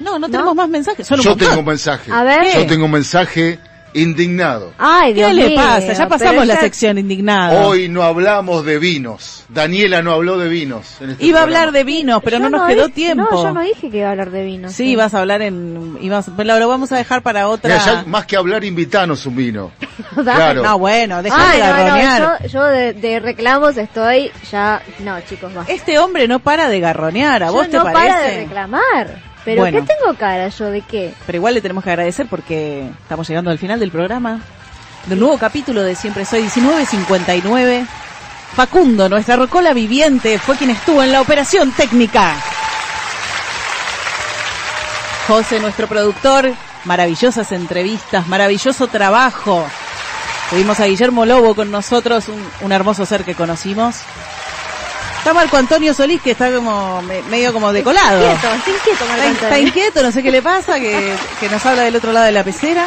No, no tenemos más mensajes. Un Yo tengo un mensaje. A ver. Yo tengo un mensaje indignado. Ay, ¿Qué Dios le mío, pasa? Ya pasamos la sección indignada. Hoy no hablamos de vinos. Daniela no habló de vinos. en este Iba a programa. hablar de vinos, pero Yo no nos quedó dije- tiempo. No, yo no dije que iba a hablar de vino. Sí, vas a hablar en... Ibas, pero lo vamos a dejar para otra... Mira, ya más que hablar, invitanos un vino. Claro. No, bueno, dejate Ay, de no, no, yo, yo de, de reclamos estoy ya... No, chicos, va. Este hombre no para de garronear, ¿a Yo vos te no parece? para de reclamar. Pero Bueno. ¿qué tengo cara yo de qué? Pero igual le tenemos que agradecer porque estamos llegando al final del programa. Del nuevo capítulo de Siempre Soy 1959. Facundo, nuestra rocola viviente, fue quien estuvo en la operación técnica. José, nuestro productor, maravillosas entrevistas, maravilloso trabajo. Tuvimos a Guillermo Lobo con nosotros, un, un hermoso ser que conocimos. Está Marco Antonio Solís, que está como me- medio como decolado. Está inquieto, está inquieto, Marco Está, inquieto, no sé qué le pasa, que, que nos habla del otro lado de la pecera.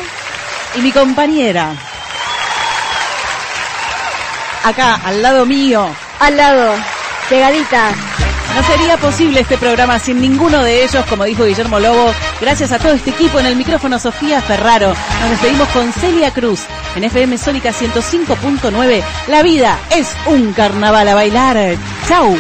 Y mi compañera, acá, al lado mío. Al lado, pegadita. No sería posible este programa sin ninguno de ellos, como dijo Guillermo Lobo. Gracias a todo este equipo en el micrófono Sofía Ferraro. Nos despedimos con Celia Cruz en FM Sónica 105.9. La vida es un carnaval a bailar. Chau.